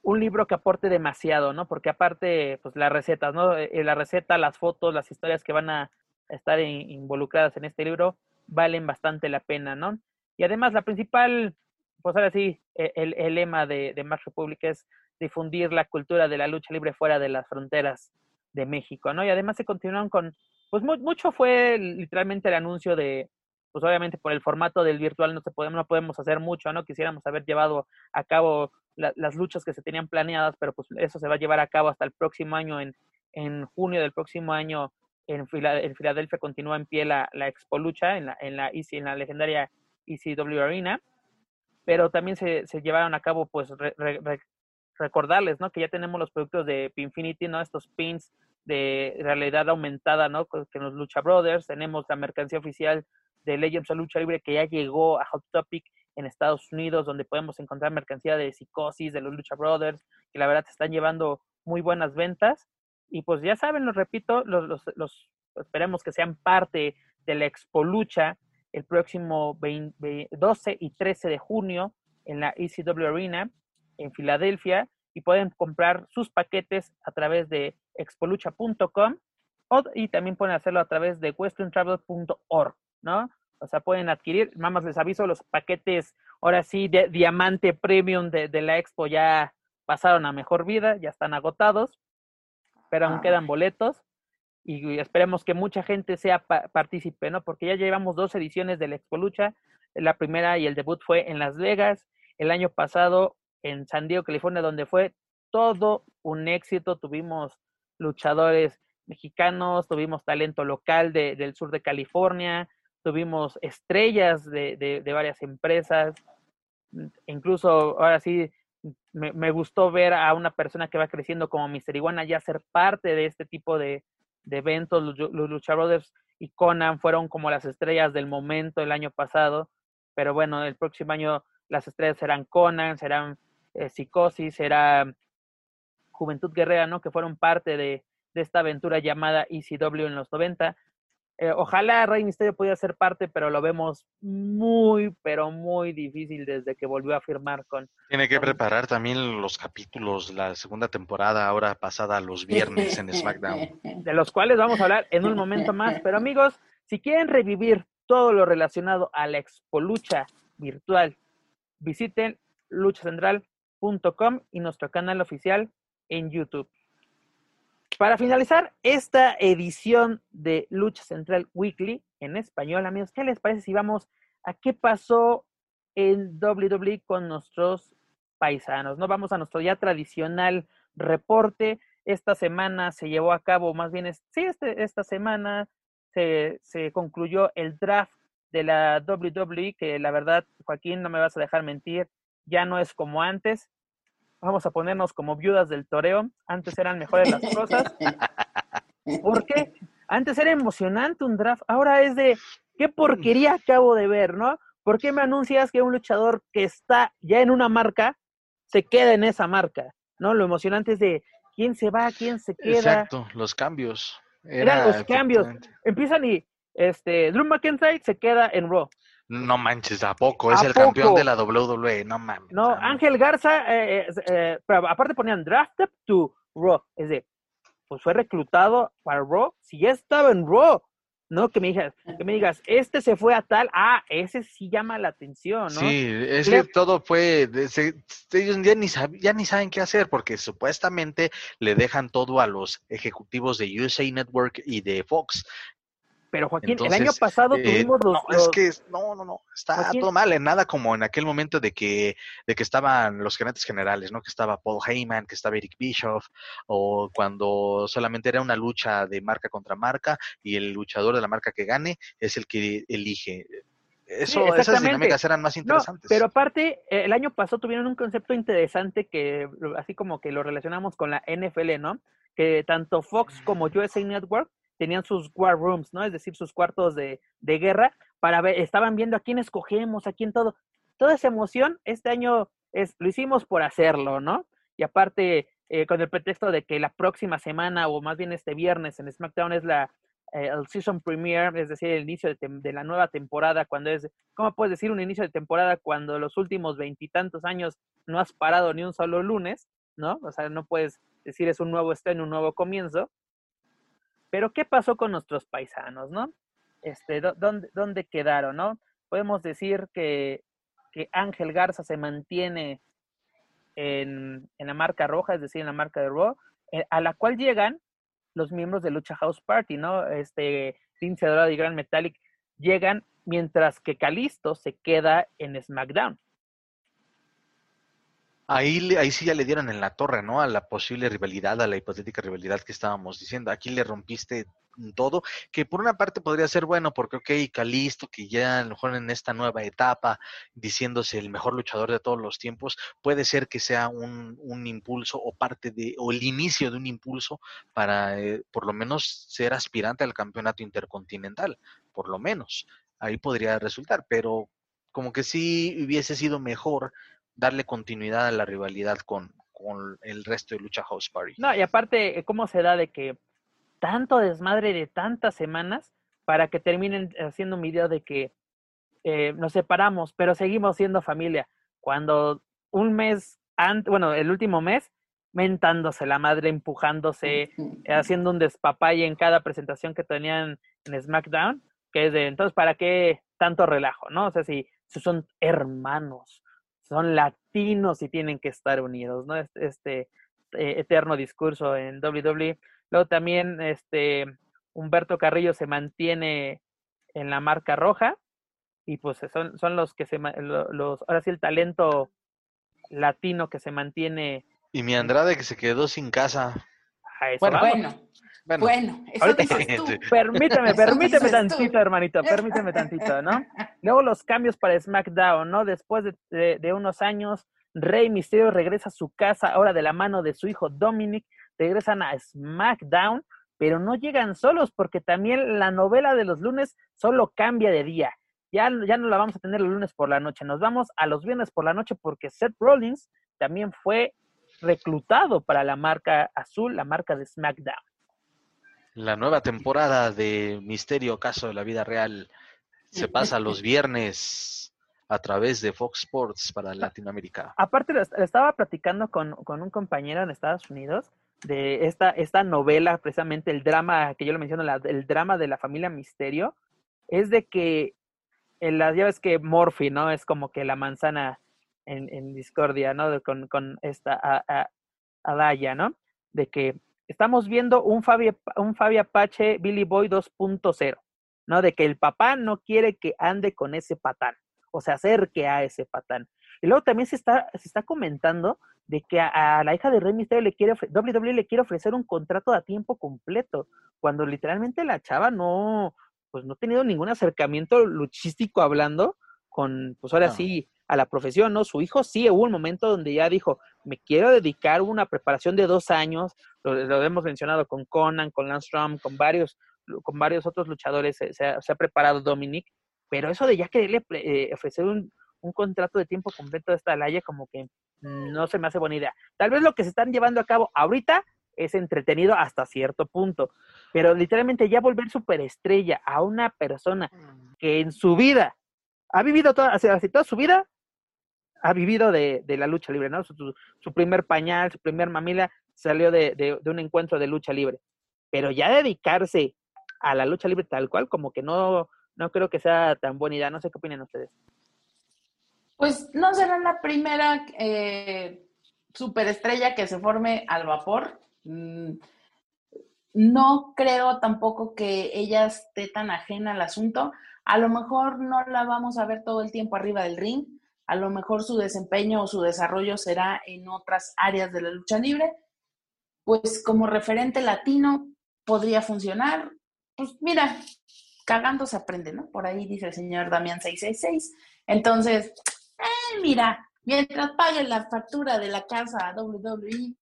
un, libro que aporte demasiado, ¿no? Porque aparte, pues las recetas, ¿no? Eh, la receta, las fotos, las historias que van a estar involucradas en este libro valen bastante la pena, ¿no? Y además la principal, pues ahora sí, e, el, el lema de, de Más República es difundir la cultura de la lucha libre fuera de las fronteras de México, ¿no? Y además se continuaron con, pues mucho fue literalmente el anuncio de, pues obviamente por el formato del virtual no, se podemos, hacer mucho, ¿no? Quisiéramos haber llevado a cabo las luchas que se tenían planeadas, pero pues eso se va a llevar a cabo hasta el próximo año, en, en junio del próximo año en, Filadelfia continúa en pie la, la Expo Lucha en la, en la, en la legendaria ECW Arena, pero también se, se llevaron a cabo, pues, recordarles, ¿no? Que ya tenemos los productos de Pinfinity, ¿no? Estos pins de realidad aumentada, ¿no? Que los Lucha Brothers, tenemos la mercancía oficial de Legends of Lucha Libre que ya llegó a Hot Topic en Estados Unidos, donde podemos encontrar mercancía de Psicosis, de los Lucha Brothers, que la verdad están llevando muy buenas ventas. Y pues ya saben, lo repito, los, los, los esperemos que sean parte de la Expo Lucha el próximo 12 y 13 de junio en la ECW Arena en Filadelfia y pueden comprar sus paquetes a través de expolucha.com y también pueden hacerlo a través de westerntravel.org, ¿no? O sea, pueden adquirir, nada más les aviso, los paquetes, ahora sí, de diamante premium de, de la expo ya pasaron a mejor vida, ya están agotados, pero aún ah. quedan boletos y esperemos que mucha gente sea partícipe, ¿no? Porque ya llevamos dos ediciones de la Expo Lucha, la primera y el debut fue en Las Vegas, el año pasado en San Diego, California, donde fue todo un éxito, tuvimos luchadores mexicanos, tuvimos talento local de, del sur de California, tuvimos estrellas de, de, varias empresas, incluso ahora sí me, gustó ver a una persona que va creciendo como Mister Iguana ya ser parte de este tipo de, de eventos. Los, los Lucha Brothers y Conan fueron como las estrellas del momento el año pasado, pero bueno, el próximo año las estrellas serán Conan, serán eh, Psicosis, será Juventud Guerrera, ¿no? Que fueron parte de, de esta aventura llamada ECW en los 90. Eh, ojalá Rey Misterio pudiera ser parte, pero lo vemos muy, pero muy difícil desde que volvió a firmar con. Tiene que preparar también los capítulos, la segunda temporada, ahora pasada los viernes en SmackDown. De los cuales vamos a hablar en un momento más. Pero amigos, si quieren revivir todo lo relacionado a la Expo Lucha virtual, visiten y nuestro canal oficial en YouTube. Para finalizar esta edición de Lucha Central Weekly en español, amigos, ¿qué les parece si vamos a qué pasó en WWE con nuestros paisanos? No vamos a nuestro ya tradicional reporte. Esta semana se llevó a cabo, más bien, sí, este, esta semana se, se concluyó el draft de la WWE, que la verdad, Joaquín, no me vas a dejar mentir, ya no es como antes vamos a ponernos como viudas del toreo. Antes eran mejores las cosas. ¿Por qué? Antes era emocionante un draft, ahora es de qué porquería acabo de ver, ¿no? ¿Por qué me anuncias que un luchador que está ya en una marca se queda en esa marca? ¿No? Lo emocionante es de quién se va, quién se queda. Exacto, los cambios. Eran los cambios. Empiezan y este Drew McIntyre se queda en Raw. No manches, ¿a poco? Es el campeón de la WWE, no mames. No, Ángel Garza, eh, eh, pero aparte ponían drafted to Raw. Es de, pues fue reclutado para Raw. Si ya estaba en Raw, ¿no? Que me digas, que me digas, este se fue a tal, ah, ese sí llama la atención, ¿no? Sí, es que todo fue, ellos ya ni, ya ni saben qué hacer porque supuestamente le dejan todo a los ejecutivos de USA Network y de Fox. Pero Joaquín, el año pasado eh, tuvimos los, no, Es que no, no, no, está todo mal, en nada como en aquel momento de que, de que estaban los gerentes generales, ¿no? Que estaba Paul Heyman, que estaba Eric Bischoff, o cuando solamente era una lucha de marca contra marca y el luchador de la marca que gane es el que elige. Eso, esas dinámicas eran más interesantes. pero aparte, el año pasado tuvieron un concepto interesante que así como que lo relacionamos con la NFL, ¿no? Que tanto Fox como USA Network tenían sus war rooms, ¿no? Es decir, sus cuartos de, de guerra para ver, estaban viendo a quién escogemos, a quién todo. Toda esa emoción este año es, lo hicimos por hacerlo, ¿no? Y aparte, eh, con el pretexto de que la próxima semana, o más bien este viernes en SmackDown es la eh, el season premiere, es decir, el inicio de, de, la nueva temporada, cuando es, ¿cómo puedes decir un inicio de temporada cuando los últimos veintitantos años no has parado ni un solo lunes, ¿no? O sea, no puedes decir es un nuevo estreno, un nuevo comienzo. Pero, ¿qué pasó con nuestros paisanos, no? Este, ¿dónde, ¿Dónde quedaron, no? Podemos decir que, que Ángel Garza se mantiene en, en, la marca roja, es decir, en la marca de Raw, eh, a la cual llegan los miembros de Lucha House Party, ¿no? Este, Lince Dorado y Gran Metallic llegan mientras que Calisto se queda en SmackDown. Ahí, ahí sí ya le dieron en la torre, ¿no? A la posible rivalidad, a la hipotética rivalidad que estábamos diciendo. Aquí le rompiste todo, que por una parte podría ser bueno, porque, ok, Calisto, que ya a lo mejor en esta nueva etapa, diciéndose el mejor luchador de todos los tiempos, puede ser que sea un, un impulso o parte de, o el inicio de un impulso para eh, por lo menos ser aspirante al campeonato intercontinental, por lo menos. Ahí podría resultar, pero como que sí hubiese sido mejor darle continuidad a la rivalidad con, con el resto de Lucha House Party. No, y aparte, ¿cómo se da de que tanto desmadre de tantas semanas para que terminen haciendo un video de que eh, nos separamos, pero seguimos siendo familia. Cuando un mes antes, bueno, el último mes, mentándose la madre, empujándose, haciendo un despapalle en cada presentación que tenían en SmackDown, que es de, entonces, ¿para qué tanto relajo, no? O sea, si, si son hermanos, son latinos y tienen que estar unidos, ¿no? Este, este eh, eterno discurso en WWE. Luego también este Humberto Carrillo se mantiene en la marca roja y pues son, son los que se los ahora sí el talento latino que se mantiene y mi Andrade que se quedó sin casa. bueno, bueno, bueno, eso Permíteme, permíteme tantito, hermanito, permíteme tantito, ¿no? Luego los cambios para SmackDown, ¿no? Después de, de unos años, Rey Mysterio regresa a su casa ahora de la mano de su hijo Dominic regresan a SmackDown, pero no llegan solos porque también la novela de los lunes solo cambia de día. Ya, ya no la vamos a tener los lunes por la noche, nos vamos a los viernes por la noche porque Seth Rollins también fue reclutado para la marca azul, la marca de SmackDown. La nueva temporada de Misterio Caso de la Vida Real se pasa los viernes a través de Fox Sports para Latinoamérica. Aparte, estaba platicando con, con un compañero en Estados Unidos de esta, esta novela, precisamente el drama que yo le menciono, el drama de la familia Misterio, es de que en las llaves que Morphy, ¿no? Es como que la manzana en, discordia, ¿no? con, con, esta a, Adaya, ¿no? De que estamos viendo un Fabi, un Fabi Apache Billy Boy 2.0, ¿no? De que el papá no quiere que ande con ese patán, o se acerque a ese patán. Y luego también se está, se está comentando de que a, la hija de Rey Mysterio le quiere, WWE le quiere ofrecer un contrato a tiempo completo, cuando literalmente la chava no, pues no ha tenido ningún acercamiento luchístico hablando con, pues ahora sí, a la profesión, ¿no? Su hijo sí hubo un momento donde ya dijo, me quiero dedicar a una preparación de dos años, lo, hemos mencionado con Conan, con Lance Trump, con varios, con varios otros luchadores, se, ha, preparado Dominic, pero eso de ya quererle eh, ofrecer un, un contrato de tiempo completo de esta Laya como que no se me hace buena idea. Tal vez lo que se están llevando a cabo ahorita es entretenido hasta cierto punto, pero literalmente ya volver superestrella a una persona mm. que en su vida ha vivido toda, así, toda su vida, ha vivido de, la lucha libre, ¿no? Su, primer pañal, su primer mamila salió de, un encuentro de lucha libre, pero ya dedicarse a la lucha libre tal cual, como que no, no creo que sea tan buena idea. No sé qué opinan ustedes. Pues no será la primera eh, superestrella que se forme al vapor. Mm, no creo tampoco que ella esté tan ajena al asunto. A lo mejor no la vamos a ver todo el tiempo arriba del ring. A lo mejor su desempeño o su desarrollo será en otras áreas de la lucha libre. Pues como referente latino podría funcionar. Pues mira, cagando se aprende, ¿no? Por ahí dice el señor Damián 666. Entonces, eh, mira, mientras paguen la factura de la casa a WWE.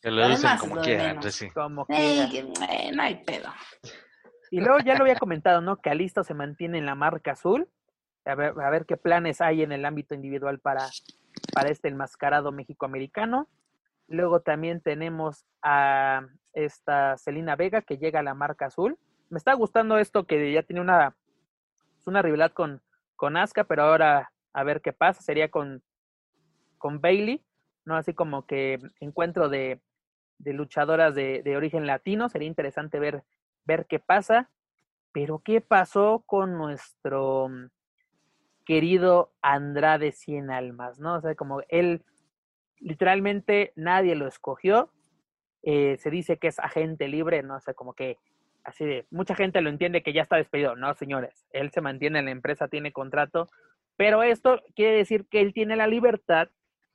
Que lo dicen como quieran, sí. Como eh, no hay pedo. Y luego ya lo había comentado, ¿no? Que Alisto se mantiene en la marca azul. A ver, a ver qué planes hay en el ámbito individual para, para este enmascarado mexicoamericano. Luego también tenemos a esta Celina Vega que llega a la marca azul. Me está gustando esto que ya tiene una una rivalidad con, con Asuka, pero ahora a ver qué pasa. Sería con, con Bailey, ¿no? Así como que encuentro de, de luchadoras de, de, origen latino. Sería interesante ver, ver qué pasa. Pero, ¿qué pasó con nuestro querido Andrade Cien Almas? ¿No? O sea, como él literalmente nadie lo escogió. Eh, se dice que es agente libre, ¿no? O sea, como que así de, mucha gente lo entiende que ya está despedido. No, señores, él se mantiene en la empresa, tiene contrato, Pero esto quiere decir que él tiene la libertad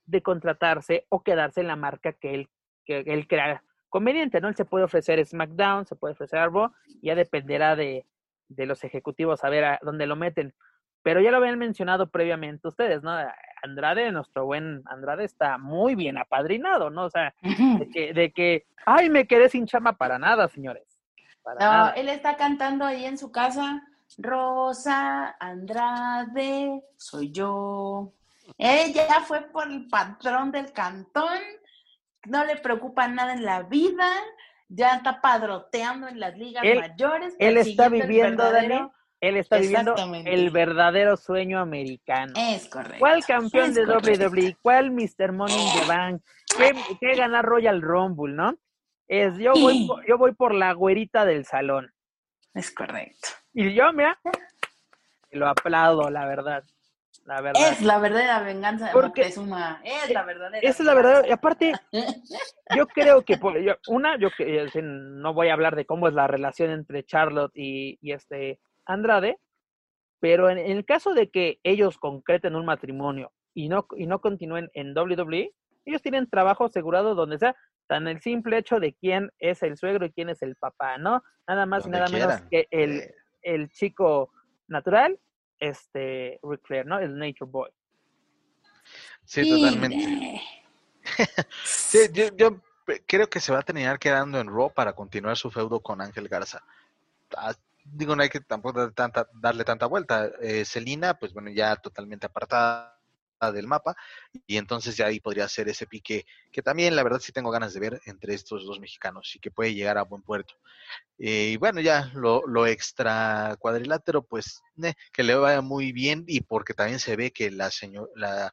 de contratarse o quedarse en la marca que él, que él crea conveniente, ¿no? Él se puede ofrecer SmackDown, se puede ofrecer Raw, ya dependerá de, de los ejecutivos a ver a dónde lo meten. Pero ya lo habían mencionado previamente ustedes, ¿no? Andrade, nuestro buen Andrade, está muy bien apadrinado, ¿no? O sea, de que, de que ay, me quedé sin chama para nada, señores. no, él está cantando ahí en su casa, Rosa, Andrade, soy yo. Ella fue por el patrón del cantón, no le preocupa nada en la vida, ya está padroteando en las ligas mayores. Él está viviendo, Dani, él está viviendo el verdadero sueño americano. Es correcto. ¿Cuál campeón de WWE? ¿Cuál Mr. Money in the Bank? ¿Qué, qué ganar Royal Rumble, no? Es, yo, voy, yo voy por la güerita del salón. Es correcto. Y yo, mira, lo aplaudo, la verdad. La verdad. Es la verdadera venganza de Porque es una, es la verdadera. Esa es la verdadera. Y aparte, yo creo que, una, yo no voy a hablar de cómo es la relación entre Charlotte y, y este Andrade, pero en, el caso de que ellos concreten un matrimonio y no, y no continúen en WWE, ellos tienen trabajo asegurado donde sea, tan el simple hecho de quién es el suegro y quién es el papá, ¿no? Nada más y nada menos que el, el chico natural, este Ric Flair, ¿no? El Nature Boy. Sí, totalmente. sí, yo, yo, creo que se va a terminar quedando en Raw para continuar su feudo con Ángel Garza. Ah, digo, no hay que tampoco darle tanta, darle tanta vuelta. Eh, Celina, pues bueno, ya totalmente apartada del mapa y entonces ya ahí podría ser ese pique que también la verdad sí tengo ganas de ver entre estos dos mexicanos y que puede llegar a buen puerto. Eh, y bueno, ya lo, lo extra cuadrilátero, pues que le vaya muy bien y porque también se ve que la, señor, la,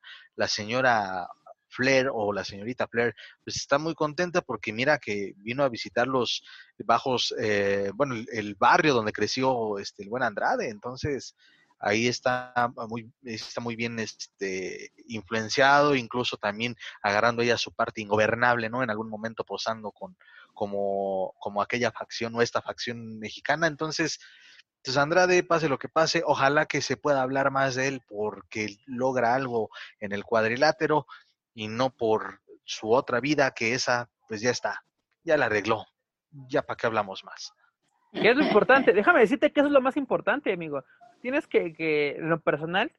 señora Flair o la señorita Flair, pues está muy contenta porque mira que vino a visitar los bajos, eh, bueno, el, barrio donde creció este, el buen Andrade, entonces ahí está muy, está muy bien este, influenciado, incluso también agarrando ella su parte ingobernable, ¿no? En algún momento posando con como, como aquella facción o esta facción mexicana. Entonces, pues Andrade, pase lo que pase, ojalá que se pueda hablar más de él porque logra algo en el cuadrilátero y no por su otra vida, que esa, pues ya está, ya la arregló. Ya para qué hablamos más. ¿Qué es lo importante? Déjame decirte que eso es lo más importante, amigo. Tienes que, que, en lo personal,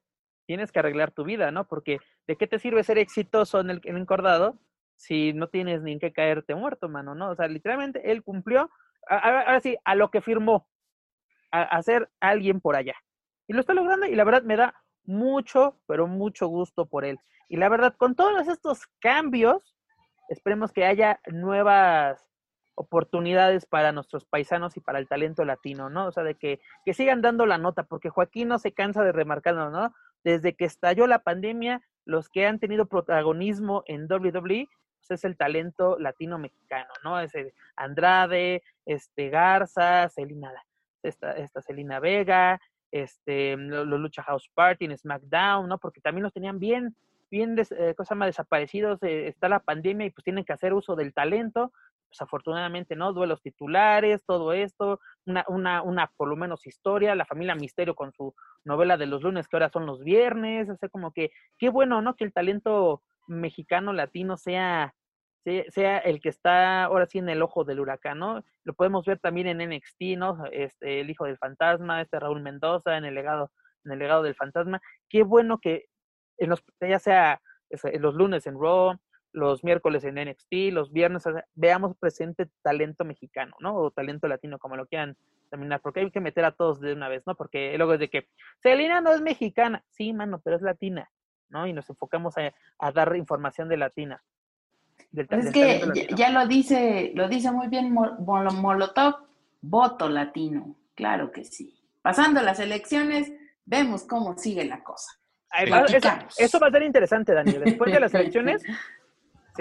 tienes que arreglar tu vida, ¿no? Porque ¿de qué te sirve ser exitoso en el, encordado si no tienes ni en qué caerte muerto, mano, ¿no? O sea, literalmente él cumplió, ahora sí, a lo que firmó, a, a ser alguien por allá. Y lo está logrando y la verdad me da mucho, pero mucho gusto por él. Y la verdad, con todos estos cambios, esperemos que haya nuevas oportunidades para nuestros paisanos y para el talento latino, ¿no? O sea, de que, que sigan dando la nota, porque Joaquín no se cansa de remarcarlo, ¿no? Desde que estalló la pandemia, los que han tenido protagonismo en WWE, pues es el talento latino-mexicano, ¿no? Es el Andrade, este Garza, Celina, esta, esta Celina Vega, este, los, Lucha House Party en SmackDown, ¿no? Porque también los tenían bien, bien, eh, cosa más desaparecidos, eh, está la pandemia y pues tienen que hacer uso del talento, pues afortunadamente, ¿no? Duelos titulares, todo esto, una, una, una por lo menos historia, la familia Misterio con su novela de los lunes que ahora son los viernes, o sea, como que qué bueno, ¿no? Que el talento mexicano latino sea, sea, el que está ahora sí en el ojo del huracán, ¿no? Lo podemos ver también en NXT, ¿no? Este, el hijo del fantasma, este Raúl Mendoza, en el legado, en el legado del fantasma. Qué bueno que en los, ya sea en los lunes en Raw, los miércoles en NXT, los viernes, veamos presente talento mexicano, ¿no? O talento latino, como lo quieran terminar, porque hay que meter a todos de una vez, ¿no? Porque luego es de que Celina no es mexicana, sí, mano, pero es latina, ¿no? Y nos enfocamos a, dar información de latina. Pues es que ya, lo dice, lo dice muy bien Molotov, voto latino, claro que sí. Pasando las elecciones, vemos cómo sigue la cosa. eso, eso, va a ser interesante, Daniel. Después de las elecciones,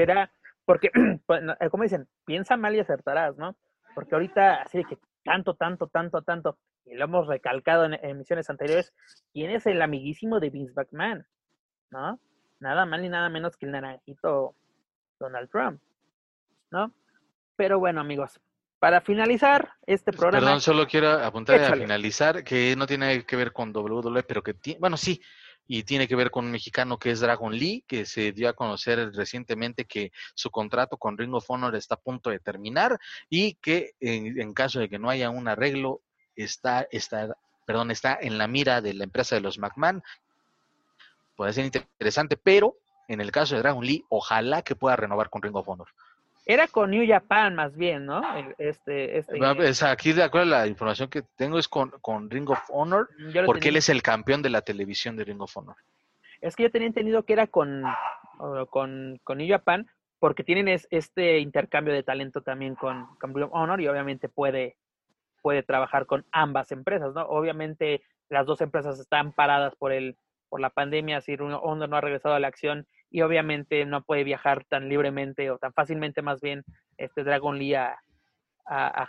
será, porque, pues, eh, como dicen, piensa mal y acertarás, ¿no? Porque ahorita, así de que tanto, tanto, tanto, tanto, y lo hemos recalcado en emisiones anteriores, ¿quién es el amiguísimo de Vince McMahon? ¿No? Nada mal ni nada menos que el naranjito Donald Trump, ¿no? Pero bueno, amigos, para finalizar este programa. Perdón, solo quiero apuntar a finalizar que no tiene que ver con WWE, pero que tiene, bueno, sí, y tiene que ver con un mexicano que es Dragon Lee, que se dio a conocer recientemente que su contrato con Ring of Honor está a punto de terminar y que en, caso de que no haya un arreglo está, está, perdón, está en la mira de la empresa de los McMahon. Puede ser interesante, pero en el caso de Dragon Lee, ojalá que pueda renovar con Ring of Honor. Era con New Japan más bien, ¿no? Este, este... Aquí de acuerdo la información que tengo es con, con Ring of Honor, porque él es el campeón de la televisión de Ring of Honor. Es que yo tenía entendido que era con, con, con New Japan, porque tienen este intercambio de talento también con, con Ring of Honor y obviamente puede, puede trabajar con ambas empresas, ¿no? Obviamente las dos empresas están paradas por el por la pandemia, así Honor no ha regresado a la acción y obviamente no puede viajar tan libremente o tan fácilmente más bien este Dragon Lee a,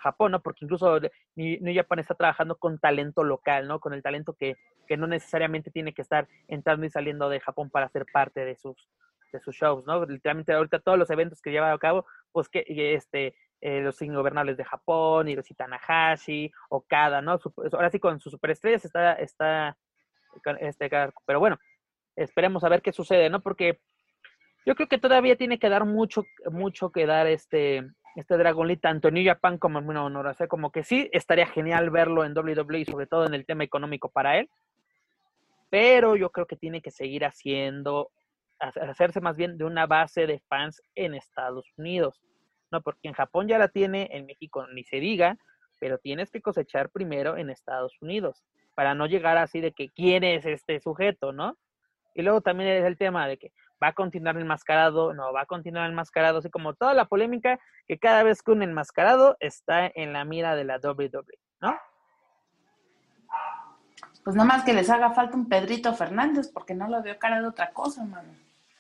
Japón, ¿no? Porque incluso New Japan está trabajando con talento local, ¿no? Con el talento que, que no necesariamente tiene que estar entrando y saliendo de Japón para ser parte de sus, de sus shows, ¿no? Literalmente ahorita todos los eventos que lleva a cabo, pues que este, eh, los ingobernables de Japón, Hiroshi Tanahashi, Okada, ¿no? Ahora sí con sus superestrellas está, está este, pero bueno, esperemos a ver qué sucede, ¿no? Porque yo creo que todavía tiene que dar mucho, mucho que dar este, este Dragon Lee, tanto en New Japan como en Honor. O sea, como que sí, estaría genial verlo en WWE, sobre todo en el tema económico para él. Pero yo creo que tiene que seguir haciendo, hacerse más bien de una base de fans en Estados Unidos. No, porque en Japón ya la tiene, en México ni se diga, pero tienes que cosechar primero en Estados Unidos para no llegar así de que quién es este sujeto, ¿no? Y luego también es el tema de que va a continuar enmascarado, no va a continuar enmascarado, así como toda la polémica que cada vez que un enmascarado está en la mira de la WWE, ¿no? Pues nada más que les haga falta un Pedrito Fernández, porque no lo veo cara de otra cosa, mano.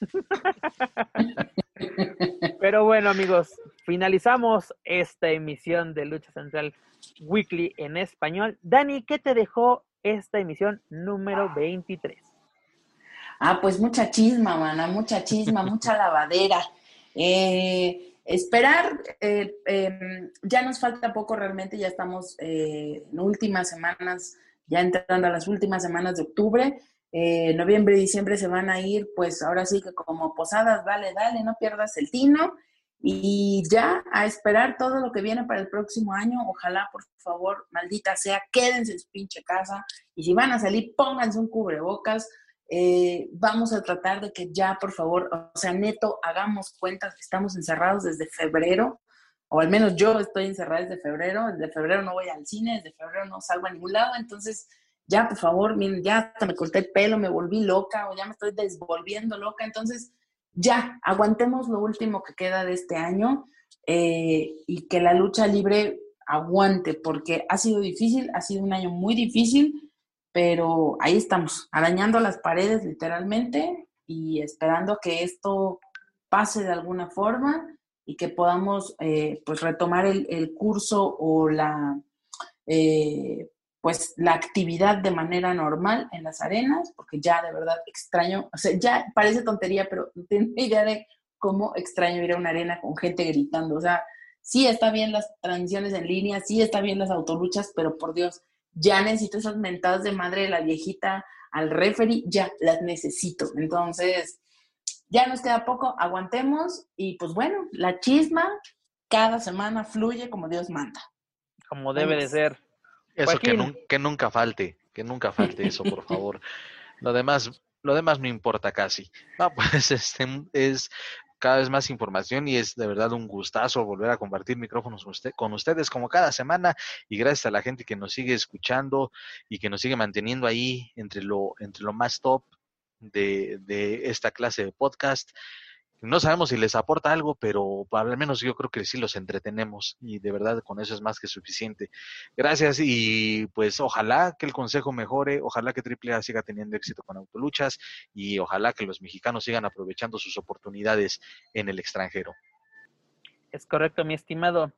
Pero bueno, amigos, finalizamos esta emisión de Lucha Central Weekly en español. Dani, ¿qué te dejó esta emisión número 23? Ah, pues mucha chisma, mana, mucha chisma, mucha lavadera. Eh, esperar, eh, em, ya nos falta poco realmente, ya estamos eh, en últimas semanas, ya entrando a las últimas semanas de octubre. noviembre y diciembre se van a ir, pues ahora sí que como posadas, dale, dale, no pierdas el tino. Y ya a esperar todo lo que viene para el próximo año. Ojalá, por favor, maldita sea, quédense en su pinche casa. Y si van a salir, pónganse un cubrebocas. Eh, vamos a tratar de que ya, por favor, o sea, neto, hagamos cuentas. Estamos encerrados desde febrero, o al menos yo estoy encerrada desde febrero. Desde febrero no voy al cine, desde febrero no salgo a ningún lado. Entonces, ya, por favor, miren, ya hasta me corté el pelo, me volví loca, o ya me estoy desvolviendo loca. Entonces, ya, aguantemos lo último que queda de este año eh, y que la lucha libre aguante, porque ha sido difícil, ha sido un año muy difícil, pero ahí estamos, arañando las paredes literalmente y esperando que esto pase de alguna forma y que podamos eh, pues retomar el, curso o la eh, pues la actividad de manera normal en las arenas, porque ya de verdad extraño, o sea, ya parece tontería, pero no tengo idea de cómo extraño ir a una arena con gente gritando, o sea, sí está bien las transmisiones en línea, sí está bien las autoluchas, pero por Dios, ya necesito esas mentadas de madre de la viejita al referee, ya las necesito. Entonces, ya nos queda poco, aguantemos y pues bueno, la chisma cada semana fluye como Dios manda. Como debe de ser. Eso que, que, nunca falte, que nunca falte eso, por favor. Lo demás, lo demás no importa casi. No, pues este es cada vez más información y es de verdad un gustazo volver a compartir micrófonos con ustedes como cada semana y gracias a la gente que nos sigue escuchando y que nos sigue manteniendo ahí entre lo, entre lo más top de, de esta clase de podcast. No sabemos si les aporta algo, pero al menos yo creo que sí los entretenemos y de verdad con eso es más que suficiente. Gracias y pues ojalá que el consejo mejore, ojalá que AAA siga teniendo éxito con autoluchas y ojalá que los mexicanos sigan aprovechando sus oportunidades en el extranjero. Es correcto, mi estimado.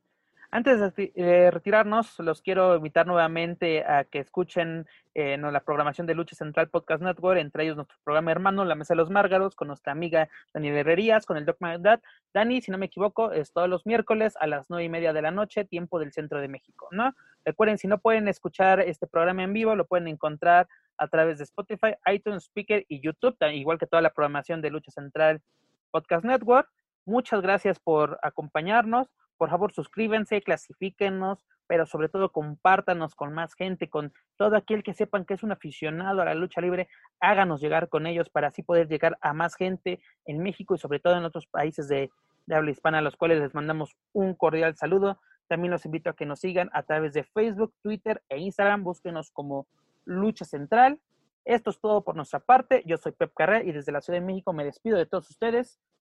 Antes de retirarnos, los quiero invitar nuevamente a que escuchen eh, la programación de Lucha Central Podcast Network, entre ellos nuestro programa hermano, La Mesa de los Márgaros, con nuestra amiga Daniel Herrerías, con el Doc Magdad. Dani, si no me equivoco, es todos los miércoles a las nueve y media de la noche, tiempo del centro de México, ¿no? Recuerden, si no pueden escuchar este programa en vivo, lo pueden encontrar a través de Spotify, iTunes, Speaker y YouTube, igual que toda la programación de Lucha Central Podcast Network. Muchas gracias por acompañarnos. Por favor, suscríbanse, clasifíquenos, pero sobre todo compártanos con más gente, con todo aquel que sepan que es un aficionado a la lucha libre, háganos llegar con ellos para así poder llegar a más gente en México y sobre todo en otros países de, habla hispana, a los cuales les mandamos un cordial saludo. También los invito a que nos sigan a través de Facebook, Twitter e Instagram. Búsquenos como Lucha Central. Esto es todo por nuestra parte. Yo soy Pep Carrera y desde la Ciudad de México me despido de todos ustedes.